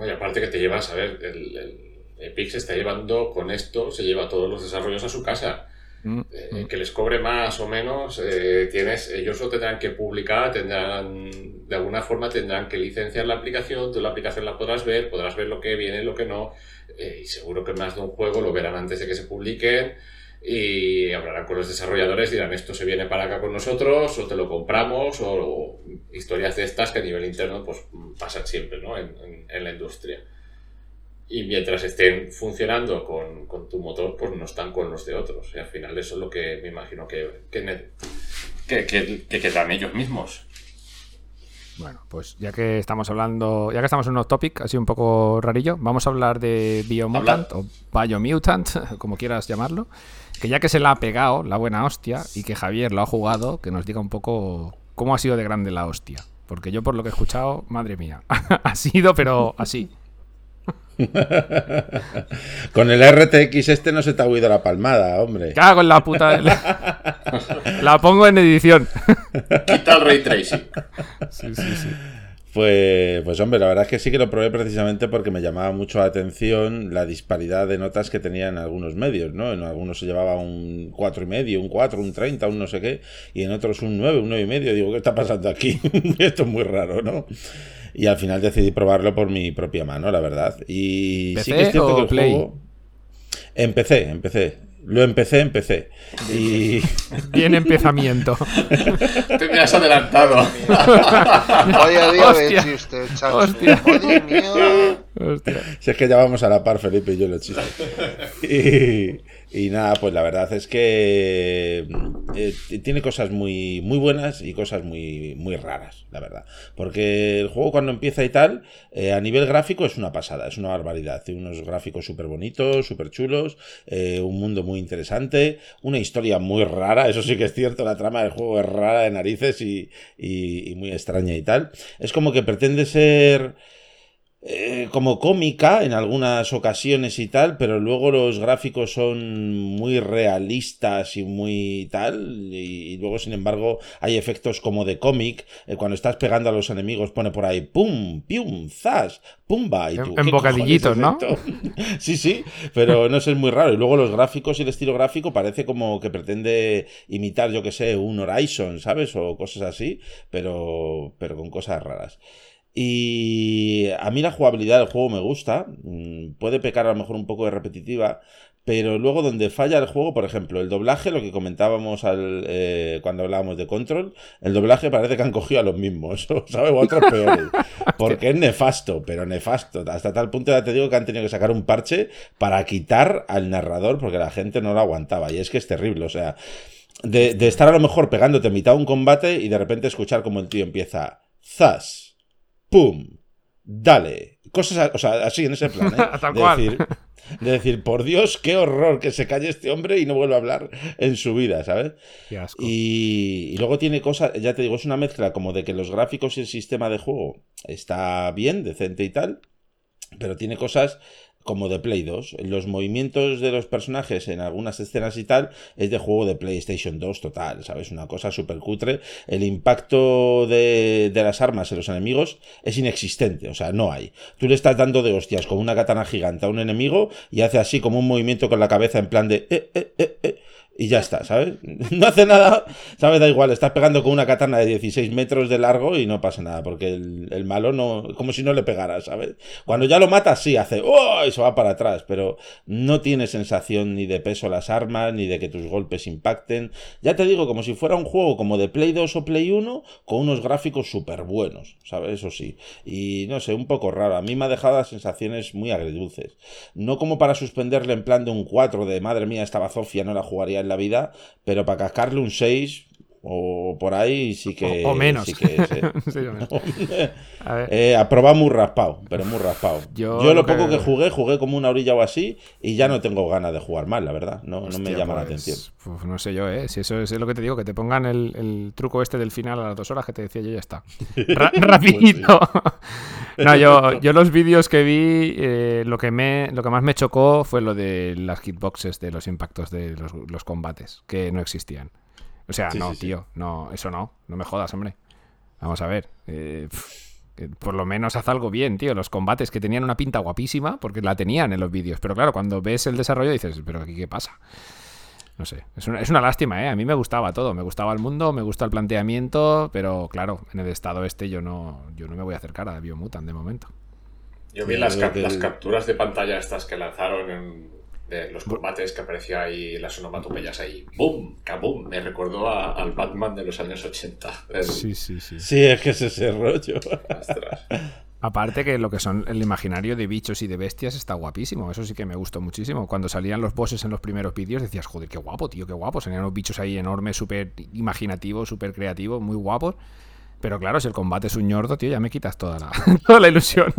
Y aparte que te llevas, a ver, el, el Epic se está llevando con esto, se lleva todos los desarrollos a su casa. Mm, Eh, mm. que les cobre más o menos, eh, tienes, ellos lo tendrán que publicar, tendrán, de alguna forma tendrán que licenciar la aplicación, tú la aplicación la podrás ver, podrás ver lo que viene, lo que no, eh, y seguro que más de un juego lo verán antes de que se publiquen y hablarán con los desarrolladores, dirán esto se viene para acá con nosotros, o te lo compramos, o, o historias de estas que a nivel interno pues pasan siempre ¿no? en, en- en la industria. Y mientras estén funcionando con, con tu motor, pues no están con los de otros. Y al final eso es lo que me imagino que, que, que, que- que quedan ellos mismos. Bueno, pues ya que estamos hablando, ya que estamos en un topic así un poco rarillo, vamos a hablar de Biomutant o Biomutant, (laughs) como quieras llamarlo, que ya que se la ha pegado la buena hostia y que Javier lo ha jugado, que nos diga un poco cómo ha sido de grande la hostia. Porque yo por lo que he escuchado, madre mía, (laughs) ha sido pero así. (laughs) Con el RTX este no se te ha oído la palmada, hombre. Cago en la puta. La, (laughs) la pongo en edición. Quita el ray tracing. Sí, sí, sí. Pues, pues hombre, la verdad es que sí que lo probé precisamente porque me llamaba mucho la atención la disparidad de notas que tenía en algunos medios, ¿no? En algunos se llevaba un 4,5, un 4, un 30, un no sé qué, y en otros un 9, un 9,5. Digo, ¿qué está pasando aquí? (laughs) Esto es muy raro, ¿no? Y al final decidí probarlo por mi propia mano, la verdad. Y sí que ¿PC es cierto que el Play? juego... Empecé, empecé. Lo empecé, empecé. Y... (laughs) Bien empezamiento. Te me has adelantado. (laughs) Vaya día Hostia. de chiste, chacho. Hostia. (laughs) Hostia. Si es que ya vamos a la par, Felipe y yo los chistes. Y, y nada, pues la verdad es que eh, tiene cosas muy, muy buenas y cosas muy, muy raras, la verdad. Porque el juego cuando empieza y tal, eh, a nivel gráfico es una pasada, es una barbaridad. Tiene unos gráficos súper bonitos, súper chulos, eh, un mundo muy interesante, una historia muy rara, eso sí que es cierto, la trama del juego es rara de narices y, y- y muy extraña y tal. Es como que pretende ser eh, como cómica en algunas ocasiones y tal, pero luego los gráficos son muy realistas y muy tal, y, y luego sin embargo hay efectos como de cómic, eh, cuando estás pegando a los enemigos pone por ahí pum, pium, zas, pumba, y tú, en ¿qué bocadillitos, ¿no? (laughs) sí, sí, pero no sé, es muy raro, y luego los gráficos y el estilo gráfico parece como que pretende imitar, yo que sé, un Horizon, ¿sabes? O cosas así, pero, pero con cosas raras. Y a mí la jugabilidad del juego me gusta. mm, Puede pecar a lo mejor un poco de repetitiva. Pero luego donde falla el juego, por ejemplo, el doblaje, lo que comentábamos al, eh, cuando hablábamos de Control, el doblaje parece que han cogido a los mismos, (laughs) ¿sabes? O a otros peores. (laughs) Porque es nefasto, pero nefasto. Hasta tal punto ya te digo que han tenido que sacar un parche para quitar al narrador porque la gente no lo aguantaba. Y es que es terrible, o sea, de, de estar a lo mejor pegándote en mitad de un combate y de repente escuchar como el tío empieza, zas, pum, dale. Cosas, o sea, así en ese plan, ¿eh? (laughs) Tal de, cual. Decir, de decir, por Dios, qué horror que se calle este hombre y no vuelva a hablar en su vida, ¿sabes? Qué asco. Y, y luego tiene cosas, ya te digo, es una mezcla como de que los gráficos y el sistema de juego está bien, decente y tal, pero tiene cosas como de Play 2. Los movimientos de los personajes en algunas escenas y tal es de juego de PlayStation 2 total, ¿sabes? Una cosa súper cutre. El impacto de, de las armas en los enemigos es inexistente, o sea, no hay. Tú le estás dando de hostias con una katana gigante a un enemigo y hace así como un movimiento con la cabeza en plan de... "Eh, eh, eh, eh", y ya está, ¿sabes? (laughs) No hace nada, ¿sabes? Da igual, estás pegando con una katana de 16 metros de largo y no pasa nada, porque el, malo no, como si no le pegara, ¿sabes? Cuando ya lo matas, sí, hace, ¡oh! y se va para atrás, pero no tiene sensación ni de peso las armas, ni de que tus golpes impacten. Ya te digo, como si fuera un juego como de Play 2 o Play 1, con unos gráficos súper buenos, ¿sabes? Eso sí. Y no sé, un poco raro. A mí me ha dejado las sensaciones muy agridulces. No como para suspenderle en plan de un 4 de madre mía, esta bazofia no la jugaría la vida, pero para cascarle un 6 o por ahí sí que. O, menos. Sí que (laughs) a muy raspado, pero muy raspado. Yo, lo, poco que... jugué, jugué como una orilla o así y ya no tengo ganas de jugar más, la verdad. No, no me llama la pues, atención. Pues no sé yo, ¿eh? Si eso es lo que te digo, que te pongan el, truco este del final a las dos horas que te decía yo, ya está. (laughs) rapidito. No, yo, yo los vídeos que vi, eh, lo, que me, lo que más me chocó fue lo de las hitboxes de los impactos de los combates, que no existían. O sea, no, tío, no, eso no, no me jodas, hombre. Vamos a ver. Eh, por lo menos haz algo bien, tío. Los combates que tenían una pinta guapísima, porque la tenían en los vídeos. Pero claro, cuando ves el desarrollo dices, ¿pero aquí qué pasa? No sé, es una, es una lástima, ¿eh? A mí me gustaba todo. Me gustaba el mundo, me gusta el planteamiento, pero claro, en el estado este yo no, yo no me voy a acercar a Biomutant de momento. Yo vi las, las capturas de pantalla estas que lanzaron en, de los combates que aparecía ahí, las onomatopeyas ahí, ¡boom! ¡Kaboom! Me recordó al Batman de los años 80. Sí, sí, sí. Sí, es que es ese rollo. (laughs) Aparte que lo que son el imaginario de bichos y de bestias está guapísimo. Eso sí que me gustó muchísimo. Cuando salían los bosses en los primeros vídeos decías, joder, qué guapo, tío, qué guapo. Salían los bichos ahí enormes, súper imaginativos, súper creativos, muy guapos. Pero claro, si el combate es un ñordo, tío, ya me quitas toda la, (laughs) toda la ilusión.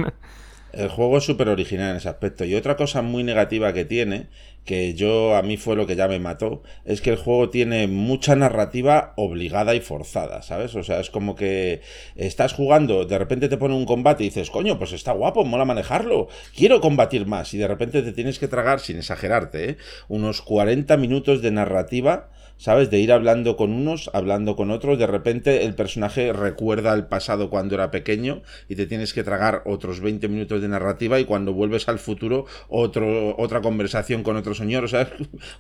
El juego es súper original en ese aspecto. Y otra cosa muy negativa que tiene, que yo a mí fue lo que ya me mató, es que el juego tiene mucha narrativa obligada y forzada, ¿sabes? O sea, es como que estás jugando, de repente te pone un combate y dices, coño, pues está guapo, mola manejarlo, quiero combatir más. Y de repente te tienes que tragar, sin exagerarte, ¿eh? unos 40 minutos de narrativa ¿sabes? De ir hablando con unos, hablando con otros, de repente el personaje recuerda el pasado cuando era pequeño y te tienes que tragar otros 20 minutos de narrativa y cuando vuelves al futuro otro, otra conversación con otro señor, o sea,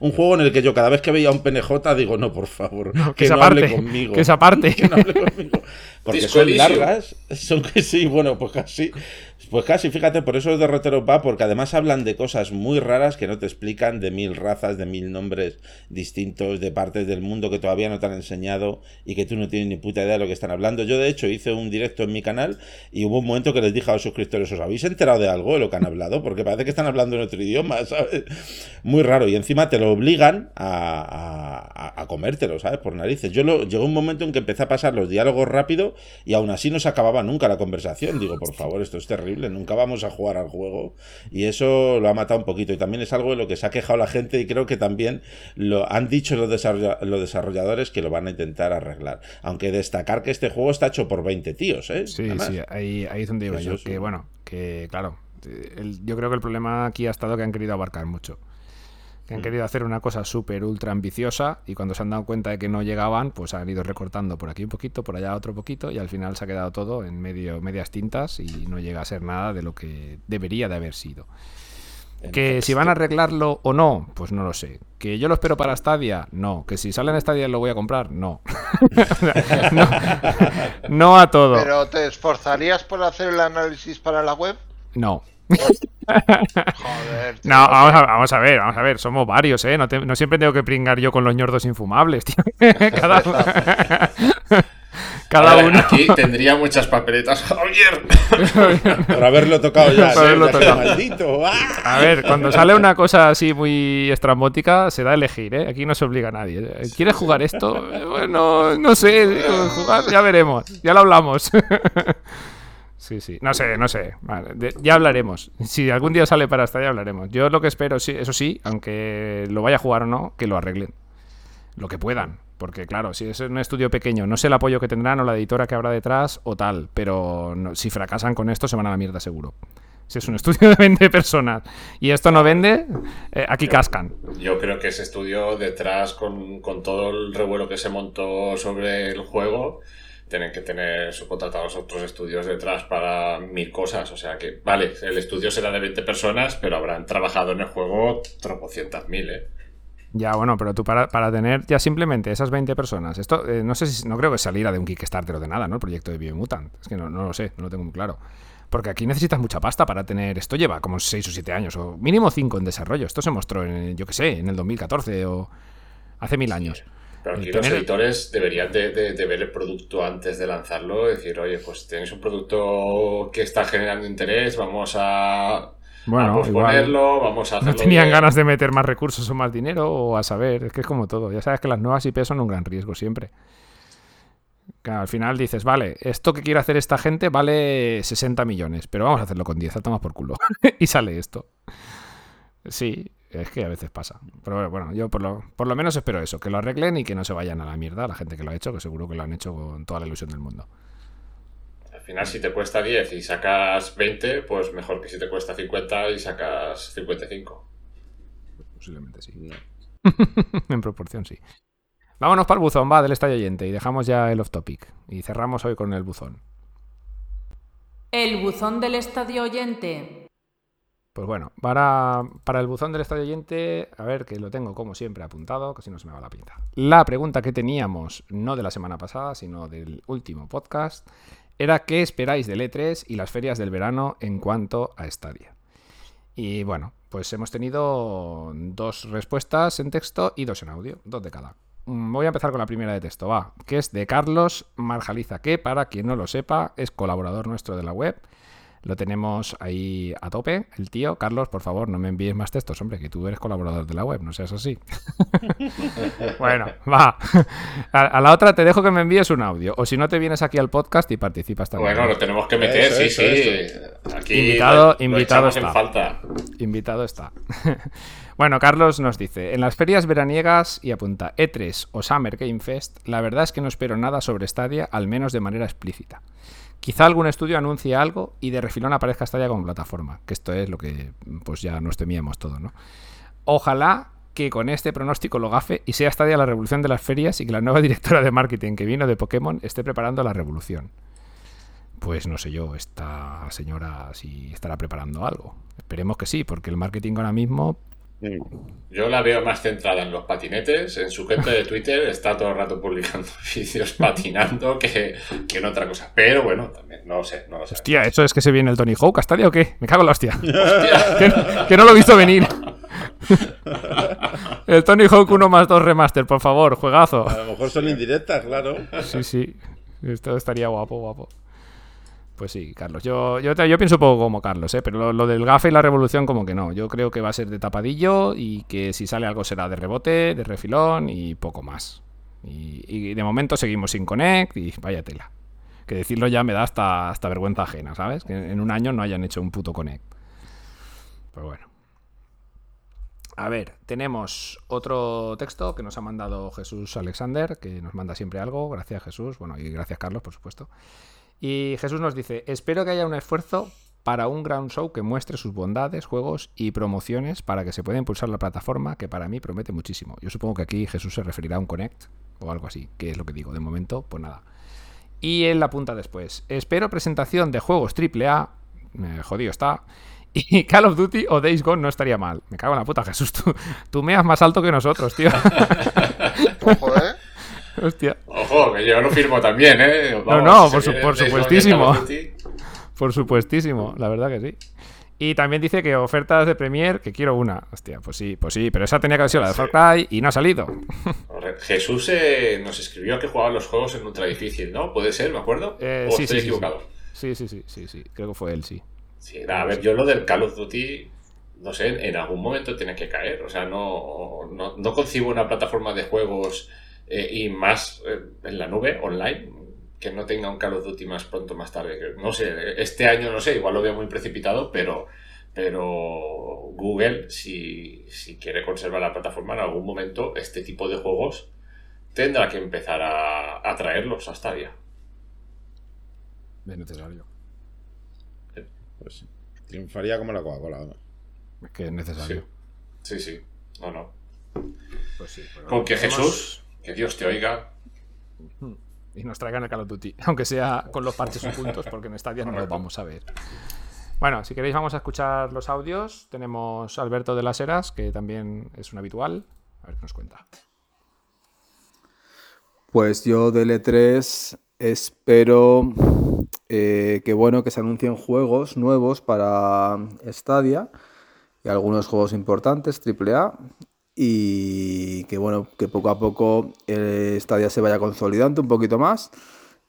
un juego en el que yo cada vez que veía un PNJ digo, no, por favor, que, no hable conmigo. Que esa parte. (laughs) Que no hable conmigo. Porque son largas, son que sí, bueno, pues casi, pues casi, fíjate, por eso es derrotero va, porque además hablan de cosas muy raras que no te explican, de mil razas, de mil nombres distintos, de partes del mundo que todavía no te han enseñado y que tú no tienes ni puta idea de lo que están hablando. Yo, de hecho, hice un directo en mi canal y hubo un momento que les dije a los suscriptores, ¿os habéis enterado de algo de lo que han hablado? Porque parece que están hablando en otro idioma, (laughs) ¿sabes? Muy raro. Y encima te lo obligan a, a, comértelo, ¿sabes? Por narices. Yo lo, llegó un momento en que empecé a pasar los diálogos rápido y aún así no se acababa nunca la conversación. Digo, por favor, esto es terrible nunca vamos a jugar al juego. Y eso lo ha matado un poquito. Y también es algo de lo que se ha quejado la gente y creo que también lo han dicho los, desarrolladores que lo van a intentar arreglar. Aunque destacar que este juego está hecho por 20 tíos, ¿eh? Sí, sí, ahí, ahí, es donde iba yo. Que bueno, que claro, yo creo que el problema aquí ha estado que han querido abarcar mucho que han mm. querido hacer una cosa súper ultra ambiciosa y cuando se han dado cuenta de que no llegaban, pues han ido recortando por aquí un poquito, por allá otro poquito y al final se ha quedado todo en medio, medias tintas y no llega a ser nada de lo que debería de haber sido. Que si van a arreglarlo o no, pues no lo sé. Que yo lo espero para Stadia, no. Que si sale en Stadia lo voy a comprar, no. (laughs) no. no. a todo. ¿Pero te esforzarías por hacer el análisis para la web? No. Joder. (laughs) No, vamos a, vamos a, ver, vamos a ver, somos varios, ¿eh? No, no siempre tengo que pringar yo con los ñordos infumables, tío. (laughs) Cada, (laughs) Cada uno. Aquí tendría muchas papeletas, Javier. Por haberlo tocado ya. Maldito. A ver, cuando sale una cosa así muy estrambótica, se da a elegir, ¿eh? Aquí no se obliga a nadie. ¿Quieres jugar esto? Bueno, no sé, jugar, ya veremos, ya lo hablamos. Sí, sí. No sé, no sé. ya hablaremos. Si algún día sale para hasta ya hablaremos. Yo lo que espero, sí, eso sí, aunque lo vaya a jugar o no, que lo arreglen. Lo que puedan. Porque claro, si es un estudio pequeño, no sé el apoyo que tendrán o la editora que habrá detrás o tal. Pero si fracasan con esto, se van a la mierda seguro. Si es un (laughs) estudio de 20 personas y esto no vende, eh, aquí cascan. Yo creo que ese estudio detrás, con, con todo el revuelo que se montó sobre el juego, tienen que tener subcontratados otros estudios detrás para mil cosas. O sea que, vale, el estudio será de 20 personas, pero habrán trabajado en el juego tropocientas mil, ¿eh? Ya, bueno, pero tú para, para tener ya simplemente esas 20 personas, esto eh, no sé si, no creo que saliera de un Kickstarter o de nada, ¿no? El proyecto de Biomutant. Es que no, no lo sé, no lo tengo muy claro. Porque aquí necesitas mucha pasta para tener. Esto lleva como 6 o 7 años, o mínimo 5 en desarrollo. Esto se mostró en, yo qué sé, en el 2014 o hace mil años. Pero aquí los editores deberían de, de- de ver el producto antes de lanzarlo decir, oye, pues tenéis un producto que está generando interés, vamos a, a Bueno, igual posponerlo, vamos a no hacerlo tenían bien". ganas de meter más recursos o más dinero o a saber. Es que es como todo. Ya sabes que las nuevas IP son un gran riesgo siempre. Claro, al final dices, vale, esto que quiere hacer esta gente vale 60 millones, pero vamos a hacerlo con 10, a tomar por culo. (laughs) y sale esto. Sí, es que a veces pasa. Pero bueno, yo por lo, por lo menos espero eso, que lo arreglen y que no se vayan a la mierda la gente que lo ha hecho, que seguro que lo han hecho con toda la ilusión del mundo. Al final, si te cuesta 10 y sacas 20, pues mejor que si te cuesta 50 y sacas 55. Posiblemente sí. (laughs) en proporción, sí. Vámonos para el buzón, va, del estadio oyente, y dejamos ya el off topic. Y cerramos hoy con el buzón. El buzón del estadio oyente. Pues bueno, para, para el buzón del estadio oyente, a ver, que lo tengo como siempre apuntado, que si no se me va la pinta. La pregunta que teníamos, no de la semana pasada, sino del último podcast, era qué esperáis del E3 y las ferias del verano en cuanto a Stadia. Y bueno, pues hemos tenido dos respuestas en texto y dos en audio, dos de cada. Mm, Voy a empezar con la primera de texto, va, que es de Carlos Marjaliza, que para quien no lo sepa, es colaborador nuestro de la web. Lo tenemos ahí a tope, el tío. Carlos, por favor, no me envíes más textos, hombre, que tú eres colaborador de la web, no seas así. (laughs) bueno, va. A, a la otra te dejo que me envíes un audio. O si no, te vienes aquí al podcast y participas también. Bueno, lo tenemos que meter, Eso, sí, eso, sí. Aquí Invitado- lo- lo invitado está. falta. Invitado está. (laughs) bueno, Carlos nos dice, en las ferias veraniegas y apunta E3 o Summer Game Fest, la verdad es que no espero nada sobre Stadia, al menos de manera explícita. Quizá algún estudio anuncie algo y de refilón aparezca Stadia como plataforma, que esto es lo que pues ya nos temíamos todo, ¿no? Ojalá que con este pronóstico lo gafe y sea Stadia la revolución de las ferias y que la nueva (laughs) directora de marketing que vino de Pokémon esté preparando la revolución. Pues no sé yo, esta señora si estará preparando algo. Esperemos que sí, porque el marketing ahora mismo Yo la veo más centrada en los patinetes. En su cuenta de Twitter está todo el rato publicando (laughs) vídeos patinando que, que en otra cosa. Pero bueno, también no lo sé, no lo sé. Hostia, ¿eso es que se viene el Tony Hawk a Stadia o qué? Me cago en la (laughs) hostia. que, que no lo he visto venir. (laughs) el Tony Hawk 1 más 2 remaster, por favor, juegazo. A lo mejor son indirectas, claro. Sí, sí. Esto estaría guapo, guapo. Pues sí, Carlos. Yo, yo, yo pienso un poco como Carlos, ¿eh? pero lo, del gafe y la revolución como que no. Yo creo que va a ser de tapadillo y que si sale algo será de rebote, de refilón y poco más. Y, y de momento seguimos sin Connect y vaya tela. Que decirlo ya me da hasta, hasta vergüenza ajena, ¿sabes? Que en un año no hayan hecho un puto Connect. Pues bueno. A ver, tenemos otro texto que nos ha mandado Jesús Alexander, que nos manda siempre algo. Gracias Jesús, bueno, y gracias Carlos, por supuesto. Y Jesús nos dice, espero que haya un esfuerzo para un ground show que muestre sus bondades, juegos y promociones para que se pueda impulsar la plataforma, que para mí promete muchísimo. Yo supongo que aquí Jesús se referirá a un Connect o algo así, que es lo que digo. De momento, pues nada. Y él apunta después, espero presentación de juegos AAA, eh, jodido está, (laughs) y Call of Duty o Days Gone no estaría mal. Me cago en la puta, Jesús, tú, meas más alto que nosotros, tío. (laughs) ¿eh? Hostia. Ojo, que yo lo firmo también, ¿eh? No, no, por su- supuestísimo. Por supuestísimo, la verdad que sí. Y también dice que ofertas de Premier, que quiero una. Hostia, pues sí, pues sí, pero esa tenía que haber sido la de Far Cry y no ha salido. Jesús eh, nos escribió que jugaba los juegos en ultra difícil, ¿no? ¿Puede ser? ¿Me acuerdo? Eh, ¿O sí, estoy sí, sí, equivocado? Sí, sí, sí, sí, sí. Creo que fue él, sí. Sí, nada, a ver, yo lo del Call of Duty, no sé, en algún momento tiene que caer. O sea, no, no, no concibo una plataforma de juegos eh, y más eh, en la nube, online, que no tenga un Call of Duty más pronto, más tarde. No sé, este año no sé, igual lo veo muy precipitado, pero, pero Google, si, si quiere conservar la plataforma, en algún momento este tipo de juegos tendrá que empezar a, a traerlos hasta Stadia. Es necesario. Pues sí. Triunfaría como la Coca-Cola. vamos. Es que es necesario. Sí, sí, no, no. Pues sí. pero Con que tenemos- Jesús, que Dios te oiga, Y nos traigan el Call of Duty. Aunque sea con los parches ocultos, porque en Stadia no lo vamos a ver. Bueno, si queréis vamos a escuchar los audios. Tenemos a Alberto de las Heras, que también es un habitual. A ver qué nos cuenta. Pues yo de L3 espero eh, que bueno que se anuncien juegos nuevos para Stadia y algunos juegos importantes AAA y que bueno que poco a poco eh, Stadia se vaya consolidando un poquito más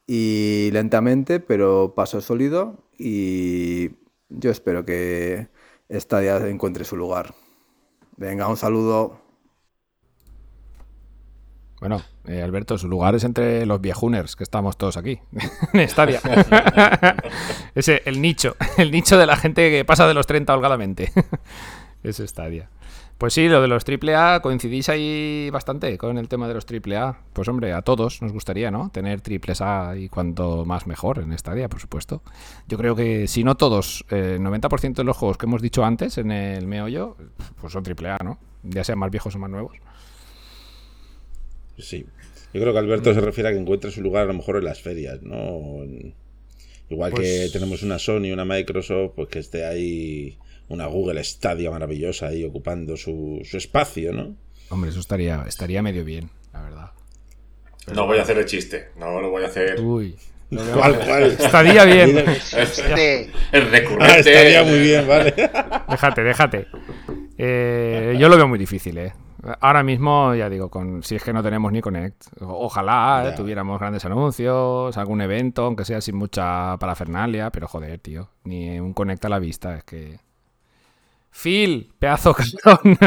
y lentamente pero paso sólido y yo espero que Stadia encuentre su lugar. Venga, un saludo. Bueno, eh, Alberto, su lugar es entre los viejuners, que estamos todos aquí, (laughs) en Stadia. (laughs) Ese, el nicho, el nicho de la gente que pasa de los 30 holgadamente. (laughs) es Stadia. Pues sí, lo de los AAA, coincidís ahí bastante con el tema de los AAA. Pues hombre, a todos nos gustaría, ¿no? Tener triples A y cuanto más mejor en Stadia, por supuesto. Yo creo que si no todos, el 90% de los juegos que hemos dicho antes en el meollo, pues son AAA, ¿no? Ya sean más viejos o más nuevos. Sí. Yo creo que Alberto se refiere a que encuentre su lugar a lo mejor en las ferias, ¿no? Igual que Pues- tenemos una Sony y una Microsoft, pues que esté ahí una Google Stadia maravillosa ahí ocupando su, su espacio, ¿no? Hombre, eso estaría, estaría medio bien, la verdad. No voy a hacer el chiste, no lo voy a hacer. Uy. (laughs) ¿Cuál, cuál? Estaría bien. Este, El Ah, recurrente. estaría muy bien, vale. (laughs) Déjate, déjate. Eh, yo lo veo muy difícil, ¿eh? Ahora mismo, ya digo, con, si es que no tenemos ni Connect, ojalá eh, tuviéramos grandes anuncios, algún evento, aunque sea sin mucha parafernalia, pero joder, tío, ni un Connect a la vista, es que... Phil, pedazo (laughs) cartón,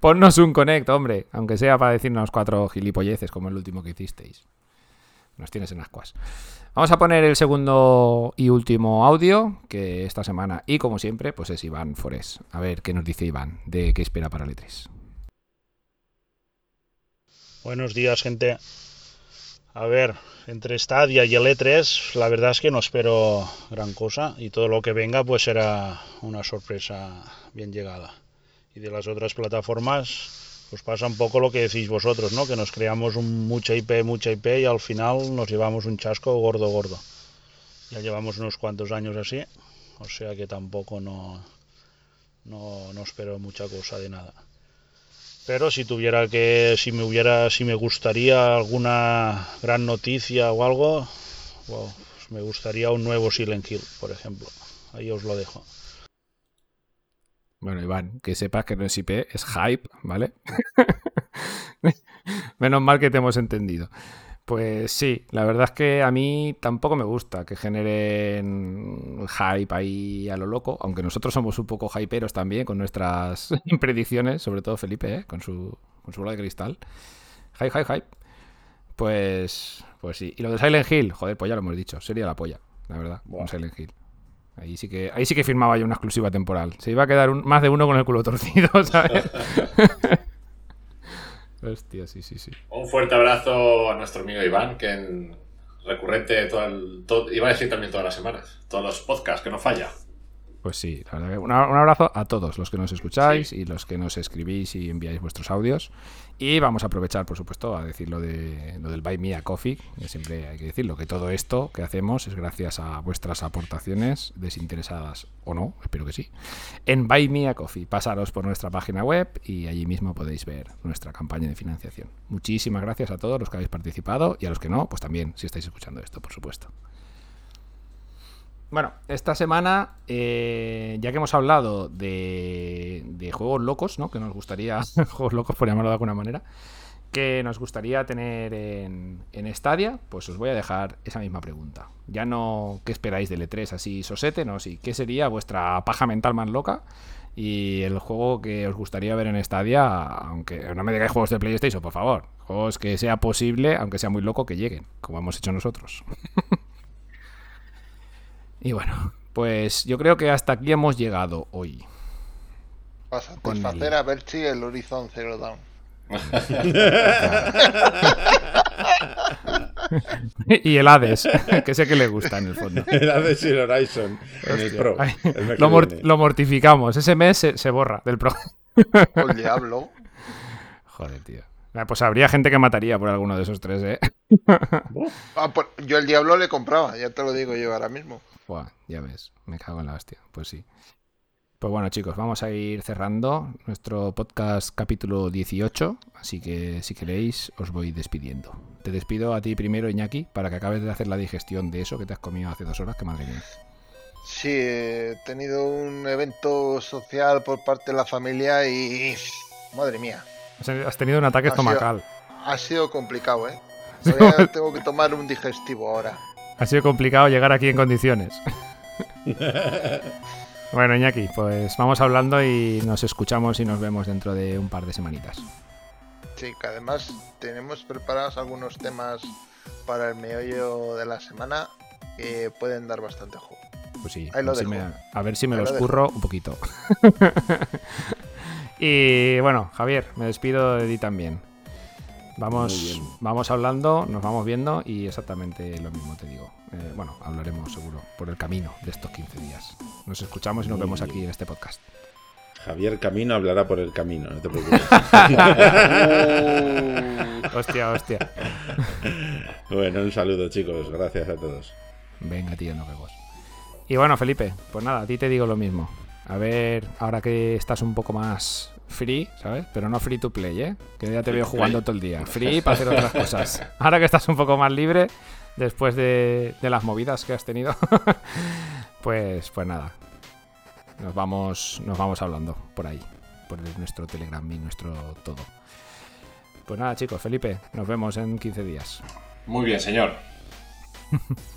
ponnos un Connect, hombre, aunque sea para decirnos cuatro gilipolleces como el último que hicisteis. Nos tienes en ascuas. Vamos a poner el segundo y último audio que esta semana, y como siempre, pues es Iván Forés. A ver qué nos dice Iván de qué espera para E3. Buenos días, gente. A ver, entre Stadia y el E3, la verdad es que no espero gran cosa y todo lo que venga pues será una sorpresa bien llegada. Y de las otras plataformas, pues pasa un poco lo que decís vosotros, ¿no? Que nos creamos un, mucha IP, mucha IP y al final nos llevamos un chasco gordo, gordo. Ya llevamos unos cuantos años así, o sea que tampoco no, no, no espero mucha cosa de nada. Pero si tuviera que, si me hubiera, si me gustaría alguna gran noticia o algo, wow, pues me gustaría un nuevo Silent Hill, por ejemplo. Ahí os lo dejo. Bueno, Iván, que sepas que no es IP, es hype, ¿vale? (laughs) Menos mal que te hemos entendido. Pues sí, la verdad es que a mí tampoco me gusta que generen hype ahí a lo loco, aunque nosotros somos un poco hyperos también con nuestras (laughs) predicciones, sobre todo Felipe, ¿eh? con su con su bola de cristal. Hype, hype, hype. Pues, pues sí. Y lo de Silent Hill, joder, pues ya lo hemos dicho, sería la polla, la verdad, un Silent Hill. Ahí sí que ahí sí que firmaba yo una exclusiva temporal. Se iba a quedar un- más de uno con el culo torcido, (laughs) ¿sabes? (laughs) Hostia, sí, sí, sí. Un fuerte abrazo a nuestro amigo Iván, que en recurrente, todo el, todo- iba a decir también todas las semanas, todos los podcasts, que no falla. Pues sí, la verdad que un un abrazo a todos los que nos escucháis y los que nos escribís y enviáis vuestros audios. Y vamos a aprovechar, por supuesto, a decir lo, de, lo del Buy Me a Coffee, que siempre hay que decirlo, que todo esto que hacemos es gracias a vuestras aportaciones, desinteresadas o no, espero que sí, en Buy Me a Coffee. Pasaros por nuestra página web y allí mismo podéis ver nuestra campaña de financiación. Muchísimas gracias a todos los que habéis participado y a los que no, pues también, si estáis escuchando esto, por supuesto. Bueno, esta semana, eh, ya que hemos hablado de, juegos locos, ¿no? Que nos gustaría, (laughs) juegos locos por llamarlo de alguna manera, que nos gustaría tener en, en Stadia, pues os voy a dejar esa misma pregunta. Ya no qué esperáis del E3 así sosete, no, qué sería vuestra paja mental más loca y el juego que os gustaría ver en Stadia, aunque no me digáis juegos de PlayStation, por favor, juegos que sea posible, aunque sea muy loco, que lleguen, como hemos hecho nosotros. (laughs) Y bueno, pues yo creo que hasta aquí hemos llegado hoy. para Con satisfacer el- a Berchi el Horizon Zero Dawn. (laughs) y el Hades, que sé que le gusta en el fondo. Era de Seal Horizon en el. Pro. El lo, mort- viene. lo mortificamos. Ese mes se, se borra del pro. El Diablo. (laughs) Joder, tío. Ah, Pues habría gente que mataría por alguno de esos tres, ¿eh? (laughs) Ah, pues yo el Diablo le compraba, ya te lo digo yo ahora mismo. Buah, ya ves, me cago en la hostia. Pues sí. Pues bueno, chicos, vamos a ir cerrando nuestro podcast capítulo 18. Así que si queréis, os voy despidiendo. Te despido a ti primero, Iñaki, para que acabes de hacer la digestión de eso que te has comido hace dos horas, que madre mía. Sí, he tenido un evento social por parte de la familia y... Madre mía. Has tenido un ataque Ha sido- estomacal. Ha sido complicado, ¿eh? (laughs) Todavía tengo que tomar un digestivo ahora. Ha sido complicado llegar aquí en condiciones. (laughs) bueno, Iñaki, pues vamos hablando y nos escuchamos y nos vemos dentro de un par de semanitas. Sí, que además tenemos preparados algunos temas para el meollo de la semana que pueden dar bastante juego. Pues sí, Ahí a lo ver, si me, a ver si me Ahí los curro un poquito. (laughs) y bueno, Javier, me despido de ti también. Vamos, vamos hablando, nos vamos viendo y exactamente lo mismo te digo. Eh, bueno, hablaremos seguro por el camino de estos 15 días. Nos escuchamos y nos Muy vemos bien. aquí en este podcast. Javier Camino hablará por el camino, no te preocupes. (laughs) Hostia, hostia. bueno, un saludo chicos, gracias a todos. Venga, tío, nos vemos. Y bueno, Felipe, pues nada, a ti te digo lo mismo. A ver, ahora que estás un poco más free, ¿sabes? Pero no free to play, ¿eh? Que ya te veo jugando todo el día. Free para hacer otras (laughs) cosas. Ahora que estás un poco más libre, después de, de las movidas que has tenido, (laughs) pues, pues nada. Nos vamos, nos vamos hablando por ahí. Por nuestro Telegram y nuestro todo. Pues nada, chicos, Felipe, nos vemos en 15 días. Muy bien, señor. (laughs)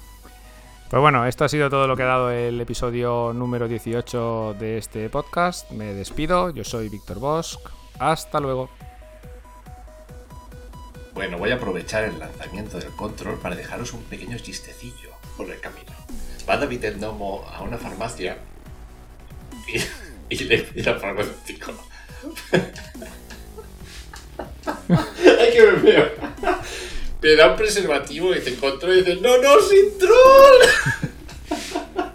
Pues bueno, esto ha sido todo lo que ha dado el episodio número 18 de este podcast. Me despido, yo soy Víctor Bosch. Hasta luego. Bueno, voy a aprovechar el lanzamiento del control para dejaros un pequeño chistecillo por el camino. Va David el Nomo a una farmacia y, le pide al farmacéutico. (laughs) ¡Ay, que me veo! Me da un preservativo y te encontró y dice: ¡No, no, sin troll! (laughs)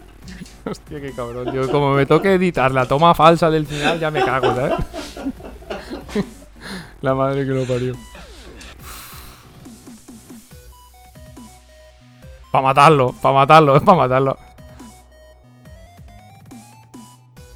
Hostia, qué cabrón. Yo, como me toque editar la toma falsa del final, ya me cago, ¿sabes? (laughs) La madre que lo parió. Para matarlo, para matarlo, es para matarlo.